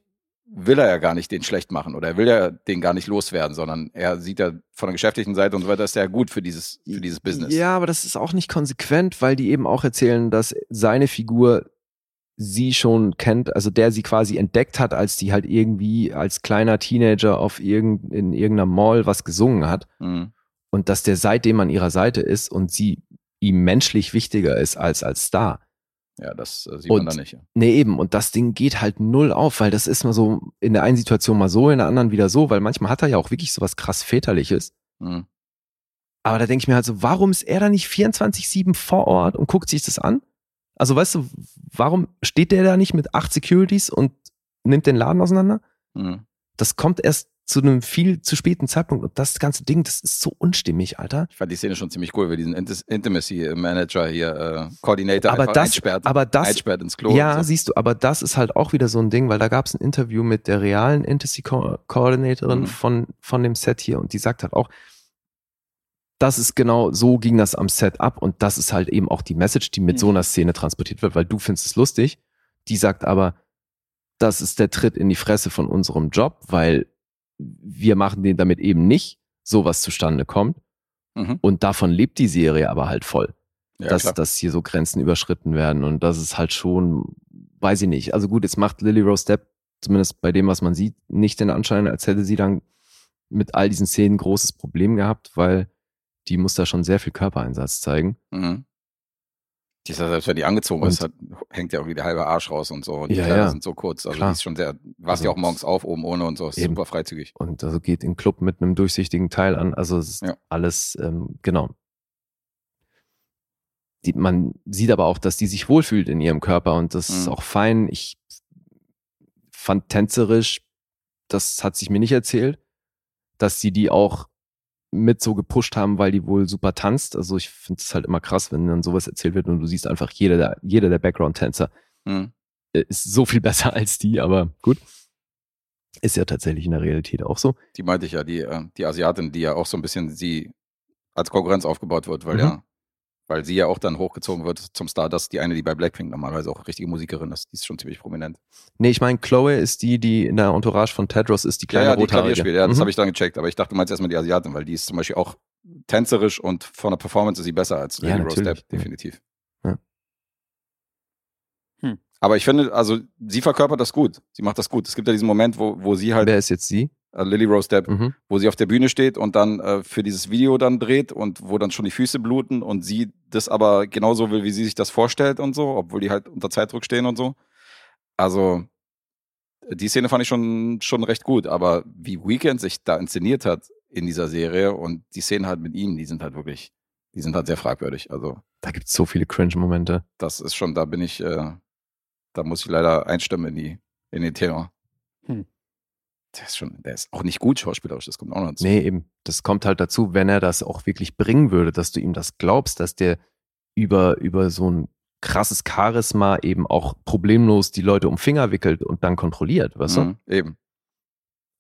will er ja gar nicht den schlecht machen oder er will ja den gar nicht loswerden, sondern er sieht ja von der geschäftlichen Seite und so weiter, ist ja gut für dieses, für dieses Business. Ja, aber das ist auch nicht konsequent, weil die eben auch erzählen, dass seine Figur sie schon kennt, also der sie quasi entdeckt hat, als die halt irgendwie als kleiner Teenager auf irgend, in irgendeiner Mall was gesungen hat Mhm. und dass der seitdem an ihrer Seite ist und sie ihm menschlich wichtiger ist als als Star. Ja, das äh, sieht man Und- da nicht. Ja. Nee, eben. Und das Ding geht halt null auf, weil das ist mal so in der einen Situation mal so, in der anderen wieder so, weil manchmal hat er ja auch wirklich sowas krass väterliches. Mhm. Aber da denke ich mir halt so, warum ist er da nicht 24-7 vor Ort und guckt sich das an? Also weißt du, warum steht der da nicht mit acht Securities und nimmt den Laden auseinander? Mhm. Das kommt erst zu einem viel zu späten Zeitpunkt. Und das ganze Ding, das ist so unstimmig, Alter. Ich fand die Szene schon ziemlich cool, wie diesen Intis- Intimacy-Manager hier, äh, Coordinator Aber das- einsperrt, aber das- einsperrt ins Klo. Ja, so. siehst du, aber das ist halt auch wieder so ein Ding, weil da gab es ein Interview mit der realen Intimacy-Coordinatorin Mhm. von, von dem Set hier und die sagt halt auch, das ist genau, so ging das am Set ab und das ist halt eben auch die Message, die mit so Mhm. einer Szene transportiert wird, weil du findest es lustig. Die sagt aber, das ist der Tritt in die Fresse von unserem Job, weil wir machen den damit eben nicht, sowas zustande kommt. Mhm. Und davon lebt die Serie aber halt voll Ja, dass, klar. dass hier so Grenzen überschritten werden und das ist halt schon, weiß ich nicht. Also gut, jetzt macht Lily Rose Depp, zumindest bei dem, was man sieht, nicht den Anschein, als hätte sie dann mit all diesen Szenen großes Problem gehabt, weil die muss da schon sehr viel Körpereinsatz zeigen. Mhm. Die ist ja, selbst wenn die angezogen Und- ist, hat, hängt ja irgendwie der halbe Arsch raus und so. Und die Ja, Kleider ja. sind so kurz. Also Klar. die ist schon sehr, warst Also- ja auch morgens auf, oben ohne und so. Ist Eben. super freizügig. Und also geht in den Club mit einem durchsichtigen Teil an. Also es ist Ja. alles, ähm, genau. Die, man sieht aber auch, dass die sich wohlfühlt in ihrem Körper und das ist Mhm. auch fein. Ich fand tänzerisch, das hat sich mir nicht erzählt, dass sie die auch mit so gepusht haben, weil die wohl super tanzt. Also ich finde es halt immer krass, wenn dann sowas erzählt wird und du siehst einfach, jeder der, jeder der Background-Tänzer Mhm. ist so viel (laughs) besser als die, aber gut. Ist ja tatsächlich in der Realität auch so. Die meinte ich ja, die, äh, die Asiatin, die ja auch so ein bisschen sie als Konkurrenz aufgebaut wird, weil Mhm. ja, weil sie ja auch dann hochgezogen wird zum Star. Das ist die eine, die bei Blackpink normalerweise auch richtige Musikerin ist. Die ist schon ziemlich prominent. Nee, ich meine, Chloe ist die, die in der Entourage von Tedros ist, die kleine ja, ja, die. Klavier spielt. Ja, das Mhm. habe ich dann gecheckt. Aber ich dachte, du meinst erstmal die Asiatin, weil die ist zum Beispiel auch tänzerisch und von der Performance ist sie besser als Ja, Rose. Depp, definitiv. Ja. Hm. Aber ich finde, also sie verkörpert das gut. Sie macht das gut. Es gibt ja diesen Moment, wo, wo sie halt, Wer ist jetzt sie? Äh, Lily Rose Depp, Mhm. wo sie auf der Bühne steht und dann äh, für dieses Video dann dreht und wo dann schon die Füße bluten und sie das aber genauso will, wie sie sich das vorstellt und so, obwohl die halt unter Zeitdruck stehen und so. Also die Szene fand ich schon, schon recht gut, aber wie Weekend sich da inszeniert hat in dieser Serie und die Szenen halt mit ihm, die sind halt wirklich, die sind halt sehr fragwürdig. Also Da gibt's so viele Cringe-Momente. das ist schon, da bin ich, äh, da muss ich leider einstimmen in die, in den Tenor. Hm. Der ist schon, der ist auch nicht gut schauspielerisch, das kommt auch noch dazu. Nee, eben. Das kommt halt dazu, wenn er das auch wirklich bringen würde, dass du ihm das glaubst, dass der über, über so ein krasses Charisma eben auch problemlos die Leute um Finger wickelt und dann kontrolliert, weißt du? Mhm, eben.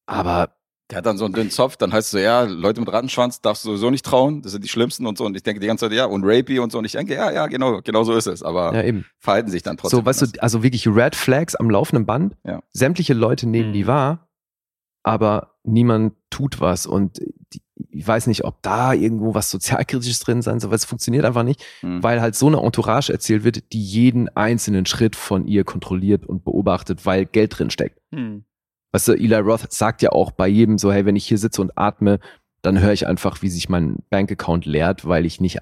Aber Der hat dann so einen dünnen Zopf, dann heißt es so, ja, Leute mit Rattenschwanz darfst du sowieso nicht trauen, das sind die schlimmsten und so. Und ich denke die ganze Zeit, ja, und rapey und so. Und ich denke, ja, ja, genau, genau so ist es. Aber ja, eben. verhalten sich dann trotzdem. So, weißt anders. du, also wirklich Red Flags am laufenden Band. Ja. Sämtliche Leute nehmen Mhm. die wahr, aber niemand tut was. Und die, ich weiß nicht, ob da irgendwo was Sozialkritisches drin sein soll, weil es funktioniert einfach nicht, Hm. weil halt so eine Entourage erzählt wird, die jeden einzelnen Schritt von ihr kontrolliert und beobachtet, weil Geld drin steckt. Hm. Weißt du, Eli Roth sagt ja auch bei jedem so, hey, wenn ich hier sitze und atme, dann höre ich einfach, wie sich mein Bankaccount leert, weil ich nicht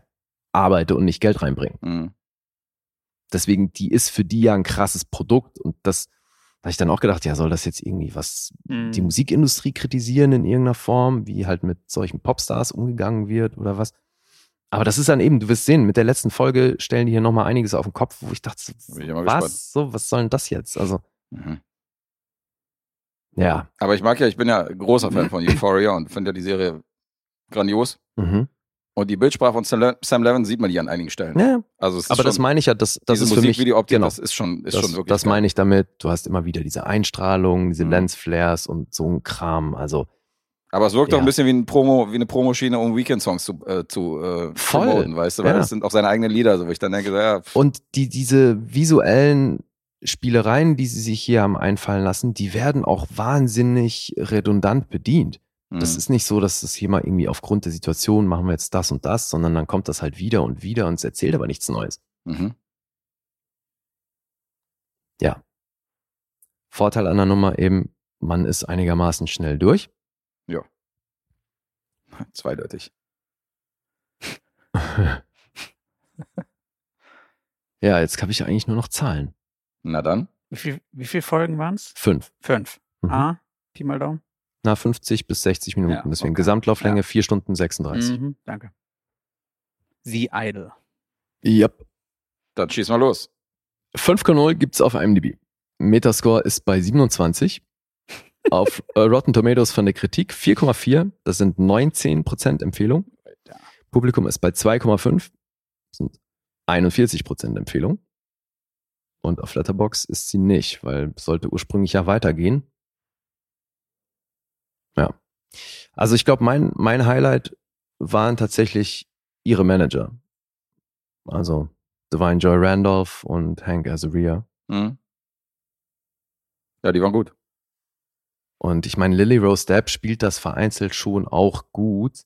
arbeite und nicht Geld reinbringe. Mhm. Deswegen, die ist für die ja ein krasses Produkt und das da habe ich dann auch gedacht, ja, soll das jetzt irgendwie was Hm. die Musikindustrie kritisieren in irgendeiner Form, wie halt mit solchen Popstars umgegangen wird oder was. Aber das ist dann eben, du wirst sehen, mit der letzten Folge stellen die hier nochmal einiges auf den Kopf, wo ich dachte, gespannt. was, so, was soll denn das jetzt? Also, Mhm. ja. Aber ich mag ja, ich bin ja großer Fan von Euphoria und finde ja die Serie grandios. Mhm. Und die Bildsprache von Sam Le- Sam Levin sieht man hier an einigen Stellen. ja Also es ist aber das meine ich ja, das, das ist für mich, Musikvideooptik, genau, das ist schon, ist das, schon wirklich. das meine ich damit, du hast immer wieder diese Einstrahlung, diese Mhm. Lensflares und so ein Kram, also Aber es wirkt doch Ja. ein bisschen wie ein Promo, wie eine Promoschiene, um Weekend-Songs zu, äh, zu äh, Voll. promoten, weißt du? Weil Ja. das sind auch seine eigenen Lieder, so wo ich dann denke, ja, pff, Und die, diese visuellen Spielereien, die sie sich hier haben einfallen lassen, die werden auch wahnsinnig redundant bedient. Das mhm. ist nicht so, dass es hier mal irgendwie aufgrund der Situation machen wir jetzt das und das, sondern dann kommt das halt wieder und wieder und es erzählt aber nichts Neues. mhm. Vorteil an der Nummer eben, man ist einigermaßen schnell durch. (laughs) zweideutig. (laughs) ja, jetzt habe ich eigentlich nur noch Zahlen. Na dann. Wie, viel, wie viele Folgen waren es? Fünf. Fünf. Mhm. Ah, Pi mal Daumen. Na, 50 bis 60 Minuten. Ja, Deswegen okay. Gesamtlauflänge Ja. 4 Stunden 36. Mhm, danke. Sie Idol. Yep. Dann schieß mal los. 5,0 gibt's auf IMDb. Metascore ist bei 27. (laughs) Auf äh, Rotten Tomatoes von der Kritik 4,4. Das sind 19% Empfehlung. Publikum ist bei 2,5. Das sind 41% Empfehlung. Und auf Letterbox ist sie nicht, weil es sollte ursprünglich ja weitergehen. Also ich glaube, mein, mein Highlight waren tatsächlich ihre Manager. Also Divine Joy Randolph und Hank Azaria. Mhm. Ja, die waren gut. Und ich meine, Lily Rose Depp spielt das vereinzelt schon auch gut.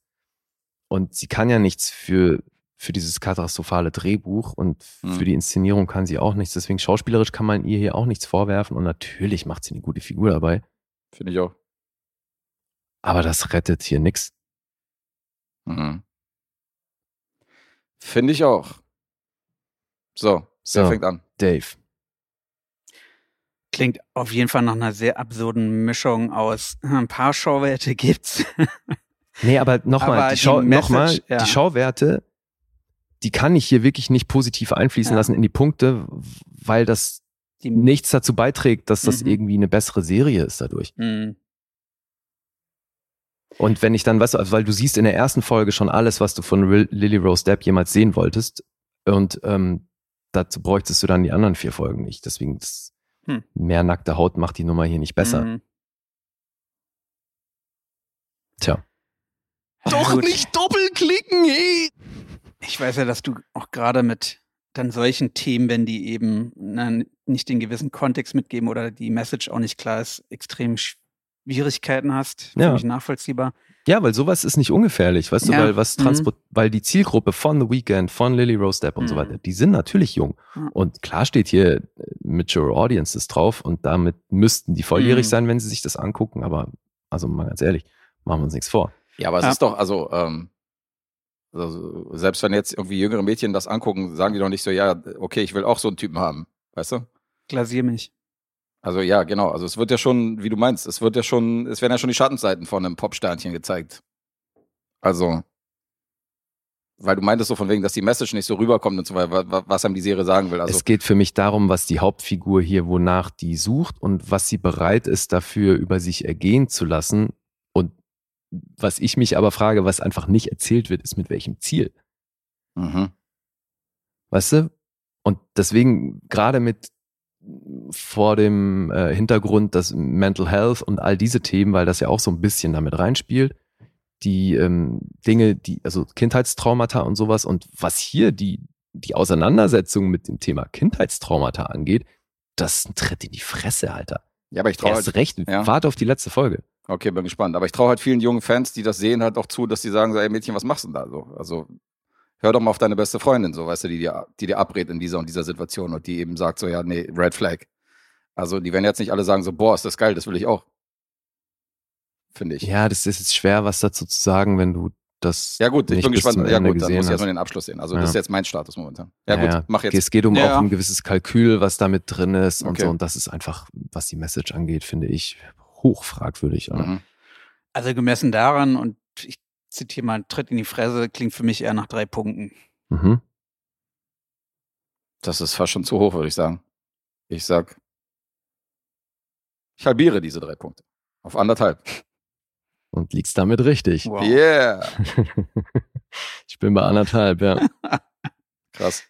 Und sie kann ja nichts für, für dieses katastrophale Drehbuch und Mhm. für die Inszenierung kann sie auch nichts. Deswegen schauspielerisch kann man ihr hier auch nichts vorwerfen. Und natürlich macht sie eine gute Figur dabei. Finde ich auch. Aber das rettet hier nix. Mhm. Finde ich auch. So, wer So. fängt an? Dave. Klingt auf jeden Fall nach einer sehr absurden Mischung aus äh, ein paar Schauwerte gibt's. (laughs) Nee, aber nochmal, die, die Schau, noch mal, ja. die Schauwerte, die kann ich hier wirklich nicht positiv einfließen Ja. lassen in die Punkte, weil das Die, nichts dazu beiträgt, dass das Mhm. irgendwie eine bessere Serie ist dadurch. Mhm. Und wenn ich dann, weißt du, also weil du siehst in der ersten Folge schon alles, was du von Ril- Lily Rose Depp jemals sehen wolltest. Und ähm, dazu bräuchtest du dann die anderen vier Folgen nicht. Deswegen Hm. mehr nackte Haut macht die Nummer hier nicht besser. Mhm. Tja. Ja, gut. doppelklicken, ey! Ich weiß ja, dass du auch gerade mit dann solchen Themen, wenn die eben na, nicht den gewissen Kontext mitgeben oder die Message auch nicht klar ist, extrem Schwierigkeiten hast. Ja. mich nachvollziehbar. Ja, weil sowas ist nicht ungefährlich, weißt du, Ja. weil was Mhm. Transport, weil die Zielgruppe von The Weeknd, von Lily Rose Depp und so Mhm. weiter, die sind natürlich jung. Ja. Und klar steht hier äh, Mature Audiences drauf und damit müssten die volljährig Mhm. sein, wenn sie sich das angucken, aber also mal ganz ehrlich, machen wir uns nichts vor. Ja, aber es Ja. ist doch, also, ähm, also, selbst wenn jetzt irgendwie jüngere Mädchen das angucken, sagen die doch nicht so, ja, okay, ich will auch so einen Typen haben, weißt du? Glasier mich. Also ja, genau. Also es wird ja schon, wie du meinst, es wird ja schon, es werden ja schon die Schattenseiten von einem Popsternchen gezeigt. Also, weil du meintest so von wegen, dass die Message nicht so rüberkommt und so weiter, wa- wa- was einem die Serie sagen will. Also es geht für mich darum, was die Hauptfigur hier, wonach die sucht und was sie bereit ist, dafür über sich ergehen zu lassen. Und was ich mich aber frage, was einfach nicht erzählt wird, ist mit welchem Ziel. mhm. Weißt du? Und deswegen gerade mit vor dem äh, Hintergrund, dass Mental Health und all diese Themen, weil das ja auch so ein bisschen damit reinspielt, die ähm, Dinge, die, also Kindheitstraumata und sowas und was hier die, die Auseinandersetzung mit dem Thema Kindheitstraumata angeht, das ist ein Tritt in die Fresse, Alter. ja, aber ich traue Erst halt, recht, ja. warte auf die letzte Folge. okay, bin gespannt. Aber ich traue halt vielen jungen Fans, die das sehen, halt auch zu, dass die sagen so, ey Mädchen, was machst du denn da so? Also hör doch mal auf deine beste Freundin, so, weißt du, die dir, die dir abrät in dieser und dieser Situation und die eben sagt so, ja, nee, Red Flag. Also die werden jetzt nicht alle sagen so, boah, ist das geil, das will ich auch. Finde ich. Ja, das ist jetzt schwer, was dazu zu sagen, wenn du das Ja gut, ich nicht bin gespannt. Ja gut, dann muss ich erstmal den Abschluss sehen. Also Ja. das ist jetzt mein Status momentan. Ja, Ja, gut, mach jetzt. Es geht um Ja. auch ein gewisses Kalkül, was da mit drin ist und Okay. so. Und das ist einfach, was die Message angeht, finde ich hoch fragwürdig. Oder? Mhm. Also gemessen daran, und zitiere mal, Tritt in die Fresse, klingt für mich eher nach drei Punkten. Mhm. Das ist fast schon zu hoch, würde ich sagen. Ich sag, ich halbiere diese drei Punkte. Auf anderthalb. Und liegst damit richtig. Wow. Yeah. (laughs) ich bin bei anderthalb, ja. (laughs) Krass.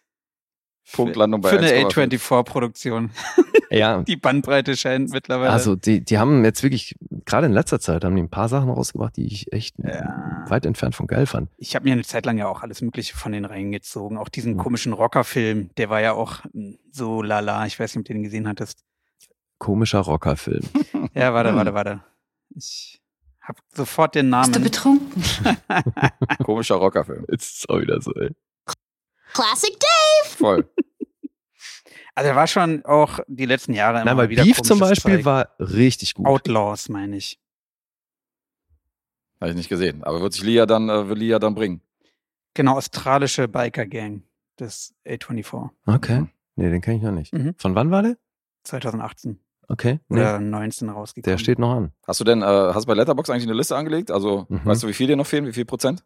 Punktlandung bei Für eine 1,5. A24-Produktion. (laughs) ja, (laughs) Die Bandbreite scheint mittlerweile. also die, die haben jetzt wirklich, gerade in letzter Zeit, haben die ein paar Sachen rausgebracht, die ich echt Ja. weit entfernt von geil fand. ich habe mir eine Zeit lang ja auch alles Mögliche von den reingezogen. Auch diesen Mhm. komischen Rockerfilm, der war ja auch mm, so lala. Ich weiß nicht, ob du den gesehen hattest. Komischer Rockerfilm. (laughs) Ja, warte, Hm. warte, warte. Ich habe sofort den Namen. Bist du betrunken? (laughs) Komischer Rockerfilm. Jetzt ist auch wieder so, ey. Classic Dave. Voll. Also er war schon auch die letzten Jahre immer Nein, weil wieder Beef zum Beispiel Zeug. war richtig gut. Outlaws, meine ich. Habe ich nicht gesehen. Aber wird sich Lia dann, äh, will Lia dann bringen. Genau, australische Biker-Gang des A24. Okay. Nee, den kenne ich noch nicht. Mhm. Von wann war der? 2018 Okay. Nee, oder 19 rausgekommen. der steht noch an. Hast du denn, äh, hast du bei Letterbox eigentlich eine Liste angelegt? Also, Mhm. weißt du, wie viel dir noch fehlen? Wie viel Prozent?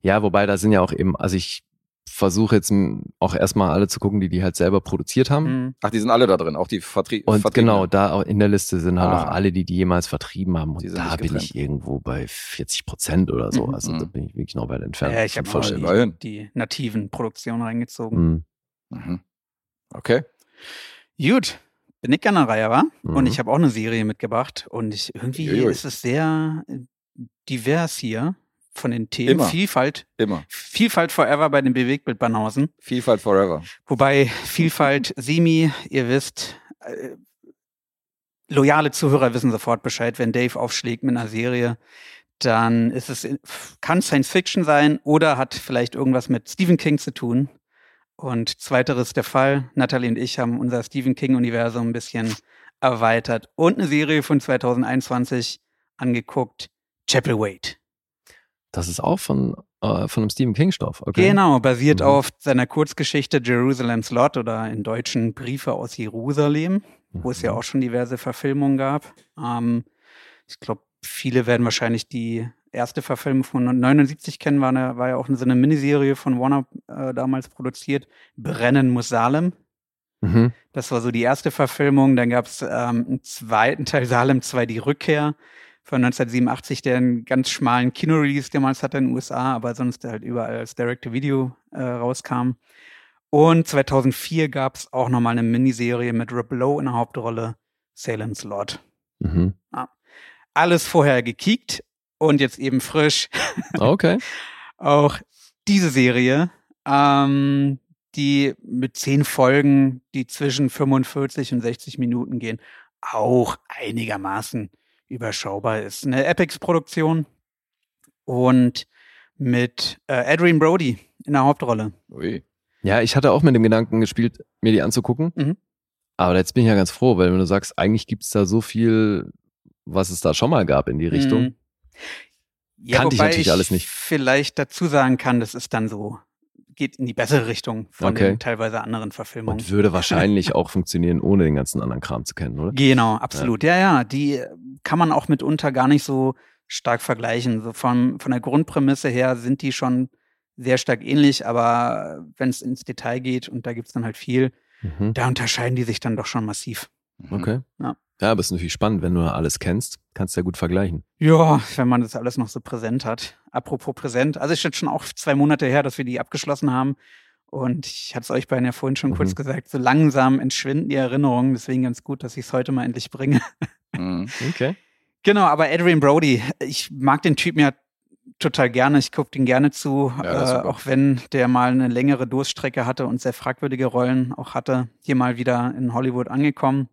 Ja, wobei da sind ja auch eben, also ich versuche jetzt auch erstmal alle zu gucken, die die halt selber produziert haben. Mhm. Ach, die sind alle da drin, auch die Vertrie Und Vertriebenen. genau, da auch in der Liste sind halt Ah. auch alle, die die jemals vertrieben haben. Und da bin ich irgendwo bei 40 Prozent oder so. Mhm. Also da Mhm. bin ich wirklich noch weit entfernt. Ja, ich habe immerhin. die, die nativen Produktionen reingezogen. Mhm. Mhm. Okay. Gut, bin ich an der Reihe, wa? Und Mhm. ich habe auch eine Serie mitgebracht und ich, irgendwie Uiui. ist es sehr äh, divers hier von den Themen. Immer. Vielfalt, Immer. Vielfalt forever bei den Bewegtbildbanausen. Vielfalt forever. Wobei Vielfalt Semi, ihr wisst, äh, loyale Zuhörer wissen sofort Bescheid, wenn Dave aufschlägt mit einer Serie, dann ist es kann Science Fiction sein oder hat vielleicht irgendwas mit Stephen King zu tun. Und zweiteres der Fall. Natalie und ich haben unser Stephen King-Universum ein bisschen erweitert und eine Serie von 2021 angeguckt. Chapel Wait. Das ist auch von, äh, von einem Stephen King-Stoff. Okay. Genau, basiert Mhm. auf seiner Kurzgeschichte Jerusalem's Lot oder in deutschen Briefe aus Jerusalem, wo es ja Mhm. auch schon diverse Verfilmungen gab. Ähm, ich glaube, viele werden wahrscheinlich die erste Verfilmung von 79 kennen, war, eine, war ja auch so eine Miniserie von Warner äh, damals produziert. Brennen muss Salem. Mhm. Das war so die erste Verfilmung. Dann gab es ähm, einen zweiten Teil, Salem 2, die Rückkehr von 1987, der einen ganz schmalen Kinorelease damals hatte in den USA, aber sonst halt überall als Direct-to-Video äh, rauskam. Und 2004 gab es auch nochmal eine Miniserie mit Rob Lowe in der Hauptrolle, Salem's Lot. Mhm. Alles vorher gekiekt und jetzt eben frisch Okay. (laughs) auch diese Serie, ähm, die mit zehn Folgen, die zwischen 45 und 60 Minuten gehen, auch einigermaßen überschaubar ist. Eine Epics-Produktion und mit äh, Adrian Brody in der Hauptrolle. Ui. Ja, ich hatte auch mit dem Gedanken gespielt, mir die anzugucken. Mhm. Aber jetzt bin ich ja ganz froh, weil wenn du sagst, eigentlich gibt's da so viel, was es da schon mal gab in die Richtung. Mhm. Ja, Kannte ich natürlich alles nicht. Vielleicht dazu sagen kann, das ist dann so, geht in die bessere Richtung von Okay. den teilweise anderen Verfilmungen. Und würde wahrscheinlich (laughs) auch funktionieren, ohne den ganzen anderen Kram zu kennen, oder? Genau, absolut. Ja. ja, Die kann man auch mitunter gar nicht so stark vergleichen. So von, von der Grundprämisse her sind die schon sehr stark ähnlich, aber wenn es ins Detail geht und da gibt's dann halt viel, Mhm. da unterscheiden die sich dann doch schon massiv. Okay. Ja. Ja, aber es ist natürlich spannend, wenn du alles kennst, kannst du ja gut vergleichen. Ja, wenn man das alles noch so präsent hat. Apropos präsent, also es ist jetzt schon auch zwei Monate her, dass wir die abgeschlossen haben. Und ich hatte es euch beiden ja vorhin schon kurz Mhm. gesagt, so langsam entschwinden die Erinnerungen. Deswegen ganz gut, dass ich es heute mal endlich bringe. Mhm. Okay. Genau, aber Adrian Brody, ich mag den Typen ja total gerne. Ich gucke den gerne zu, Ja, äh, auch wenn der mal eine längere Durststrecke hatte und sehr fragwürdige Rollen auch hatte. Hier mal wieder in Hollywood angekommen.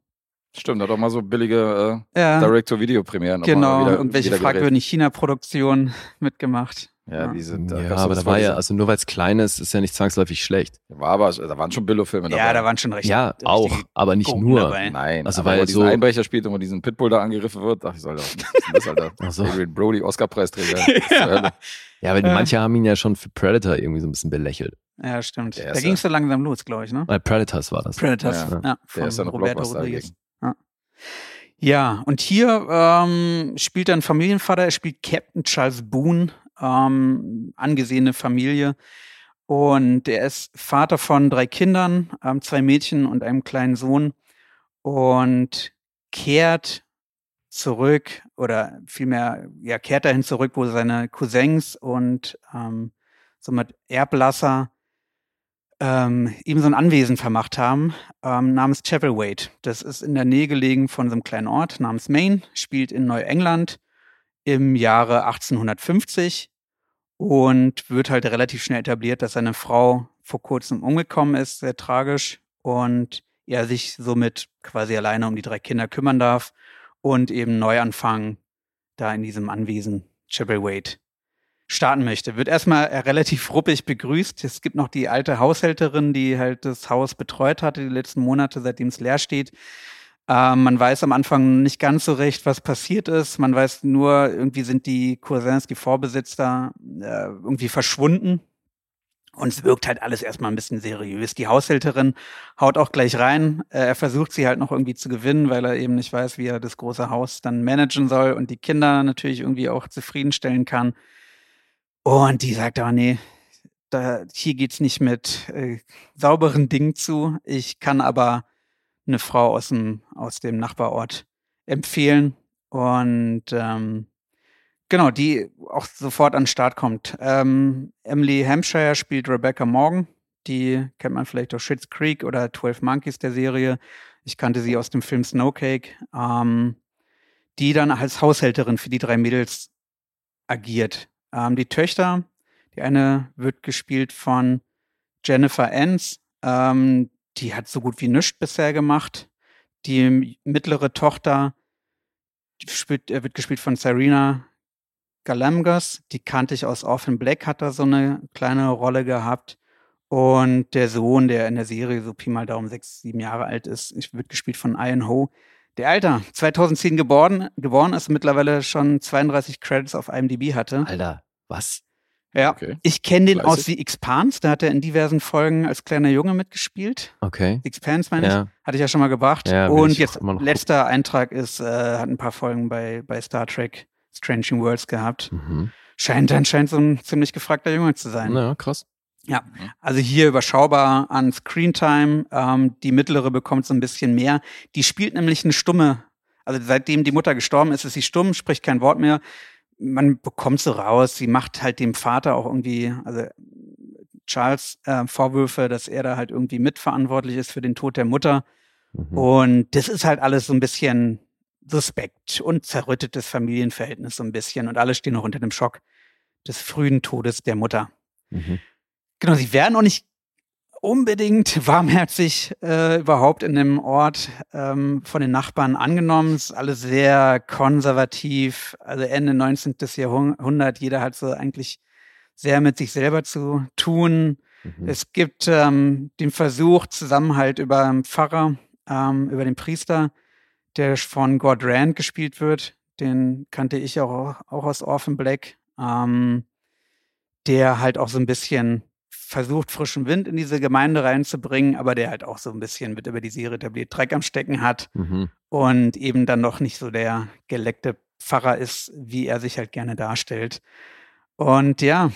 Stimmt, hat auch mal so billige Ja, äh, Direct-to-Video-Premieren. auch mal genau, wieder- irgendwelche wieder gedreht. fragwürdigen China-Produktionen (laughs) mitgemacht. Ja, die sind. da Ja, du aber da war ja, also nur weil es klein ist, ist ja nicht zwangsläufig schlecht. War aber, da waren schon Billo-Filme dabei. Ja, da waren schon recht. Ja, auch, aber nicht Gurken nur. dabei. Nein, Also weil so- Einbrecher spielt und wo diesen Pitbull da angegriffen wird, dachte ich, soll das, das Alter. (laughs) Ach so. Adrian Brody, Oscar-Preisträger. (laughs) Ja, aber Äh. manche haben ihn ja schon für Predator irgendwie so ein bisschen belächelt. Ja, stimmt. Der Da ging es so langsam los, glaube ich, ne? Weil Predators war das. Predators, Ja. ja, Der von ist ja noch Roberto Blockbuster Rodriguez. Ja. und hier ähm, spielt einen Familienvater, er spielt Captain Charles Boone, ähm, angesehene Familie. Und er ist Vater von drei Kindern, ähm, zwei Mädchen und einem kleinen Sohn. Und kehrt zurück oder vielmehr, ja, kehrt dahin zurück, wo seine Cousins und ähm, somit Erblasser ähm, ihm so ein Anwesen vermacht haben, ähm, namens Chapelwaite. Das ist in der Nähe gelegen von so einem kleinen Ort namens Maine, spielt in Neuengland im Jahre 1850 und wird halt relativ schnell etabliert, dass seine Frau vor kurzem umgekommen ist, sehr tragisch, und er sich somit quasi alleine um die drei Kinder kümmern darf und eben Neuanfang da in diesem Anwesen Chapelwaite starten möchte. Wird erstmal äh, relativ ruppig begrüßt. Es gibt noch die alte Haushälterin, die halt das Haus betreut hatte die letzten Monate, seitdem es leer steht. Ähm, man weiß am Anfang nicht ganz so recht, was passiert ist. Man weiß nur, irgendwie sind die Cousins, die Vorbesitzer, äh, irgendwie verschwunden. Und es wirkt halt alles erstmal ein bisschen seriös. Die Haushälterin haut auch gleich rein. Äh, er versucht sie halt noch irgendwie zu gewinnen, weil er eben nicht weiß, wie er das große Haus dann managen soll und die Kinder natürlich irgendwie auch zufriedenstellen kann. Und die sagt aber, nee, da, hier geht's nicht mit äh, sauberen Dingen zu. Ich kann aber eine Frau aus dem, aus dem Nachbarort empfehlen und ähm, genau, die auch sofort an den Start kommt. Ähm, Emily Hampshire spielt Rebecca Morgan. Die kennt man vielleicht aus Schitt's Creek oder 12 Monkeys der Serie. Ich kannte sie aus dem Film Snowcake. Ähm, die dann als Haushälterin für die drei Mädels agiert. Ähm, die Töchter, die eine wird gespielt von Jennifer Enns. Ähm, die hat so gut wie nichts bisher gemacht. Die mittlere Tochter spielt, äh, wird gespielt von Serena Galamgas. Die kannte ich aus Orphan Black, hat da so eine kleine Rolle gehabt. Und der Sohn, der in der Serie so Pi mal Daumen sechs, sieben Jahre alt ist, wird gespielt von Ian Ho. Der Alter, 2010 geboren, geboren ist, mittlerweile schon 32 Credits auf IMDb hatte. Alter, was? Ja, Okay. ich kenne den aus. The Expanse, da hat er in diversen Folgen als kleiner Junge mitgespielt. Okay. The Expanse meine ich, Ja. hatte ich ja schon mal gebracht. Ja, Und ich jetzt auch immer noch letzter Eintrag ist, äh, hat ein paar Folgen bei, bei Star Trek Strange New Worlds gehabt. Mhm. Scheint anscheinend so ein ziemlich gefragter Junge zu sein. Ja, krass. Ja, also hier überschaubar an Screentime. Ähm, die mittlere bekommt so ein bisschen mehr. Die spielt nämlich eine stumme. Also seitdem die Mutter gestorben ist, ist sie stumm, spricht kein Wort mehr. Man bekommt so raus. Sie macht halt dem Vater auch irgendwie, also Charles äh, Vorwürfe, dass er da halt irgendwie mitverantwortlich ist für den Tod der Mutter. Mhm. Und das ist halt alles so ein bisschen suspekt und zerrüttetes Familienverhältnis so ein bisschen. Und alle stehen noch unter dem Schock des frühen Todes der Mutter. Mhm. Genau, sie werden auch nicht unbedingt (laughs) warmherzig äh, überhaupt in dem Ort ähm, von den Nachbarn angenommen. Es ist alles sehr konservativ, also Ende 19. Jahrhundert, jeder hat so eigentlich sehr mit sich selber zu tun. Mhm. Es gibt ähm, den Versuch, Zusammenhalt über einen Pfarrer, ähm, über den Priester, der von Gord Rand gespielt wird. Den kannte ich auch, auch aus Orphan Black. Ähm, der halt auch so ein bisschen versucht, frischen Wind in diese Gemeinde reinzubringen, aber der halt auch so ein bisschen mit über die Serie etabliert Dreck am Stecken hat Mhm. und eben dann noch nicht so der geleckte Pfarrer ist, wie er sich halt gerne darstellt. Und ja,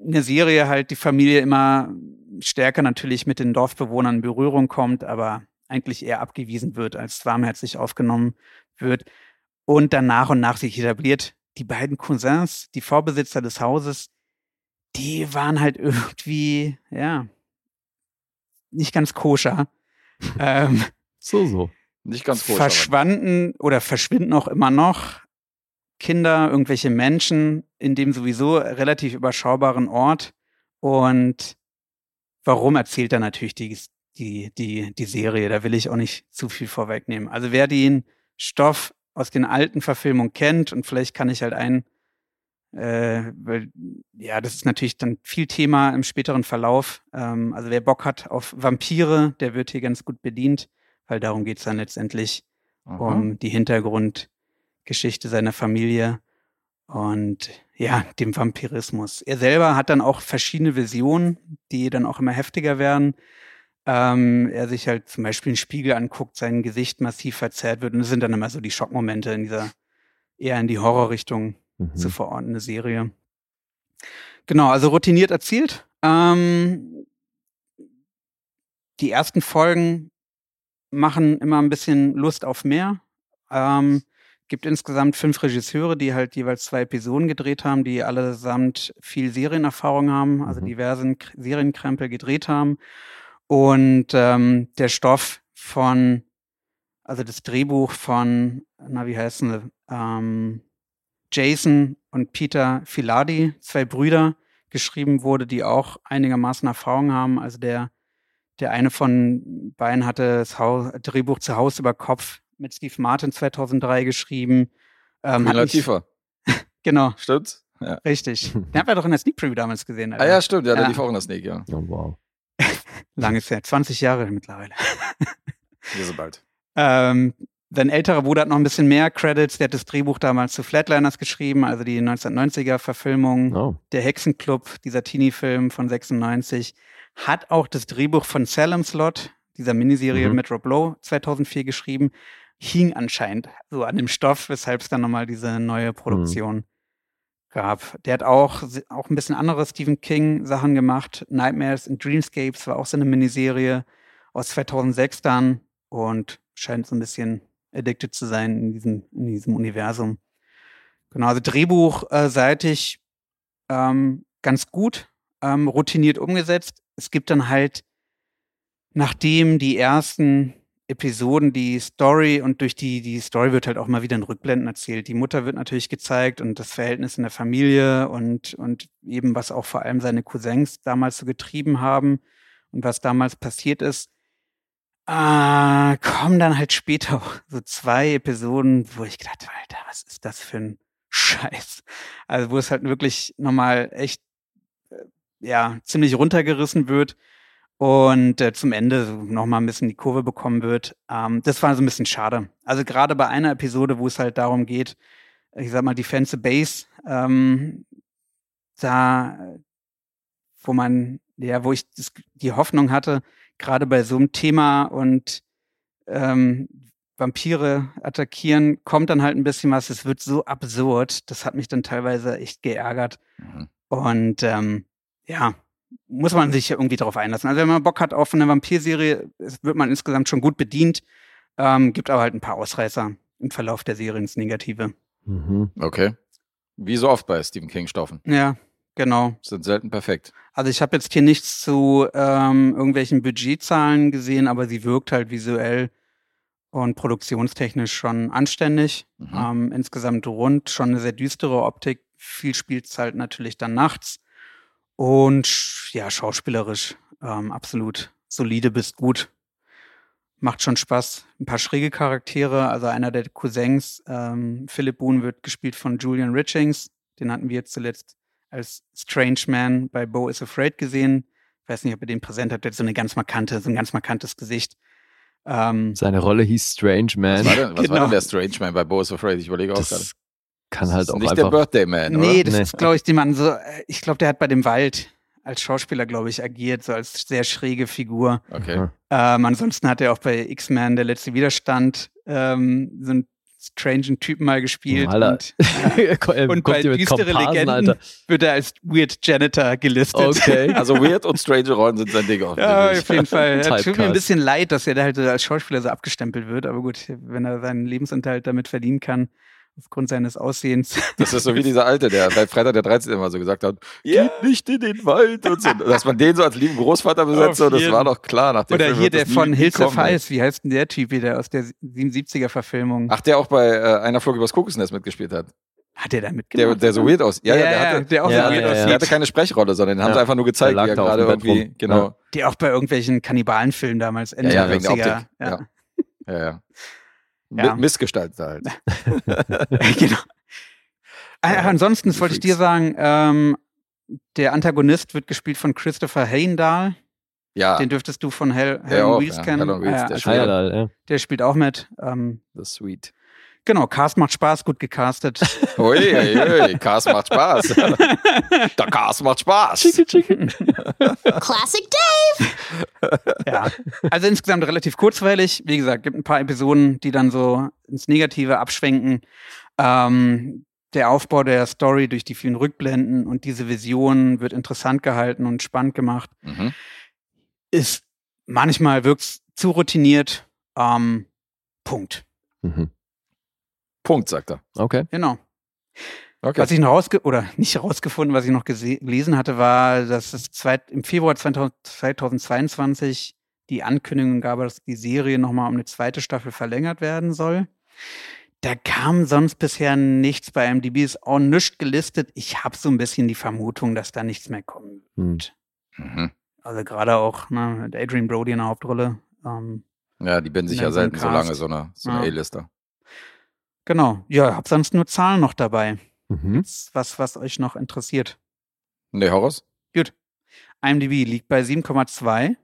eine Serie halt die Familie immer stärker natürlich mit den Dorfbewohnern in Berührung kommt, aber eigentlich eher abgewiesen wird, als warmherzig aufgenommen wird und dann nach und nach sich etabliert. Die beiden Cousins, die Vorbesitzer des Hauses, die waren halt irgendwie, ja, nicht ganz koscher. ähm, So, so. Nicht ganz aber- verschwanden oder verschwinden auch immer noch Kinder, irgendwelche Menschen in dem sowieso relativ überschaubaren Ort. Und warum erzählt er natürlich die, die, die, die Serie? Da will ich auch nicht zu viel vorwegnehmen. Also wer den Stoff aus den alten Verfilmungen kennt und vielleicht kann ich halt ein, äh, weil, ja, das ist natürlich dann viel Thema im späteren Verlauf. Ähm, also wer Bock hat auf Vampire, der wird hier ganz gut bedient, weil darum geht's dann letztendlich Aha. um die Hintergrundgeschichte seiner Familie und ja, dem Vampirismus. Er selber hat dann auch verschiedene Visionen, die dann auch immer heftiger werden. Ähm, er sich halt zum Beispiel einen Spiegel anguckt, sein Gesicht massiv verzerrt wird und das sind dann immer so die Schockmomente in dieser eher in die Horrorrichtung Mhm. zu verordnende Serie. Genau, also routiniert erzählt. Ähm, die ersten Folgen machen immer ein bisschen Lust auf mehr. Ähm, gibt insgesamt fünf Regisseure, die halt jeweils zwei Episoden gedreht haben, die allesamt viel Serienerfahrung haben, also Mhm. diversen K Serienkrempel gedreht haben. Und ähm, der Stoff von, also das Drehbuch von, na wie heißen sie, ähm, Jason und Peter Filadi, zwei Brüder, geschrieben wurde, die auch einigermaßen Erfahrung haben. Also der, der eine von beiden hatte das Haus, Drehbuch zu Haus über Kopf mit Steve Martin 2003 geschrieben. Ähm, Latifah. (laughs) Genau, Stimmt's? Ja. richtig. (laughs) Den haben wir doch in der Sneak Preview damals gesehen. Ah ja, stimmt. Ja, der Ja. lief auch in der Snake, ja. Oh, wow. Langes her, 20 Jahre mittlerweile. Hier so bald. (laughs) Ähm, sein älterer Bruder hat noch ein bisschen mehr Credits. Der hat das Drehbuch damals zu Flatliners geschrieben, also die 1990er Verfilmung. Oh. Der Hexenclub, dieser Teenie-Film von 96, hat auch das Drehbuch von Salem Slot, dieser Miniserie Mhm. mit Rob Lowe 2004 geschrieben, hing anscheinend so an dem Stoff, weshalb es dann nochmal diese neue Produktion gab. Der hat auch, auch ein bisschen andere Stephen King Sachen gemacht. Nightmares and Dreamscapes war auch so eine Miniserie aus 2006 dann und scheint so ein bisschen addicted zu sein in diesem, in diesem Universum. Genau, also drehbuchseitig ähm, ganz gut, ähm, routiniert umgesetzt. Es gibt dann halt, nachdem die ersten Episoden die Story und durch die, die Story wird halt auch mal wieder in Rückblenden erzählt. Die Mutter wird natürlich gezeigt und das Verhältnis in der Familie und, und eben was auch vor allem seine Cousins damals so getrieben haben und was damals passiert ist. Äh, kommen dann halt später auch (laughs) so zwei Episoden, wo ich gedacht habe, Alter, was ist das für ein (laughs) Scheiß? Also wo es halt wirklich nochmal echt, äh, ja, ziemlich runtergerissen wird und äh, zum Ende nochmal ein bisschen die Kurve bekommen wird. Ähm, das war so ein bisschen schade. Also gerade bei einer Episode, wo es halt darum geht, ich sag mal, Defensive Base, ähm, da, wo man, ja, wo ich das, die Hoffnung hatte, gerade bei so einem Thema und ähm, Vampire attackieren, kommt dann halt ein bisschen was. Es wird so absurd. Das hat mich dann teilweise echt geärgert. Mhm. Und ähm, ja, muss man sich irgendwie darauf einlassen. Also wenn man Bock hat auf eine Vampirserie, wird man insgesamt schon gut bedient. Ähm, gibt aber halt ein paar Ausreißer im Verlauf der Serie ins Negative. Mhm. Okay. Wie so oft bei Stephen King-Stoffen. Ja, genau. Sind selten perfekt. Also ich habe jetzt hier nichts zu ähm, irgendwelchen Budgetzahlen gesehen, aber sie wirkt halt visuell und produktionstechnisch schon anständig. Mhm. Ähm, insgesamt rund, schon eine sehr düstere Optik. Viel spielt es halt natürlich dann nachts. Und ja, schauspielerisch ähm, absolut solide bis gut. Macht schon Spaß. Ein paar schräge Charaktere. Also einer der Cousins, ähm, Philip Boone, wird gespielt von Julian Richings. Den hatten wir jetzt zuletzt als Strange Man bei Bo is Afraid gesehen. Ich weiß nicht, ob ihr den präsent habt. Der hat so eine ganz markante, so ein ganz markantes Gesicht. Ähm, Seine Rolle hieß Strange Man. Was war denn, was genau. war denn der Strange Man bei Bo is Afraid? Ich überlege auch gerade kann halt auch nicht einfach. der Birthday Man, oder? Nee, das nee. ist, glaube ich, die Mann so, ich glaube, der hat bei dem Wald als Schauspieler, glaube ich, agiert, so als sehr schräge Figur. Okay. Ähm, ansonsten hat er auch bei X-Men, der letzte Widerstand, ähm, so einen strangen Typen mal gespielt. Alter. Und, (laughs) äh, und bei düstere Legenden Alter. wird er als Weird Janitor gelistet. Okay. (laughs) Also Weird und strange Rollen sind sein Ding auch. Ja, auf jeden Fall. (laughs) Es tut mir ein bisschen leid, dass er da halt als Schauspieler so abgestempelt wird, aber gut, wenn er seinen Lebensunterhalt damit verdienen kann, aufgrund seines Aussehens. Das ist so wie dieser Alte, der bei Freitag der 13. immer so gesagt hat, yeah. geht nicht in den Wald und so. Dass man den so als lieben Großvater besetzt, so, das war doch klar. Nach dem Oder Film hier der von Hills of Ice, wie heißt denn der Typ der aus der 77er Verfilmung? Ach, der auch bei äh, einer Flug übers Kokosnest mitgespielt hat. Hat der da mitgemacht? Der, der so weird aus. Ja, ja, der, hatte, der auch ja, so weird ja, Der hatte keine Sprechrolle, sondern den haben sie einfach nur gezeigt, wie er gerade irgendwie, genau. Der auch bei irgendwelchen Kannibalenfilmen damals Ende ja, ja, wegen der Optik. Ja. Ja, ja. Ja. Missgestaltet halt. (laughs) genau. Äh, ansonsten wollte ich dir sagen, ähm, der Antagonist wird gespielt von Christopher Hayendahl. Ja. Den dürftest du von Hell, Hell Wheels ja. kennen. Hell Wheels, äh, der, spielt, ja. der spielt auch mit. Ähm, The Sweet. Genau, Cast macht Spaß, gut gecastet. (laughs) Ui, ui, ui, Cast macht Spaß. (laughs) Der Cast macht Spaß. Chicken, chicken. (laughs) Classic Dave. Ja, also insgesamt relativ kurzweilig. Wie gesagt, gibt ein paar Episoden, die dann so ins Negative abschwenken. Ähm, der Aufbau der Story durch die vielen Rückblenden und diese Vision wird interessant gehalten und spannend gemacht. Mhm. Ist manchmal wirkt zu routiniert. Ähm, Punkt. Mhm. Punkt, sagt er. Okay. Genau. Okay. Was ich noch rausge oder nicht herausgefunden, was ich noch gelesen hatte, war, dass es zweit im Februar 2022 die Ankündigung gab, dass die Serie nochmal um eine zweite Staffel verlängert werden soll. Da kam sonst bisher nichts bei MDB, ist auch nichts gelistet. Ich habe so ein bisschen die Vermutung, dass da nichts mehr kommt. Hm. Mhm. Also gerade auch ne, mit Adrian Brody in der Hauptrolle. Ähm, Ja, die binden sich ja selten so lange, so eine, so eine Ja. A-Lister. Genau. Ja, hab sonst nur Zahlen noch dabei. Mhm. Jetzt Was, was euch noch interessiert. Nee, Horrors? IMDb liegt bei 7,2.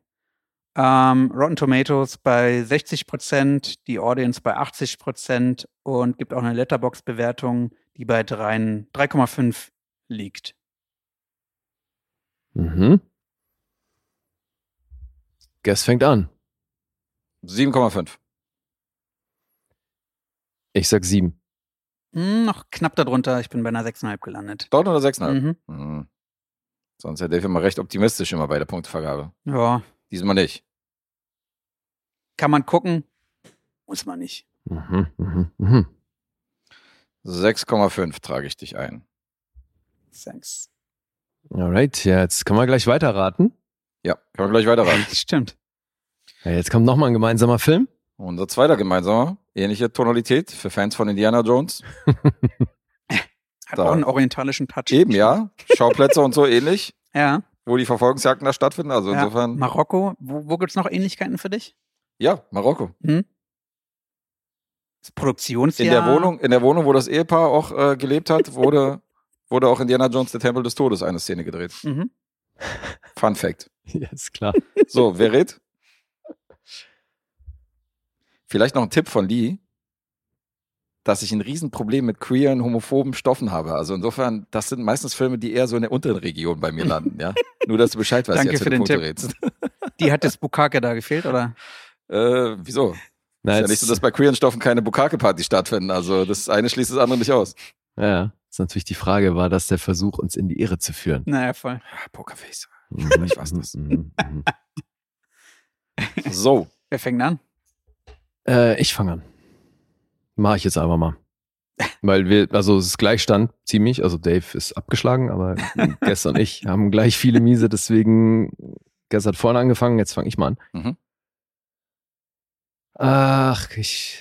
Ähm, Rotten Tomatoes bei 60 Prozent, die Audience bei 80 Prozent und gibt auch eine Letterbox-Bewertung, die bei 3 3,5 liegt. Mhm. Guess fängt an. 7,5. Ich sag sieben. Hm, noch knapp darunter. Ich bin bei einer 6,5 gelandet. Dort oder 6,5? Mhm. Mhm. Sonst der Dave immer recht optimistisch immer bei der Punktevergabe. Ja, Diesmal nicht. kann man gucken. Muss man nicht. Mhm, mhm, mhm. 6,5 trage ich dich ein. Thanks. Alright, ja, jetzt können wir gleich weiterraten. Ja, können wir gleich weiterraten. (laughs) Stimmt. Ja, jetzt kommt nochmal ein gemeinsamer Film. Unser zweiter gemeinsamer, ähnliche Tonalität für Fans von Indiana Jones. (laughs) Hat Da. auch einen orientalischen Touch. Eben, ja. Schauplätze und so ähnlich, Ja. wo die Verfolgungsjagden da stattfinden. Also ja. insofern, Marokko. Wo, wo gibt's noch Ähnlichkeiten für dich? ja, Marokko. Hm? Das Produktionsjahr. In der Wohnung, in der Wohnung, wo das Ehepaar auch äh, gelebt hat, wurde, (laughs) wurde auch Indiana Jones der Tempel des Todes eine Szene gedreht. Mhm. Fun Fact. (laughs) Ja, ist klar. So, wer redet? Vielleicht noch ein Tipp von Lee, dass ich ein Riesenproblem mit queeren, homophoben Stoffen habe. Also insofern, das sind meistens Filme, die eher so in der unteren Region bei mir landen, ja. (laughs) Nur, dass du Bescheid weißt, Danke jetzt, für den Punkte Tipp. redest. Die hat das Bukake da gefehlt, oder? (laughs) Äh, wieso? Na, ist ja nicht so, dass bei queeren Stoffen keine Bukake-Partys stattfinden. Also das eine schließt das andere nicht aus. ja, ist natürlich die Frage, war das der Versuch, uns in die Irre zu führen? Naja, voll. Ah, Pokerface. Mhm, Ich weiß das. mhm, mhm. (laughs) So, Wer fängt an? Äh, ich fange an. Mach ich jetzt einfach mal. Weil wir, also es ist Gleichstand ziemlich, also Dave ist abgeschlagen, aber (laughs) Guess und ich haben gleich viele Miese, deswegen Guess hat vorne angefangen, jetzt fange ich mal an. Mhm. Ach, ich,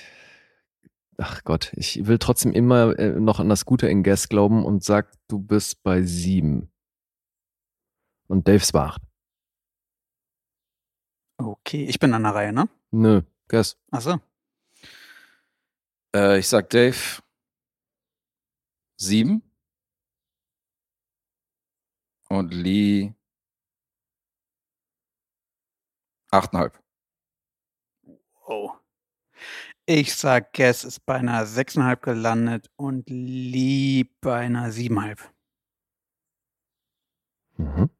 ach Gott, ich will trotzdem immer äh, noch an das Gute in Guess glauben und sag, du bist bei sieben. Und Dave's war acht. Okay, ich bin an der Reihe, ne? Nö, Guess. Achso. äh, ich sag Dave sieben. Und Lee achteinhalb. Oh. Ich sag, Guess ist bei einer 6,5 gelandet und Lee bei einer 7,5. Mhm.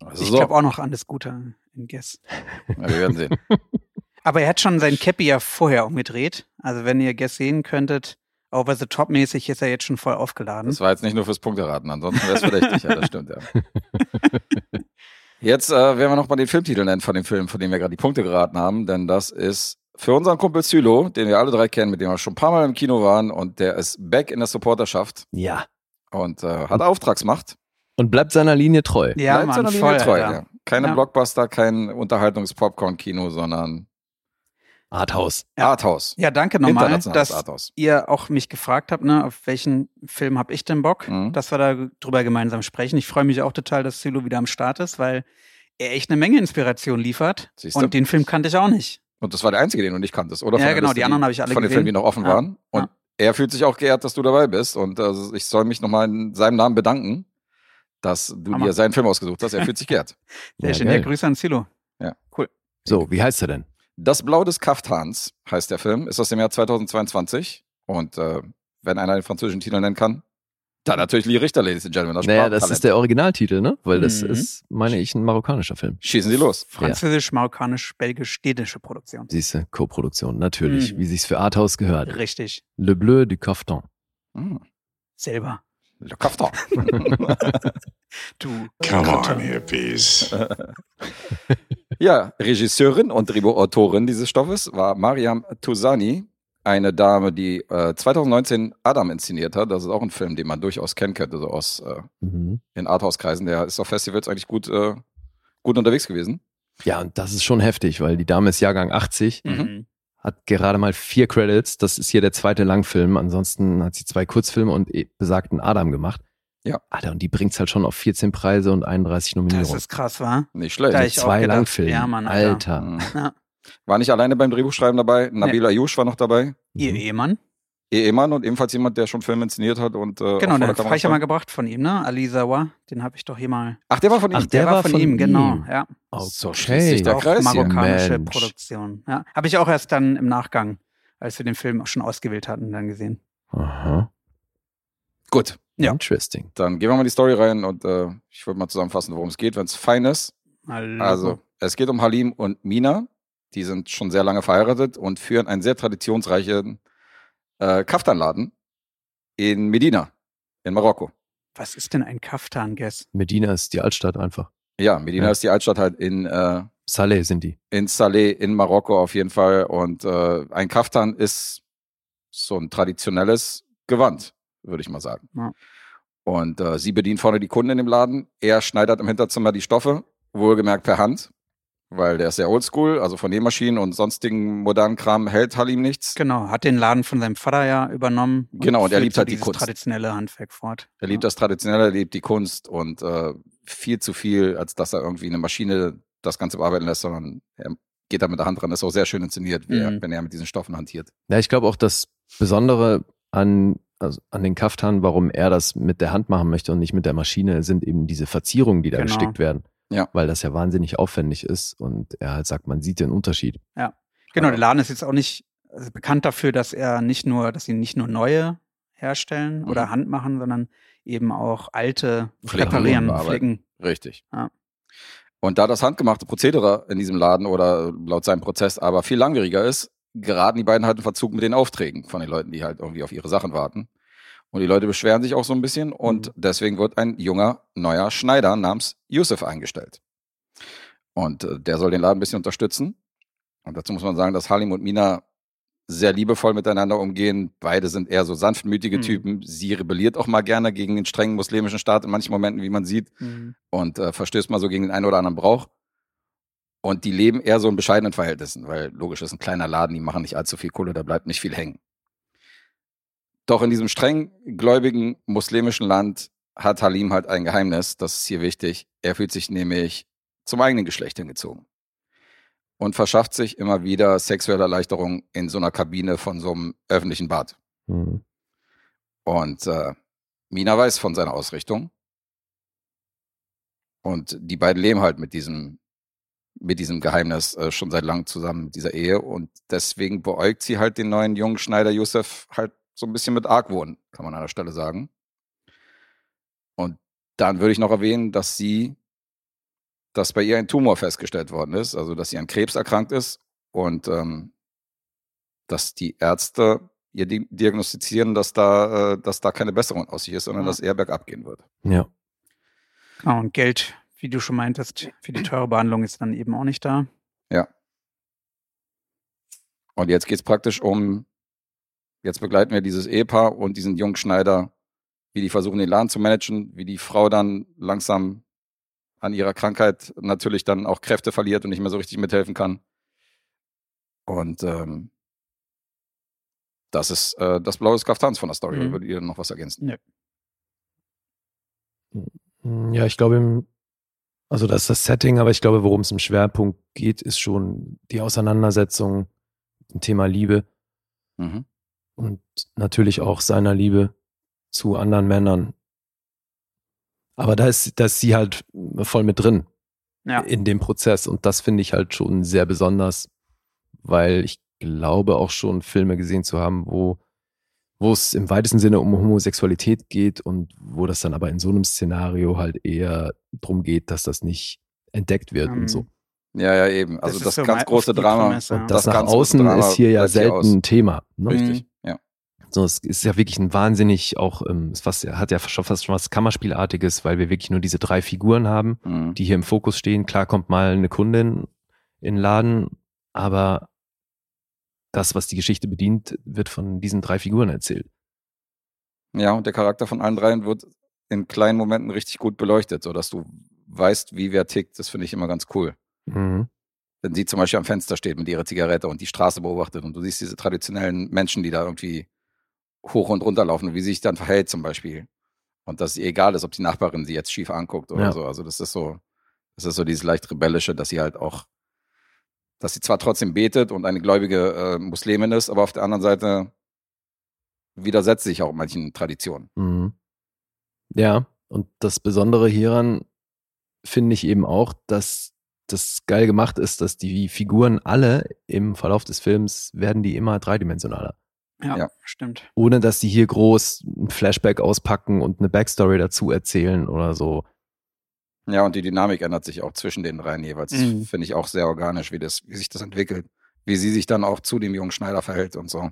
Also Ich so, glaube auch noch an das Gute in Guess. Ja, wir werden sehen. (laughs) Aber er hat schon sein Cappy ja vorher umgedreht. Also wenn ihr Guess sehen könntet, over the top mäßig ist er jetzt schon voll aufgeladen. Das war jetzt nicht nur fürs Punkteraten, ansonsten wäre es verdächtig. Ja, das stimmt, ja. (laughs) Jetzt äh, werden wir noch mal den Filmtitel nennen von dem Film, von dem wir gerade die Punkte geraten haben, denn das ist für unseren Kumpel Zylo, den wir alle drei kennen, mit dem wir schon ein paar Mal im Kino waren und der ist back in der Supporterschaft Ja. und äh, hat Auftragsmacht. Und bleibt seiner Linie treu. ja, Bleibt Mann, seiner Linie voll, treu, ja. Keine Ja. Blockbuster, kein Unterhaltungs-Popcorn-Kino, sondern Arthouse. Ja. Arthouse. Ja, danke nochmal, dass Arthouse. ihr auch mich gefragt habt, ne, auf welchen Film hab ich denn Bock, Mhm. dass wir da drüber gemeinsam sprechen. Ich freue mich auch total, dass Silo wieder am Start ist, weil er echt eine Menge Inspiration liefert. Siehste? Und den Film kannte ich auch nicht. Und das war der einzige, den du nicht kanntest, oder? Ja, genau, Liste, die anderen habe ich alle Von den gesehen. Filmen, die noch offen Ja, waren. Und ja. er fühlt sich auch geehrt, dass du dabei bist. Und also ich soll mich nochmal in seinem Namen bedanken, dass du Hammer. dir seinen Film ausgesucht hast. Er fühlt sich geehrt. (laughs) Sehr Ja, schön. Ja, Grüße an Silo. So, wie heißt er denn? Das Blau des Kaftans heißt der Film, ist aus dem Jahr 2022. Und äh, wenn einer den französischen Titel nennen kann, dann natürlich Lee Richter, Ladies and Gentlemen. Das Naja, das ist der Originaltitel, ne? Weil das Mhm. ist, meine ich, ein marokkanischer Film. Schießen Sie los. Französisch, marokkanisch, belgisch, städtische Produktion. Siehste, Co-Produktion, natürlich, Mhm. wie sich's für Arthouse gehört. Richtig. Le Bleu du Caftan. Hm. Selber. Le Kaftan. (laughs) Du. Come on, hippies. (laughs) Ja, Regisseurin und Drehbuchautorin dieses Stoffes war Mariam Touzani, eine Dame, die äh, 2019 Adam inszeniert hat. Das ist auch ein Film, den man durchaus kennen könnte, so aus äh, Mhm. in Arthouse-Kreisen. Der ist auf Festivals eigentlich gut, äh, gut unterwegs gewesen. Ja, und das ist schon heftig, weil die Dame ist Jahrgang 80, Mhm. hat gerade mal vier Credits. Das ist hier der zweite Langfilm. Ansonsten hat sie zwei Kurzfilme und e- besagten Adam gemacht. Ja. Alter, und die bringt's halt schon auf 14 Preise und 31 Das Nominierungen. ist krass, wa? Nicht schlecht. Da ich Zwei gedacht, Langfilme. ja, Mann, Alter. Alter. Mhm. Ja. War nicht alleine beim Drehbuchschreiben dabei. Nabil Ayush war noch dabei. Ihr Mhm. Ehemann? Ihr Ehemann und ebenfalls jemand, der schon Filme inszeniert hat. Und, äh, Genau, den der habe ich ja mal gebracht von ihm, ne? Ali Zawa. Den habe ich doch hier mal. Ach, der war von ihm. Ach, Der war von ihm, genau. ihm. Ja. So schließt sich Okay. der auch Kreis marokkanische Mensch. Produktion. Ja. Habe ich auch erst dann im Nachgang, als wir den Film auch schon ausgewählt hatten, dann gesehen. Aha. Gut, Ja. Interesting. dann gehen wir mal die Story rein und äh, ich würde mal zusammenfassen, worum es geht, wenn es fein ist. Hallo. Also, es geht um Halim und Mina. Die sind schon sehr lange verheiratet und führen einen sehr traditionsreichen äh, Kaftanladen in Medina, in Marokko. Was ist denn ein Kaftan-Guess? Medina ist die Altstadt einfach. Ja, Medina Ja. ist die Altstadt halt in, äh, Saleh sind die. in Saleh in Marokko auf jeden Fall. Und äh, ein Kaftan ist so ein traditionelles Gewand, würde ich mal sagen. Ja. Und äh, sie bedient vorne die Kunden in dem Laden. Er schneidert im Hinterzimmer die Stoffe, wohlgemerkt per Hand, weil der ist sehr oldschool, also von Nähmaschinen und sonstigen modernen Kram hält Halim nichts. Genau, hat den Laden von seinem Vater ja übernommen. Genau, und er liebt halt die Kunst. traditionelle Handwerk fort. Er liebt das Traditionelle, er liebt die Kunst und äh, viel zu viel, als dass er irgendwie eine Maschine das Ganze bearbeiten lässt, sondern er geht da mit der Hand ran. Das ist auch sehr schön inszeniert, er, Mhm. wenn er mit diesen Stoffen hantiert. Ja, ich glaube auch das Besondere an, also an den Kaftan, warum er das mit der Hand machen möchte und nicht mit der Maschine, sind eben diese Verzierungen, die da Genau. gestickt werden. Ja. Weil das ja wahnsinnig aufwendig ist und er halt sagt, man sieht den Unterschied. Genau, der Laden ist jetzt auch nicht also bekannt dafür, dass er nicht nur, dass sie nicht nur neue herstellen oder Mhm. Hand machen, sondern eben auch alte reparieren, flicken. Richtig. Ja. Und da das handgemachte Prozedere in diesem Laden oder laut seinem Prozess aber viel langwieriger ist, geraten die beiden halt in Verzug mit den Aufträgen von den Leuten, die halt irgendwie auf ihre Sachen warten. Und die Leute beschweren sich auch so ein bisschen und deswegen wird ein junger, neuer Schneider namens Yusuf eingestellt. Und äh, der soll den Laden ein bisschen unterstützen. Und dazu muss man sagen, dass Halim und Mina sehr liebevoll miteinander umgehen. Beide sind eher so sanftmütige Mhm. Typen. Sie rebelliert auch mal gerne gegen den strengen muslimischen Staat in manchen Momenten, wie man sieht und äh, verstößt mal so gegen den einen oder anderen Brauch. Und die leben eher so in bescheidenen Verhältnissen, weil logisch ist ein kleiner Laden, die machen nicht allzu viel Kohle, da bleibt nicht viel hängen. Doch in diesem streng gläubigen muslimischen Land hat Halim halt ein Geheimnis, das ist hier wichtig. Er fühlt sich nämlich zum eigenen Geschlecht hingezogen und verschafft sich immer wieder sexuelle Erleichterung in so einer Kabine von so einem öffentlichen Bad. Mhm. Und äh, Mina weiß von seiner Ausrichtung. Und die beiden leben halt mit diesem, mit diesem Geheimnis äh, schon seit langem zusammen, mit dieser Ehe. Und deswegen beäugt sie halt den neuen jungen Schneider Yusuf halt so ein bisschen mit Argwohn, kann man an der Stelle sagen. Und dann würde ich noch erwähnen, dass sie, dass bei ihr ein Tumor festgestellt worden ist, also dass sie an Krebs erkrankt ist und ähm, dass die Ärzte ihr di- diagnostizieren, dass da, äh, dass da keine Besserung aus sich ist, sondern Ja. dass er bergab gehen wird. Ja. Genau, und Geld, wie du schon meintest, für die teure Behandlung ist dann eben auch nicht da. Und jetzt geht's praktisch um, jetzt begleiten wir dieses Ehepaar und diesen jungen Schneider, wie die versuchen, den Laden zu managen, wie die Frau dann langsam an ihrer Krankheit natürlich dann auch Kräfte verliert und nicht mehr so richtig mithelfen kann. Und ähm, das ist äh, das blaue Kaftans von der Story. Mhm. Würdet ihr noch was ergänzen? Mm, Ja, ich glaube, im- also das ist das Setting, aber ich glaube, worum es im Schwerpunkt geht, ist schon die Auseinandersetzung, ein Thema Liebe Mhm. und natürlich auch seiner Liebe zu anderen Männern. Aber da ist, da ist sie halt voll mit drin Ja. in dem Prozess und das finde ich halt schon sehr besonders, weil ich glaube auch schon Filme gesehen zu haben, wo wo es im weitesten Sinne um Homosexualität geht und wo das dann aber in so einem Szenario halt eher drum geht, dass das nicht entdeckt wird Ähm, und so. Ja, ja, eben. Also das, so ganz große Drama. Prämisse, ja. Und das, nach außen Drama ist hier ja hier selten ein Thema. Ne? Richtig, ja. So, es ist ja wirklich ein wahnsinnig auch, ähm, ist fast, hat ja schon fast schon was Kammerspielartiges, weil wir wirklich nur diese drei Figuren haben, Mhm. die hier im Fokus stehen. Klar kommt mal eine Kundin in den Laden, aber das, was die Geschichte bedient, wird von diesen drei Figuren erzählt. Ja, und der Charakter von allen dreien wird in kleinen Momenten richtig gut beleuchtet, sodass du weißt, wie wer tickt. Das finde ich immer ganz cool. Mhm. Wenn sie zum Beispiel am Fenster steht mit ihrer Zigarette und die Straße beobachtet und du siehst diese traditionellen Menschen, die da irgendwie hoch und runter laufen und wie sie sich dann verhält zum Beispiel. Und dass es ihr egal ist, ob die Nachbarin sie jetzt schief anguckt oder Ja. so. Also das ist so, das ist so dieses leicht rebellische, dass sie halt auch, dass sie zwar trotzdem betet und eine gläubige äh, Muslimin ist, aber auf der anderen Seite widersetzt sich auch manchen Traditionen. Mhm. Ja, und das Besondere hieran finde ich eben auch, dass das geil gemacht ist, dass die Figuren alle im Verlauf des Films werden die immer dreidimensionaler. Ja, Ja. stimmt. Ohne dass die hier groß ein Flashback auspacken und eine Backstory dazu erzählen oder so. Ja, und die Dynamik ändert sich auch zwischen den dreien jeweils. Das Mhm. Finde ich auch sehr organisch, wie, das, wie sich das entwickelt. Wie sie sich dann auch zu dem jungen Schneider verhält und so.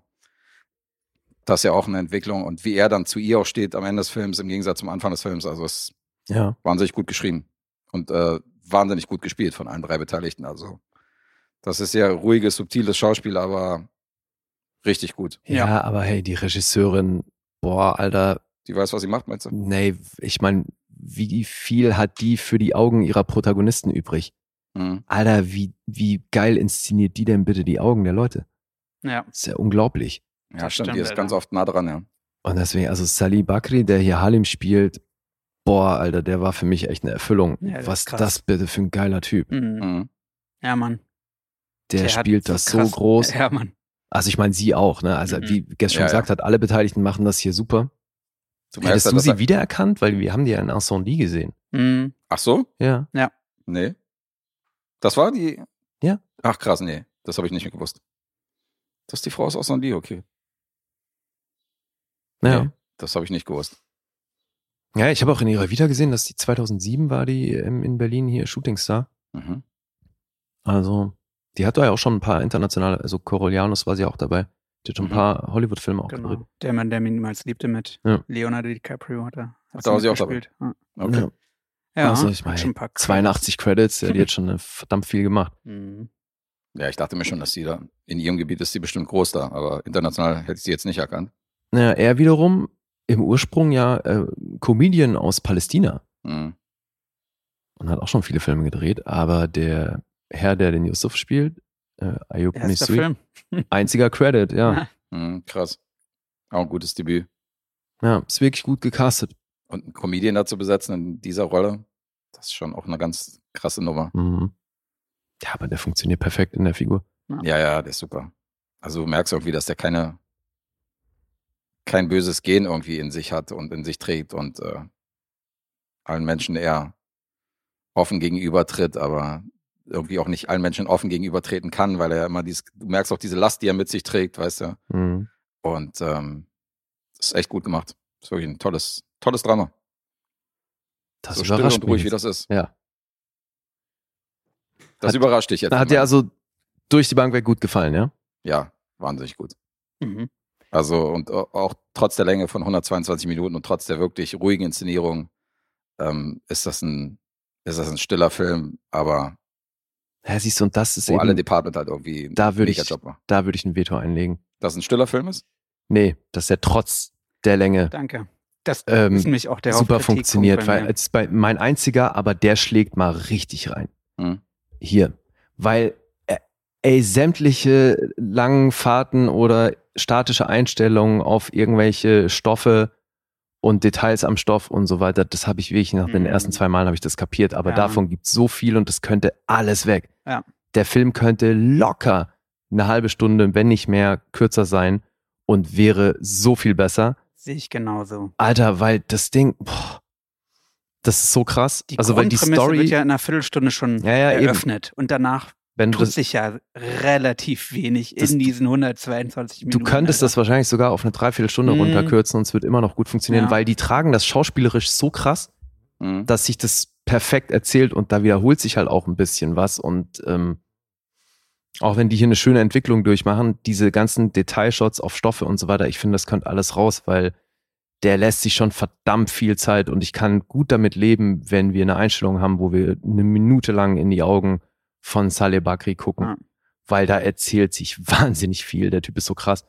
Das ist ja auch eine Entwicklung. Und wie er dann zu ihr auch steht am Ende des Films, im Gegensatz zum Anfang des Films, also es ist Ja. wahnsinnig gut geschrieben. Und äh, wahnsinnig gut gespielt von allen drei Beteiligten. Also das ist sehr ruhiges, subtiles Schauspiel, aber richtig gut. ja. aber hey, die Regisseurin, boah, Alter, Die weiß, was sie macht, meinst du? nee, ich meine, wie viel hat die für die Augen ihrer Protagonisten übrig? Mhm. Alter, wie, wie geil inszeniert die denn bitte die Augen der Leute? Ja. Das ist ja unglaublich. Ja, Das stimmt, die ist Alter. ganz oft nah dran, ja. Und deswegen, also Salih Bakri, der hier Halim spielt, boah, Alter, der war für mich echt eine Erfüllung. Ja, das ist Was krass. das bitte für ein geiler Typ. Mhm. Mhm. Ja, Mann. Der, Der spielt das so krass- groß. (laughs) Ja, Mann. Also ich meine, sie auch, ne? Also Mhm. wie Guest schon Ja, ja. gesagt hat, alle Beteiligten machen das hier super. Hättest ja, du sie er- wiedererkannt? Weil wir haben die ja in Incendie gesehen. Mhm. Ach so? Ja. Nee. Das war die. Ja. Ach krass, nee. Das habe ich nicht mehr gewusst. Das ist die Frau aus Osnandi, okay. Ja. Nee, das habe ich nicht gewusst. Ja, ich habe auch in ihrer Vita gesehen, dass die 2007 war die in Berlin hier Shootingstar. Mhm. Also, die hat da ja auch schon ein paar internationale, also Coriolanus war sie auch dabei. Die hat schon ein Mhm. paar Hollywood-Filme auch Genau. gedreht. Der Mann, der mich niemals liebte mit Ja. Leonardo DiCaprio hat er. Ach, da war sie auch dabei. mitgespielt. Ja. Okay. Ja. Ja, also ich hat meine, schon ein paar 82 Credits, der hat jetzt schon (laughs) verdammt viel gemacht. Mhm. Ja, ich dachte mir schon, dass sie da in ihrem Gebiet ist sie bestimmt groß da, aber international hätte ich sie jetzt nicht erkannt. Naja, er wiederum im Ursprung ja äh, Comedian aus Palästina Mhm. und hat auch schon viele Filme gedreht, aber der Herr, der den Yusuf spielt, äh, Ayub Erster Nisui, Film. (laughs) einziger Credit, ja. Mhm, (laughs) krass. Auch ein gutes Debüt. Ja, ist wirklich gut gecastet. Und einen Comedian da zu besetzen in dieser Rolle, das ist schon auch eine ganz krasse Nummer. Mhm. Ja, aber der funktioniert perfekt in der Figur. Ja, ja, der ist super. Also du merkst irgendwie, dass der keine, kein böses Gen irgendwie in sich hat und in sich trägt und äh, allen Menschen eher offen gegenübertritt, aber irgendwie auch nicht allen Menschen offen gegenübertreten kann, weil er immer dieses, du merkst auch diese Last, die er mit sich trägt, weißt du. Mhm. Und ähm, das ist echt gut gemacht. Das ist wirklich ein tolles, tolles Drama. Das so still überrascht und mich. ruhig, wie das ist. Ja. Das Hat- überrascht dich jetzt. Hat dir also durch die Bank weg gut gefallen, ja? ja, wahnsinnig gut. Mhm. Also und au- auch trotz der Länge von 122 Minuten und trotz der wirklich ruhigen Inszenierung ähm, ist das ein ist das ein stiller Film, aber Ja, siehst du, und das ist wo eben, alle Department halt irgendwie da würde ich, da würde ich ein Veto einlegen. Dass es ein stiller Film ist? Nee, dass er trotz der Länge Danke. Das ähm, ist nämlich auch der super funktioniert, weil es ist bei mein einziger, aber der schlägt mal richtig rein. Hm. Hier, weil äh, ey sämtliche langen Fahrten oder statische Einstellungen auf irgendwelche Stoffe und Details am Stoff und so weiter, das habe ich wirklich nach den Mhm. ersten zwei Malen habe ich das kapiert, aber Ja, davon gibt es so viel und das könnte alles weg. Ja. Der Film könnte locker eine halbe Stunde, wenn nicht mehr, kürzer sein und wäre so viel besser. Sehe ich genauso. Alter, weil das Ding, boah, das ist so krass. Die also weil die Story, wird ja in einer Viertelstunde schon Ja, ja, eben. eröffnet. Und danach wenn du tut das, sich ja relativ wenig Das- in diesen 122 du Minuten. könntest das Alter. wahrscheinlich sogar auf eine Dreiviertelstunde Mhm. runterkürzen und es wird immer noch gut funktionieren, Ja. weil die tragen das schauspielerisch so krass, Mhm. dass sich das perfekt erzählt und da wiederholt sich halt auch ein bisschen was und ähm, auch wenn die hier eine schöne Entwicklung durchmachen, diese ganzen Detailshots auf Stoffe und so weiter, ich finde, das könnte alles raus, weil der lässt sich schon verdammt viel Zeit und ich kann gut damit leben, wenn wir eine Einstellung haben, wo wir eine Minute lang in die Augen von Saleh Bakri gucken, Ja. weil da erzählt sich (laughs) wahnsinnig viel. Der Typ ist so krass.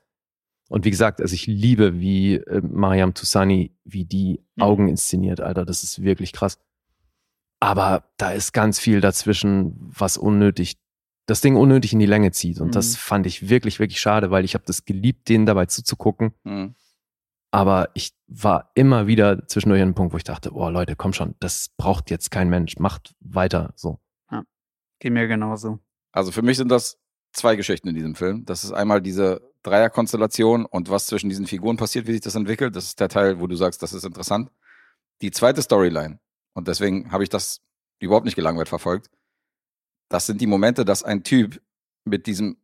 Und wie gesagt, also ich liebe, wie äh, Mariam Toussani, wie die Mhm. Augen inszeniert, Alter, das ist wirklich krass. Aber da ist ganz viel dazwischen, was unnötig, das Ding unnötig in die Länge zieht. Und Mhm. das fand ich wirklich, wirklich schade, weil ich habe das geliebt, denen dabei zuzugucken. Mhm. Aber ich war immer wieder zwischendurch an einem Punkt, wo ich dachte, oh Leute, komm schon, das braucht jetzt kein Mensch, macht weiter so. Geht mir genauso. Also für mich sind das zwei Geschichten in diesem Film. Das ist einmal diese Dreierkonstellation und was zwischen diesen Figuren passiert, wie sich das entwickelt. Das ist der Teil, wo du sagst, das ist interessant. Die zweite Storyline, und deswegen habe ich das überhaupt nicht gelangweilt verfolgt, das sind die Momente, dass ein Typ mit diesem,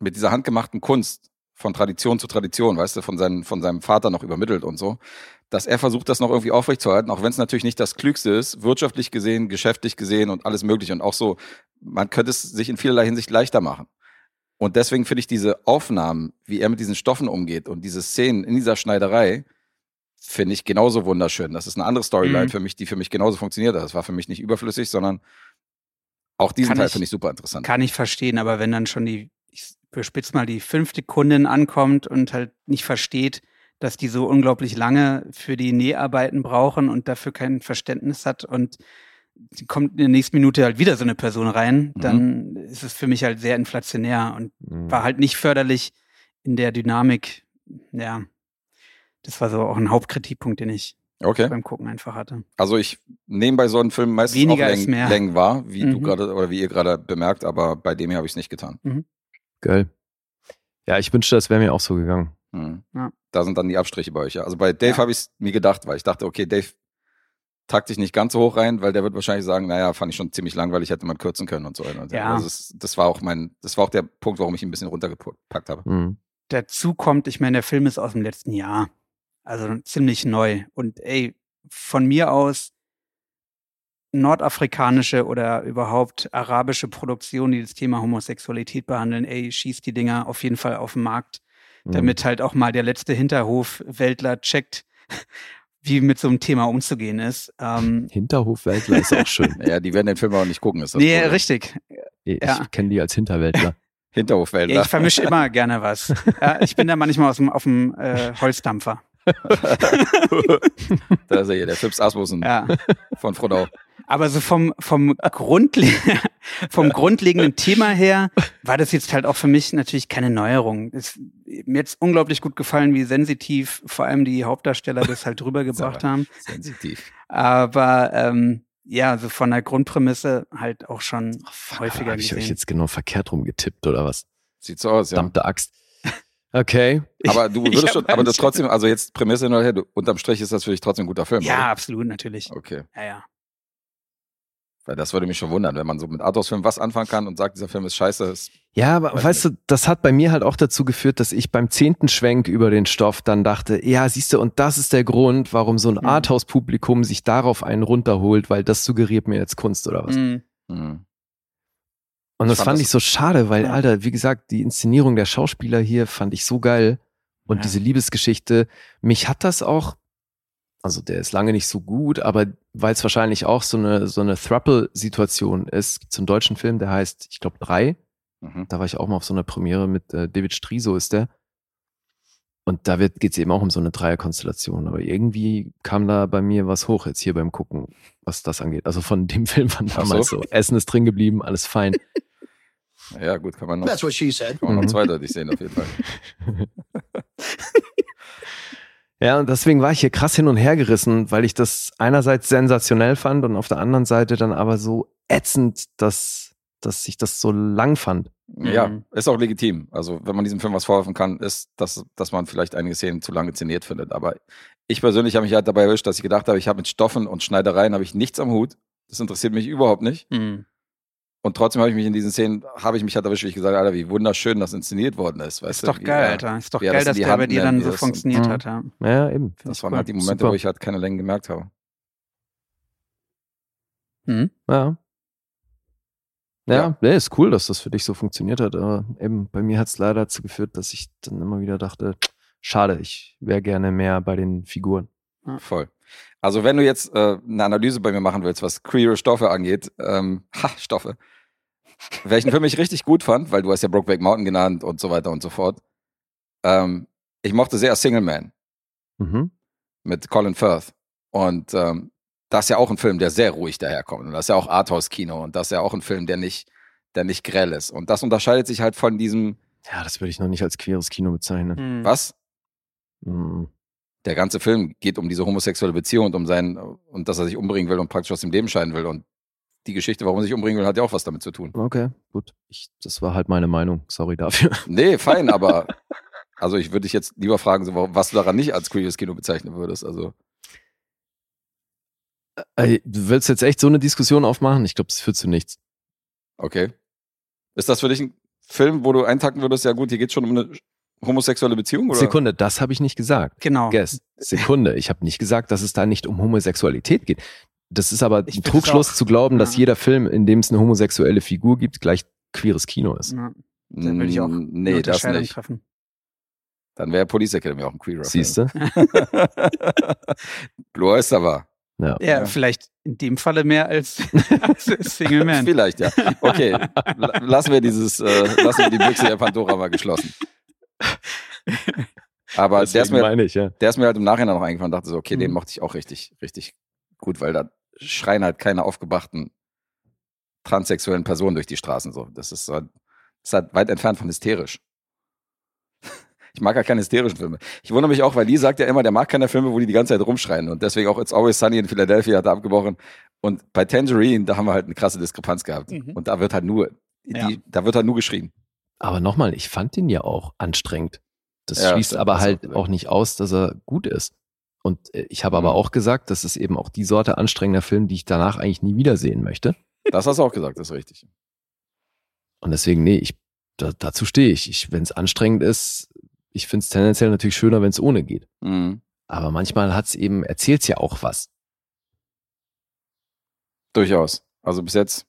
mit dieser handgemachten Kunst von Tradition zu Tradition, weißt du, von, seinen, von seinem Vater noch übermittelt und so, dass er versucht, das noch irgendwie aufrechtzuerhalten, auch wenn es natürlich nicht das Klügste ist, wirtschaftlich gesehen, geschäftlich gesehen und alles mögliche und auch so, man könnte es sich in vielerlei Hinsicht leichter machen. Und deswegen finde ich diese Aufnahmen, wie er mit diesen Stoffen umgeht und diese Szenen in dieser Schneiderei, finde ich genauso wunderschön. Das ist eine andere Storyline Mhm. für mich, die für mich genauso funktioniert. Das war für mich nicht überflüssig, sondern auch diesen Kann Teil finde ich super interessant. Kann ich verstehen, aber wenn dann schon die, ich bespitz mal, die fünfte Kundin ankommt und halt nicht versteht, dass die so unglaublich lange für die Näharbeiten brauchen und dafür kein Verständnis hat und sie kommt in der nächsten Minute halt wieder so eine Person rein, Mhm. dann ist es für mich halt sehr inflationär und Mhm. war halt nicht förderlich in der Dynamik. Ja, das war so auch ein Hauptkritikpunkt, den ich Okay. beim Gucken einfach hatte. Also ich nehme bei so einem Film meistens Weniger auch Längen, mehr. Längen wahr, wie du Mhm. gerade oder wie ihr gerade bemerkt, aber bei dem hier habe ich es nicht getan. Geil. Ja, ich wünschte, das wäre mir auch so gegangen. Hm. Ja. Da sind dann die Abstriche bei euch. Ja. Also bei Dave Ja. habe ich es mir gedacht, weil ich dachte, okay, Dave takt sich nicht ganz so hoch rein, weil der wird wahrscheinlich sagen, naja, fand ich schon ziemlich langweilig, hätte man kürzen können und so. Und so. Ja. Also es, das war auch mein, das war auch der Punkt, warum ich ihn ein bisschen runtergepackt habe. Mhm. dazu kommt, ich meine, der Film ist aus dem letzten Jahr. Also ziemlich neu. Und ey, von mir aus nordafrikanische oder überhaupt arabische Produktionen, die das Thema Homosexualität behandeln, ey, schießt die Dinger auf jeden Fall auf den Markt. Damit halt auch mal der letzte Hinterhof-Weltler checkt, (laughs) wie mit so einem Thema umzugehen ist. Ähm, Hinterhofweltler ist auch schön. Ja, die werden den Film auch nicht gucken, ist das nee, Problem. richtig. Ich Ja. kenne die als Hinterweltler. (laughs) Hinterhofwälder. Ja, ich vermische immer gerne was. (laughs) Ja, ich bin da manchmal aus dem, auf dem äh, Holzdampfer. da ist er hier, der Fips Asmussen Ja. von Frodau. Aber so vom, vom, Grundle (laughs) vom grundlegenden Thema her war das jetzt halt auch für mich natürlich keine Neuerung. Es, mir hat's unglaublich gut gefallen, wie sensitiv vor allem die Hauptdarsteller das halt rübergebracht haben. Sensitiv. Aber ähm, ja, so von der Grundprämisse halt auch schon häufiger Habe ich euch jetzt genau verkehrt rumgetippt oder was? Sieht so aus, ja. Verdammte Axt. Okay. (laughs) Aber du würdest schon, aber das trotzdem, also jetzt Prämisse hin oder her, du, unterm Strich ist das für dich trotzdem ein guter Film, Ja, oder? absolut, natürlich. Okay. Ja, ja. Das würde mich schon wundern, wenn man so mit Arthouse-Filmen was anfangen kann und sagt, dieser Film ist scheiße. Ist, Ja, aber Weiß weißt du, das hat bei mir halt auch dazu geführt, dass ich beim zehnten Schwenk über den Stoff dann dachte, ja, siehst du, und das ist der Grund, warum so ein Mhm. Arthouse-Publikum sich darauf einen runterholt, weil das suggeriert mir jetzt Kunst oder was. Mhm. hm. Und das fand fand das- ich so schade, weil, Ja. Alter, wie gesagt, die Inszenierung der Schauspieler hier fand ich so geil. Und Ja. diese Liebesgeschichte, mich hat das auch, also der ist lange nicht so gut, aber weil es wahrscheinlich auch so eine, so eine Thruple-Situation ist, gibt's einen deutschen Film, der heißt, ich glaube, drei. Mhm. Da war ich auch mal auf so einer Premiere mit äh, David Striso ist der. Und da wird geht's eben auch um so eine Dreierkonstellation. Aber irgendwie kam da bei mir was hoch jetzt hier beim Gucken, was das angeht. Also von dem (laughs) Film von Ach so. damals so. Essen ist drin geblieben, alles fein. (laughs) Ja, gut, kann man noch, That's what she said. kann man noch Mhm. zweideutig sehen, auf jeden Fall. (laughs) Ja, und deswegen war ich hier krass hin und her gerissen, weil ich das einerseits sensationell fand und auf der anderen Seite dann aber so ätzend, dass, dass ich das so lang fand. Ja, Mhm. ist auch legitim. Also, wenn man diesem Film was vorwerfen kann, ist, dass, dass man vielleicht einige Szenen zu lange inszeniert findet. Aber ich persönlich habe mich halt dabei erwischt, dass ich gedacht habe, ich habe mit Stoffen und Schneidereien habe ich nichts am Hut. Das interessiert mich überhaupt nicht. Mhm. Und trotzdem habe ich mich in diesen Szenen, habe ich mich halt erwischt, wie ich gesagt Alter, wie wunderschön das inszeniert worden ist. Weißt Ist du? doch wie geil, er- Alter. Ist doch wie geil, das dass die der bei dir dann so wie das- funktioniert Mhm. hat, ja. Ja, eben. Das ich waren cool. halt die Momente, Super. wo ich halt keine Längen gemerkt habe. Mhm. Ja. Ja, Ja. Nee, ist cool, dass das für dich so funktioniert hat. Aber eben bei mir hat es leider dazu geführt, dass ich dann immer wieder dachte, (tsk) schade, ich wäre gerne mehr bei den Figuren. Voll. Also wenn du jetzt äh, eine Analyse bei mir machen willst, was queere Stoffe angeht, ähm, ha, Stoffe, welchen Film ich richtig gut fand, weil du hast ja Brokeback Mountain genannt und so weiter und so fort. Ähm, ich mochte sehr Single Man Mhm. mit Colin Firth. Und ähm, das ist ja auch ein Film, der sehr ruhig daherkommt. Und das ist ja auch Arthouse-Kino. Und das ist ja auch ein Film, der nicht, der nicht grell ist. Und das unterscheidet sich halt von diesem, Ja, das würde ich noch nicht als queeres Kino bezeichnen. Mhm. was? Mhm. Der ganze Film geht um diese homosexuelle Beziehung und um sein, und dass er sich umbringen will und praktisch aus dem Leben scheiden will. Und die Geschichte, warum er sich umbringen will, hat ja auch was damit zu tun. Okay, gut. Ich, das war halt meine Meinung. Sorry dafür. (laughs) Nee, fein, aber also ich würde dich jetzt lieber fragen, so, was du daran nicht als queeres Kino bezeichnen würdest. Also, Ey, Du willst jetzt echt so eine Diskussion aufmachen? Ich glaube, das führt zu nichts. okay. Ist das für dich ein Film, wo du eintacken würdest, ja gut, hier geht schon um eine homosexuelle Beziehung? Oder? Sekunde, das habe ich nicht gesagt. Genau. Guess. Sekunde, ich habe nicht gesagt, dass es da nicht um Homosexualität geht. Das ist aber Ich ein Trugschluss auch- zu glauben, dass Ja. jeder Film, in dem es eine homosexuelle Figur gibt, gleich queeres Kino ist. Ja. Da würde ich auch Mm, Nee, das nicht. treffen. Dann wäre Police Academy auch ein queerer Siehst (laughs) du? Blue Oyster war. Ja. Ja, Ja. vielleicht in dem Falle mehr als, (laughs) als Single Man. Vielleicht, ja. Okay, la- lassen wir dieses, äh, lassen wir die Büchse der Pandora mal geschlossen. Aber der ist, mir, meine ich, ja. der ist mir halt im Nachhinein noch eingefallen und dachte so, okay, den Mhm. mochte ich auch richtig, richtig gut, weil da schreien halt keine aufgebrachten transsexuellen Personen durch die Straßen so. Das ist, halt- das ist halt weit entfernt von hysterisch. (laughs) Ich mag ja keine hysterischen Filme. Ich wundere mich auch, weil Lee sagt ja immer, der mag keine Filme, wo die die ganze Zeit rumschreien. Und deswegen auch It's Always Sunny in Philadelphia hat er abgebrochen. Und bei Tangerine, da haben wir halt eine krasse Diskrepanz gehabt. Mhm. Und da wird halt nur, die, Ja. da wird halt nur geschrien. Aber nochmal, ich fand den ja auch anstrengend. Das Ja, schließt aber auch halt gesagt. auch nicht aus, dass er gut ist. Und äh, ich habe aber Mhm. auch gesagt, das ist eben auch die Sorte anstrengender Film, die ich danach eigentlich nie wiedersehen möchte. Das hast du auch gesagt, das ist richtig. Und deswegen, nee, ich, da, dazu stehe ich. ich wenn es anstrengend ist, ich finde es tendenziell natürlich schöner, wenn es ohne geht. Mhm. Aber manchmal hat's eben, erzählt's ja auch was. Durchaus. Also bis jetzt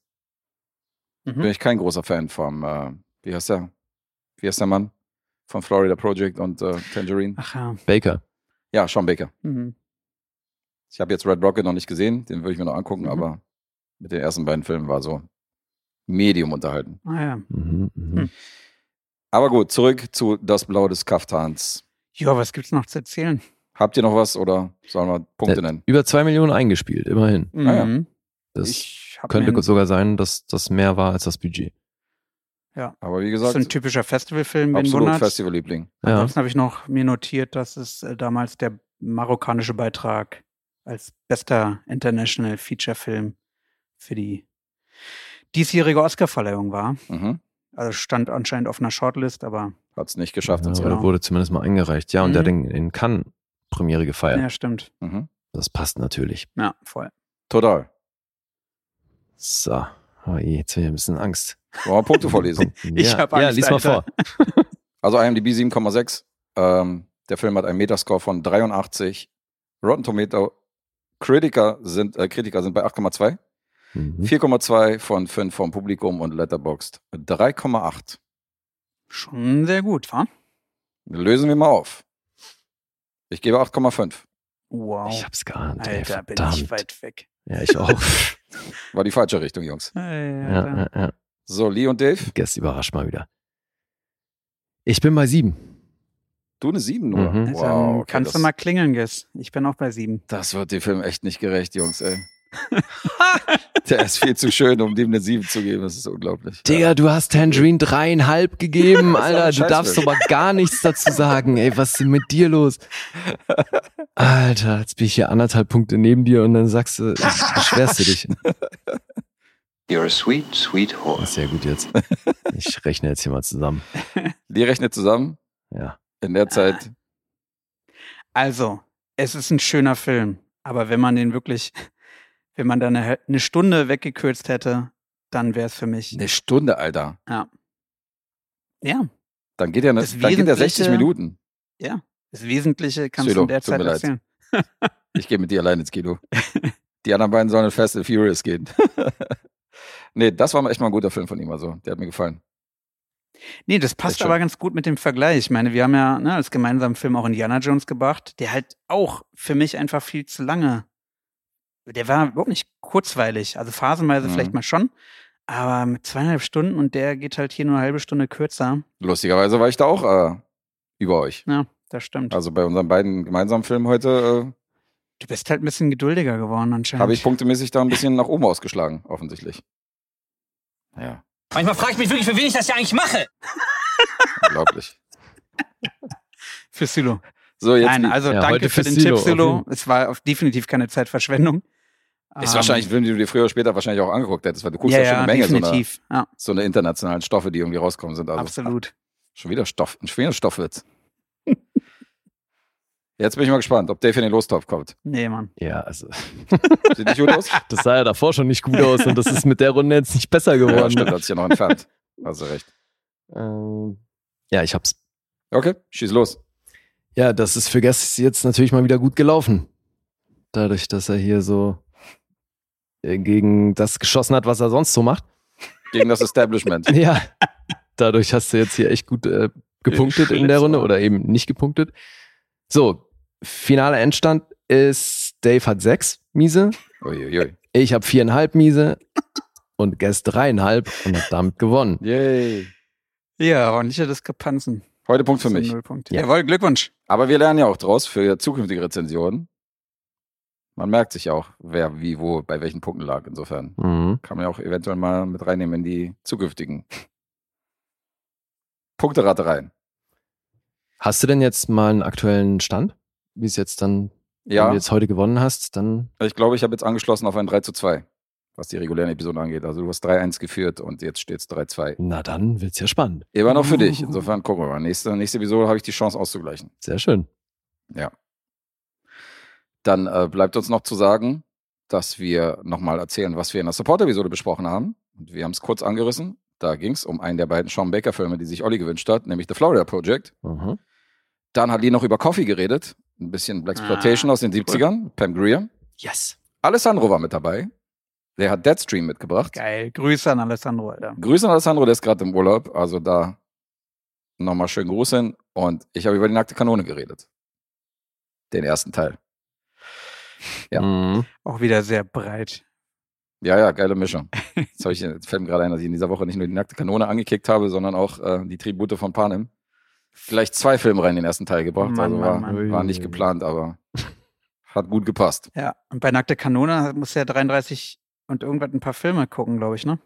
Mhm. bin ich kein großer Fan vom, äh, wie heißt der? Wie heißt der Mann? Von Florida Project und äh, Tangerine. Ach ja. Baker. Ja, Sean Baker. Mhm. Ich habe jetzt Red Rocket noch nicht gesehen, den würde ich mir noch angucken, Mhm. aber mit den ersten beiden Filmen war so Medium unterhalten. Ah ja. Mhm, mhm. Hm. Aber gut, zurück zu Das Blau des Kaftans. Ja, was gibt's noch zu erzählen? Habt ihr noch was oder sollen wir Punkte Der- nennen? Über zwei Millionen eingespielt, immerhin. Ah ja. Mhm. Das könnte sogar sein, dass das mehr war als das Budget. Aber wie das gesagt, ist ein typischer Festivalfilm, wenn absolut. Festivalliebling. Ja. Ansonsten habe ich noch mir notiert, dass es äh, damals der marokkanische Beitrag als bester International Feature Film für die diesjährige Oscarverleihung war. Mhm. Also stand anscheinend auf einer Shortlist, aber Hat es nicht geschafft. Ja, genau. wurde zumindest mal eingereicht. Ja, und der hat Mhm. in, in Cannes Premiere gefeiert. ja, stimmt. Mhm. Das passt natürlich. Ja, voll. Total. So. Oh je, jetzt habe ich ein bisschen Angst. Wollen wir Punkte vorlesen? (laughs) Ich ja, hab ja, Angst, lies mal Alter. vor. (laughs) Also IMDb 7,6. Ähm, der Film hat einen Metascore von 83. Rotten Tomato Kritiker sind, äh, Kritiker sind bei 8,2. Mhm. 4,2 von 5 vom Publikum und Letterboxd 3,8. Schon sehr gut, wa? Lösen wir mal auf. Ich gebe 8,5. Wow. Ich hab's geahnt, ey, Alter, bin verdammt. ich weit weg. Ja, ich auch. (laughs) War die falsche Richtung, Jungs. Ja, ja, ja. So, Lee und Dave, Guest überrascht mal wieder. Ich bin bei sieben. du eine 7 nur. Mhm. Dann Wow, okay, kannst das, du mal klingeln, Guess. Ich bin auch bei sieben. das wird dem Film echt nicht gerecht, Jungs, ey. (laughs) Der ist viel zu schön, um dem eine 7 zu geben. Das ist unglaublich. Digga, du hast Tangerine dreieinhalb gegeben, (laughs) Alter. Du darfst aber gar nichts dazu sagen. Ey, was ist denn mit dir los? Alter, jetzt bin ich hier anderthalb Punkte neben dir und dann sagst du, beschwerst du dich. You're a sweet, sweet horse. ja gut jetzt. Ich rechne jetzt hier mal zusammen. Lee rechnet zusammen. Ja. In der Zeit Also, es ist ein schöner Film, aber wenn man den wirklich, wenn man da eine, eine Stunde weggekürzt hätte, dann wäre es für mich. eine Stunde, Alter. Ja. Dann geht er, ne, Das dann geht er 60 Wesentliche- Minuten. Das Wesentliche kannst Silo, du in der Zeit erzählen. (laughs) (laughs) Ich gehe mit dir allein ins Kino. Die anderen beiden sollen in Fast and Furious gehen. (laughs) nee, das war echt mal ein guter Film von ihm, also. Der hat mir gefallen. Nee, das passt aber ganz gut mit dem Vergleich. Ich meine, wir haben ja ne, als gemeinsamen Film auch Indiana Jones gebracht, der halt auch für mich einfach viel zu lange. Der war überhaupt nicht kurzweilig. Also phasenweise Mhm. vielleicht mal schon, aber mit zweieinhalb Stunden und der geht halt hier nur eine halbe Stunde kürzer. Lustigerweise war ich da auch äh, über euch. Ja, das stimmt. Also bei unseren beiden gemeinsamen Filmen heute du bist halt ein bisschen geduldiger geworden äh, anscheinend. habe ich punktemäßig da ein bisschen nach oben ausgeschlagen, offensichtlich. Ja, Manchmal frage ich mich wirklich, für wen ich das ja eigentlich mache. (laughs) unglaublich. Für Silo. So, jetzt Nein, also Ja, danke für für den Silo, Tipp, Silo. Es war auf definitiv keine Zeitverschwendung. Ist Ähm, wahrscheinlich ein Film, den du dir früher oder später wahrscheinlich auch angeguckt hättest, weil du guckst ja, ja, schon ja, eine Menge so eine, definitiv. Ja, so eine internationalen Stoffe, die irgendwie rauskommen sind. Also absolut. schon wieder Stoff, ein schwerer Stoffwitz. (laughs) Jetzt bin ich mal gespannt, ob Dave in den Lostopf kommt. Nee, Mann. Ja, also, (laughs) Sieht nicht gut aus? (laughs) das sah ja davor schon nicht gut aus und das ist mit der Runde jetzt nicht besser Ja, geworden. stimmt, hat sich ja noch entfernt. Also recht. Ähm, ja, ich hab's. Okay, schieß los. Ja, das ist für Guest jetzt natürlich mal wieder gut gelaufen. Dadurch, dass er hier so gegen das geschossen hat, was er sonst so macht. Gegen das Establishment. (laughs) Ja, Dadurch hast du jetzt hier echt gut äh, gepunktet in der. Runde oder eben nicht gepunktet. So, finaler Endstand ist Dave hat sechs Miese, Uiuiui. ich habe viereinhalb Miese und Guest dreieinhalb und hat damit gewonnen. Yay. Ja, ordentliche Diskrepanzen. Heute Punkt für mich. Nullpunkt. Ja. Jawohl, Glückwunsch. Aber wir lernen ja auch draus für zukünftige Rezensionen. Man merkt sich auch, wer wie wo bei welchen Punkten lag. Insofern Mhm. kann man ja auch eventuell mal mit reinnehmen in die zukünftigen (laughs) Punkteratereien. Hast du denn jetzt mal einen aktuellen Stand? Wie es jetzt dann, wenn Ja, du jetzt heute gewonnen hast, dann ich glaube, ich habe jetzt angeschlossen auf ein 3 zu 2, was die regulären Episoden angeht. Also du hast 3-1 geführt und jetzt steht es 3-2. na dann wird's ja spannend. Immer noch für dich. (laughs) Insofern gucken wir mal. Nächste, nächste Episode habe ich die Chance auszugleichen. Sehr schön. Dann äh, bleibt uns noch zu sagen, dass wir nochmal erzählen, was wir in der Support-Episode besprochen haben. Und wir haben es kurz angerissen. Da ging es um einen der beiden Sean Baker-Filme, die sich Olli gewünscht hat, nämlich The Florida Project. Mhm. Dann hat Lee noch über Coffee geredet. Ein bisschen Black Exploitation Ah, aus den 70ern. Pam Greer. Yes. Alessandro war mit dabei. Der hat Deadstream mitgebracht. Geil. Grüße an Alessandro, Alter. Grüße an Alessandro, der ist gerade im Urlaub. Also da nochmal schön Gruß hin. Und ich habe über die nackte Kanone geredet. Den ersten Teil. Ja. Mhm. Auch wieder sehr breit. Ja, ja, geile Mischung. (laughs) Jetzt, ich, jetzt fällt mir gerade ein, dass ich in dieser Woche nicht nur die nackte Kanone angekickt habe, sondern auch äh, die Tribute von Panem. Gleich zwei Filme rein in den ersten Teil gebracht. Mann, also Mann, war, Mann. war nicht geplant, aber (laughs) hat gut gepasst. Ja, und bei Nackte Kanone muss ja 33 und irgendwas ein paar Filme gucken, glaube ich, ne?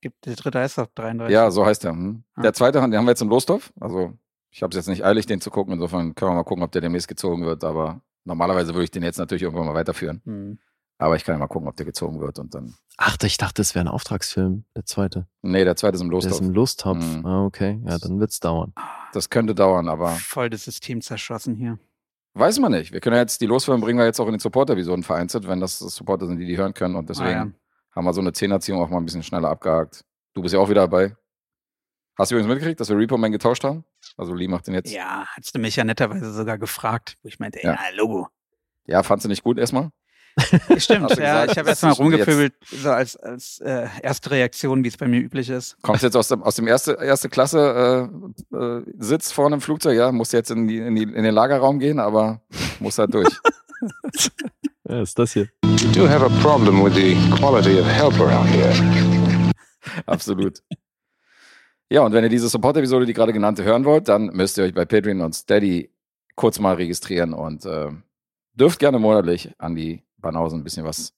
Gibt, der dritte heißt doch 33. Ja, so heißt er. Hm. Ah. Der zweite, den haben wir jetzt im Lostopf. Also ich habe es jetzt nicht eilig, den zu gucken. Insofern können wir mal gucken, ob der demnächst gezogen wird. Aber normalerweise würde ich den jetzt natürlich irgendwann mal weiterführen. Hm. Aber ich kann ja mal gucken, ob der gezogen wird. Und dann. Ach, ich dachte, es wäre ein Auftragsfilm, der zweite. Nee, der zweite ist im Der ist Lostopf. im Lusttopf. Mhm. Ah, okay. Ja, dann wird's dauern. Das könnte dauern, aber Voll das System zerschossen hier. weiß man nicht. Wir können ja jetzt die Losfilme bringen wir jetzt auch in den Support-Episoden vereinzelt, wenn das Supporter sind, die die hören können. Und deswegen Ah, ja. haben wir so eine Zehnerziehung auch mal ein bisschen schneller abgehakt. Du bist ja auch wieder dabei. Hast du übrigens mitgekriegt, dass wir Repo Man getauscht haben? Also Lee macht den jetzt. Ja, hast du mich ja netterweise sogar gefragt, wo ich meinte, Ja. ja, Logo. Ja, fandst du nicht gut erstmal? (laughs) Stimmt, ja, gesagt, ich habe erstmal rumgepöbelt, so als, als äh, erste Reaktion, wie es bei mir üblich ist. Kommst jetzt aus dem, aus dem erste, erste Klasse äh, äh, Sitz vorne im Flugzeug, ja, musst jetzt in, die, in, die, in den Lagerraum gehen, aber muss halt durch. (laughs) Ja, ist das hier. You do have a problem with the quality of help around here. Absolut. Ja, und wenn ihr diese Support-Episode, die gerade genannte, hören wollt, dann müsst ihr euch bei Patreon und Steady kurz mal registrieren und äh, dürft gerne monatlich an die Banausen ein bisschen was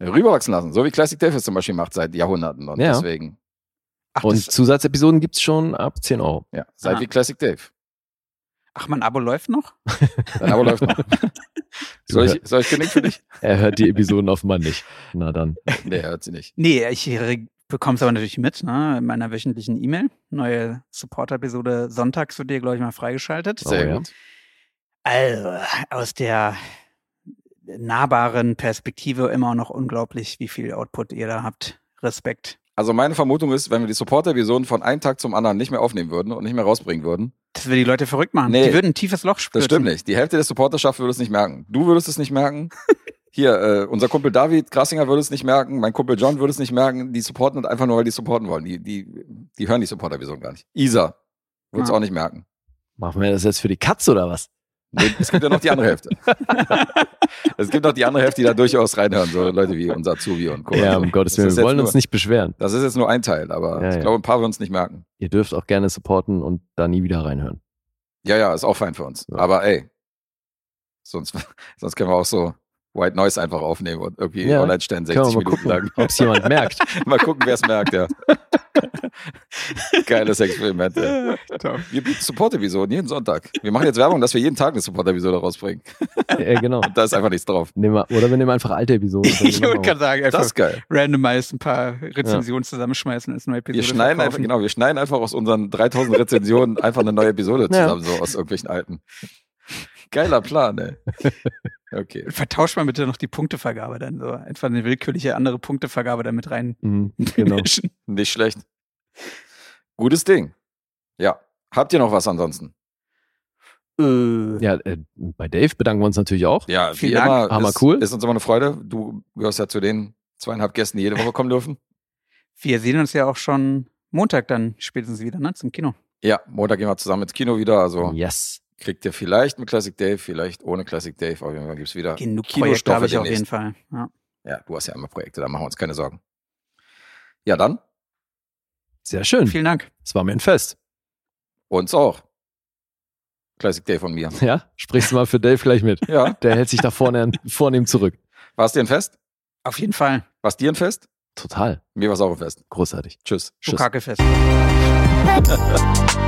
rüberwachsen lassen. So wie Classic Dave es zum Beispiel macht seit Jahrhunderten. Und Ja. deswegen, Ach, Und Zusatzepisoden gibt's schon ab 10 Euro. ja, seid Ah. wie Classic Dave. ach, mein Abo läuft noch? (laughs) Dein Abo läuft noch. Soll ich, soll ich genickt für dich? Er hört die Episoden offenbar nicht. Na dann. Nee, er hört sie nicht. Nee, ich bekomme es aber natürlich mit, ne, in meiner wöchentlichen E-Mail. Neue Support-Episode sonntags wird dir, glaube ich, mal freigeschaltet. Oh, Sehr ja. gut. Also, aus der nahbaren Perspektive immer noch unglaublich, wie viel Output ihr da habt. Respekt. Also meine Vermutung ist, wenn wir die Support-Episoden von einem Tag zum anderen nicht mehr aufnehmen würden und nicht mehr rausbringen würden, Das würde die Leute verrückt machen. Nee. die würden ein tiefes Loch spüren. Das stimmt nicht. Die Hälfte der Supporterschaft würde es nicht merken. Du würdest es nicht merken. (laughs) Hier, äh, unser Kumpel David Grassinger würde es nicht merken. Mein Kumpel John würde es nicht merken. Die supporten einfach nur, weil die supporten wollen. Die, die, die hören die Supporter-Vision gar nicht. Isa würde es Ah. auch nicht merken. Machen wir das jetzt für die Katze oder was? Nee, es gibt ja noch die andere Hälfte. (laughs) es gibt noch die andere Hälfte, die da durchaus reinhören. So Leute wie unser Azubi und Co. Ja, um Gottes Willen, wir wollen nur, uns nicht beschweren. Das ist jetzt nur ein Teil, aber Ja, ich ja. glaube, ein paar würden es nicht merken. Ihr dürft auch gerne supporten und da nie wieder reinhören. Ja, ja, ist auch fein für uns. Ja. Aber ey, sonst, (laughs) sonst können wir auch so White Noise einfach aufnehmen und irgendwie Ja, online stellen, Können 60 wir mal Minuten lang. gucken, ob es jemand (laughs) merkt. Mal gucken, wer es merkt, ja. Geiles Experiment. Ey. (laughs) Wir bieten Support-Episoden jeden Sonntag. Wir machen jetzt Werbung, dass wir jeden Tag eine Support-Episode rausbringen. ja, genau. (laughs) Da ist einfach nichts drauf. Nehmen wir, oder wir nehmen einfach alte Episoden. Ich würde gerade sagen, einfach Das ist geil. randomized ein paar Rezensionen zusammenschmeißen als neue Episode Wir schneiden einfach, genau, wir schneiden einfach aus unseren 3000 Rezensionen einfach eine neue Episode Ja. zusammen, so aus irgendwelchen alten. Geiler Plan, ey. (laughs) Okay. Vertauscht mal bitte noch die Punktevergabe dann so. Einfach eine willkürliche andere Punktevergabe da mit rein. Mhm, genau. Nicht schlecht. Gutes Ding. Ja. Habt ihr noch was ansonsten? Äh, Ja, äh, bei Dave bedanken wir uns natürlich auch. Ja, Vielen wie Dank. immer. Hammer ist, cool. Ist uns immer eine Freude. Du gehörst ja zu den zweieinhalb Gästen, die jede Woche kommen dürfen. wir sehen uns ja auch schon Montag dann spätestens wieder, ne? Zum Kino. Ja, Montag gehen wir zusammen ins Kino wieder. Also Yes. Kriegt ihr vielleicht mit Classic Dave, vielleicht ohne Classic Dave. Auf jeden Fall gibt's wieder Genug Projekte habe ich auf jeden Fall. Ja. Ja, du hast ja immer Projekte, da machen wir uns keine Sorgen. Ja, dann Sehr schön. Vielen Dank. Es war mir ein Fest. uns auch. Classic Dave von mir. Ja, sprichst du mal für Dave gleich mit. (laughs) Ja, Der hält sich da vorne vornehm zurück. war es dir ein Fest? Auf jeden Fall. War es dir ein Fest? Total. Mir war es auch ein Fest. Großartig. Tschüss. Tschüss. Bukake-Fest. (laughs)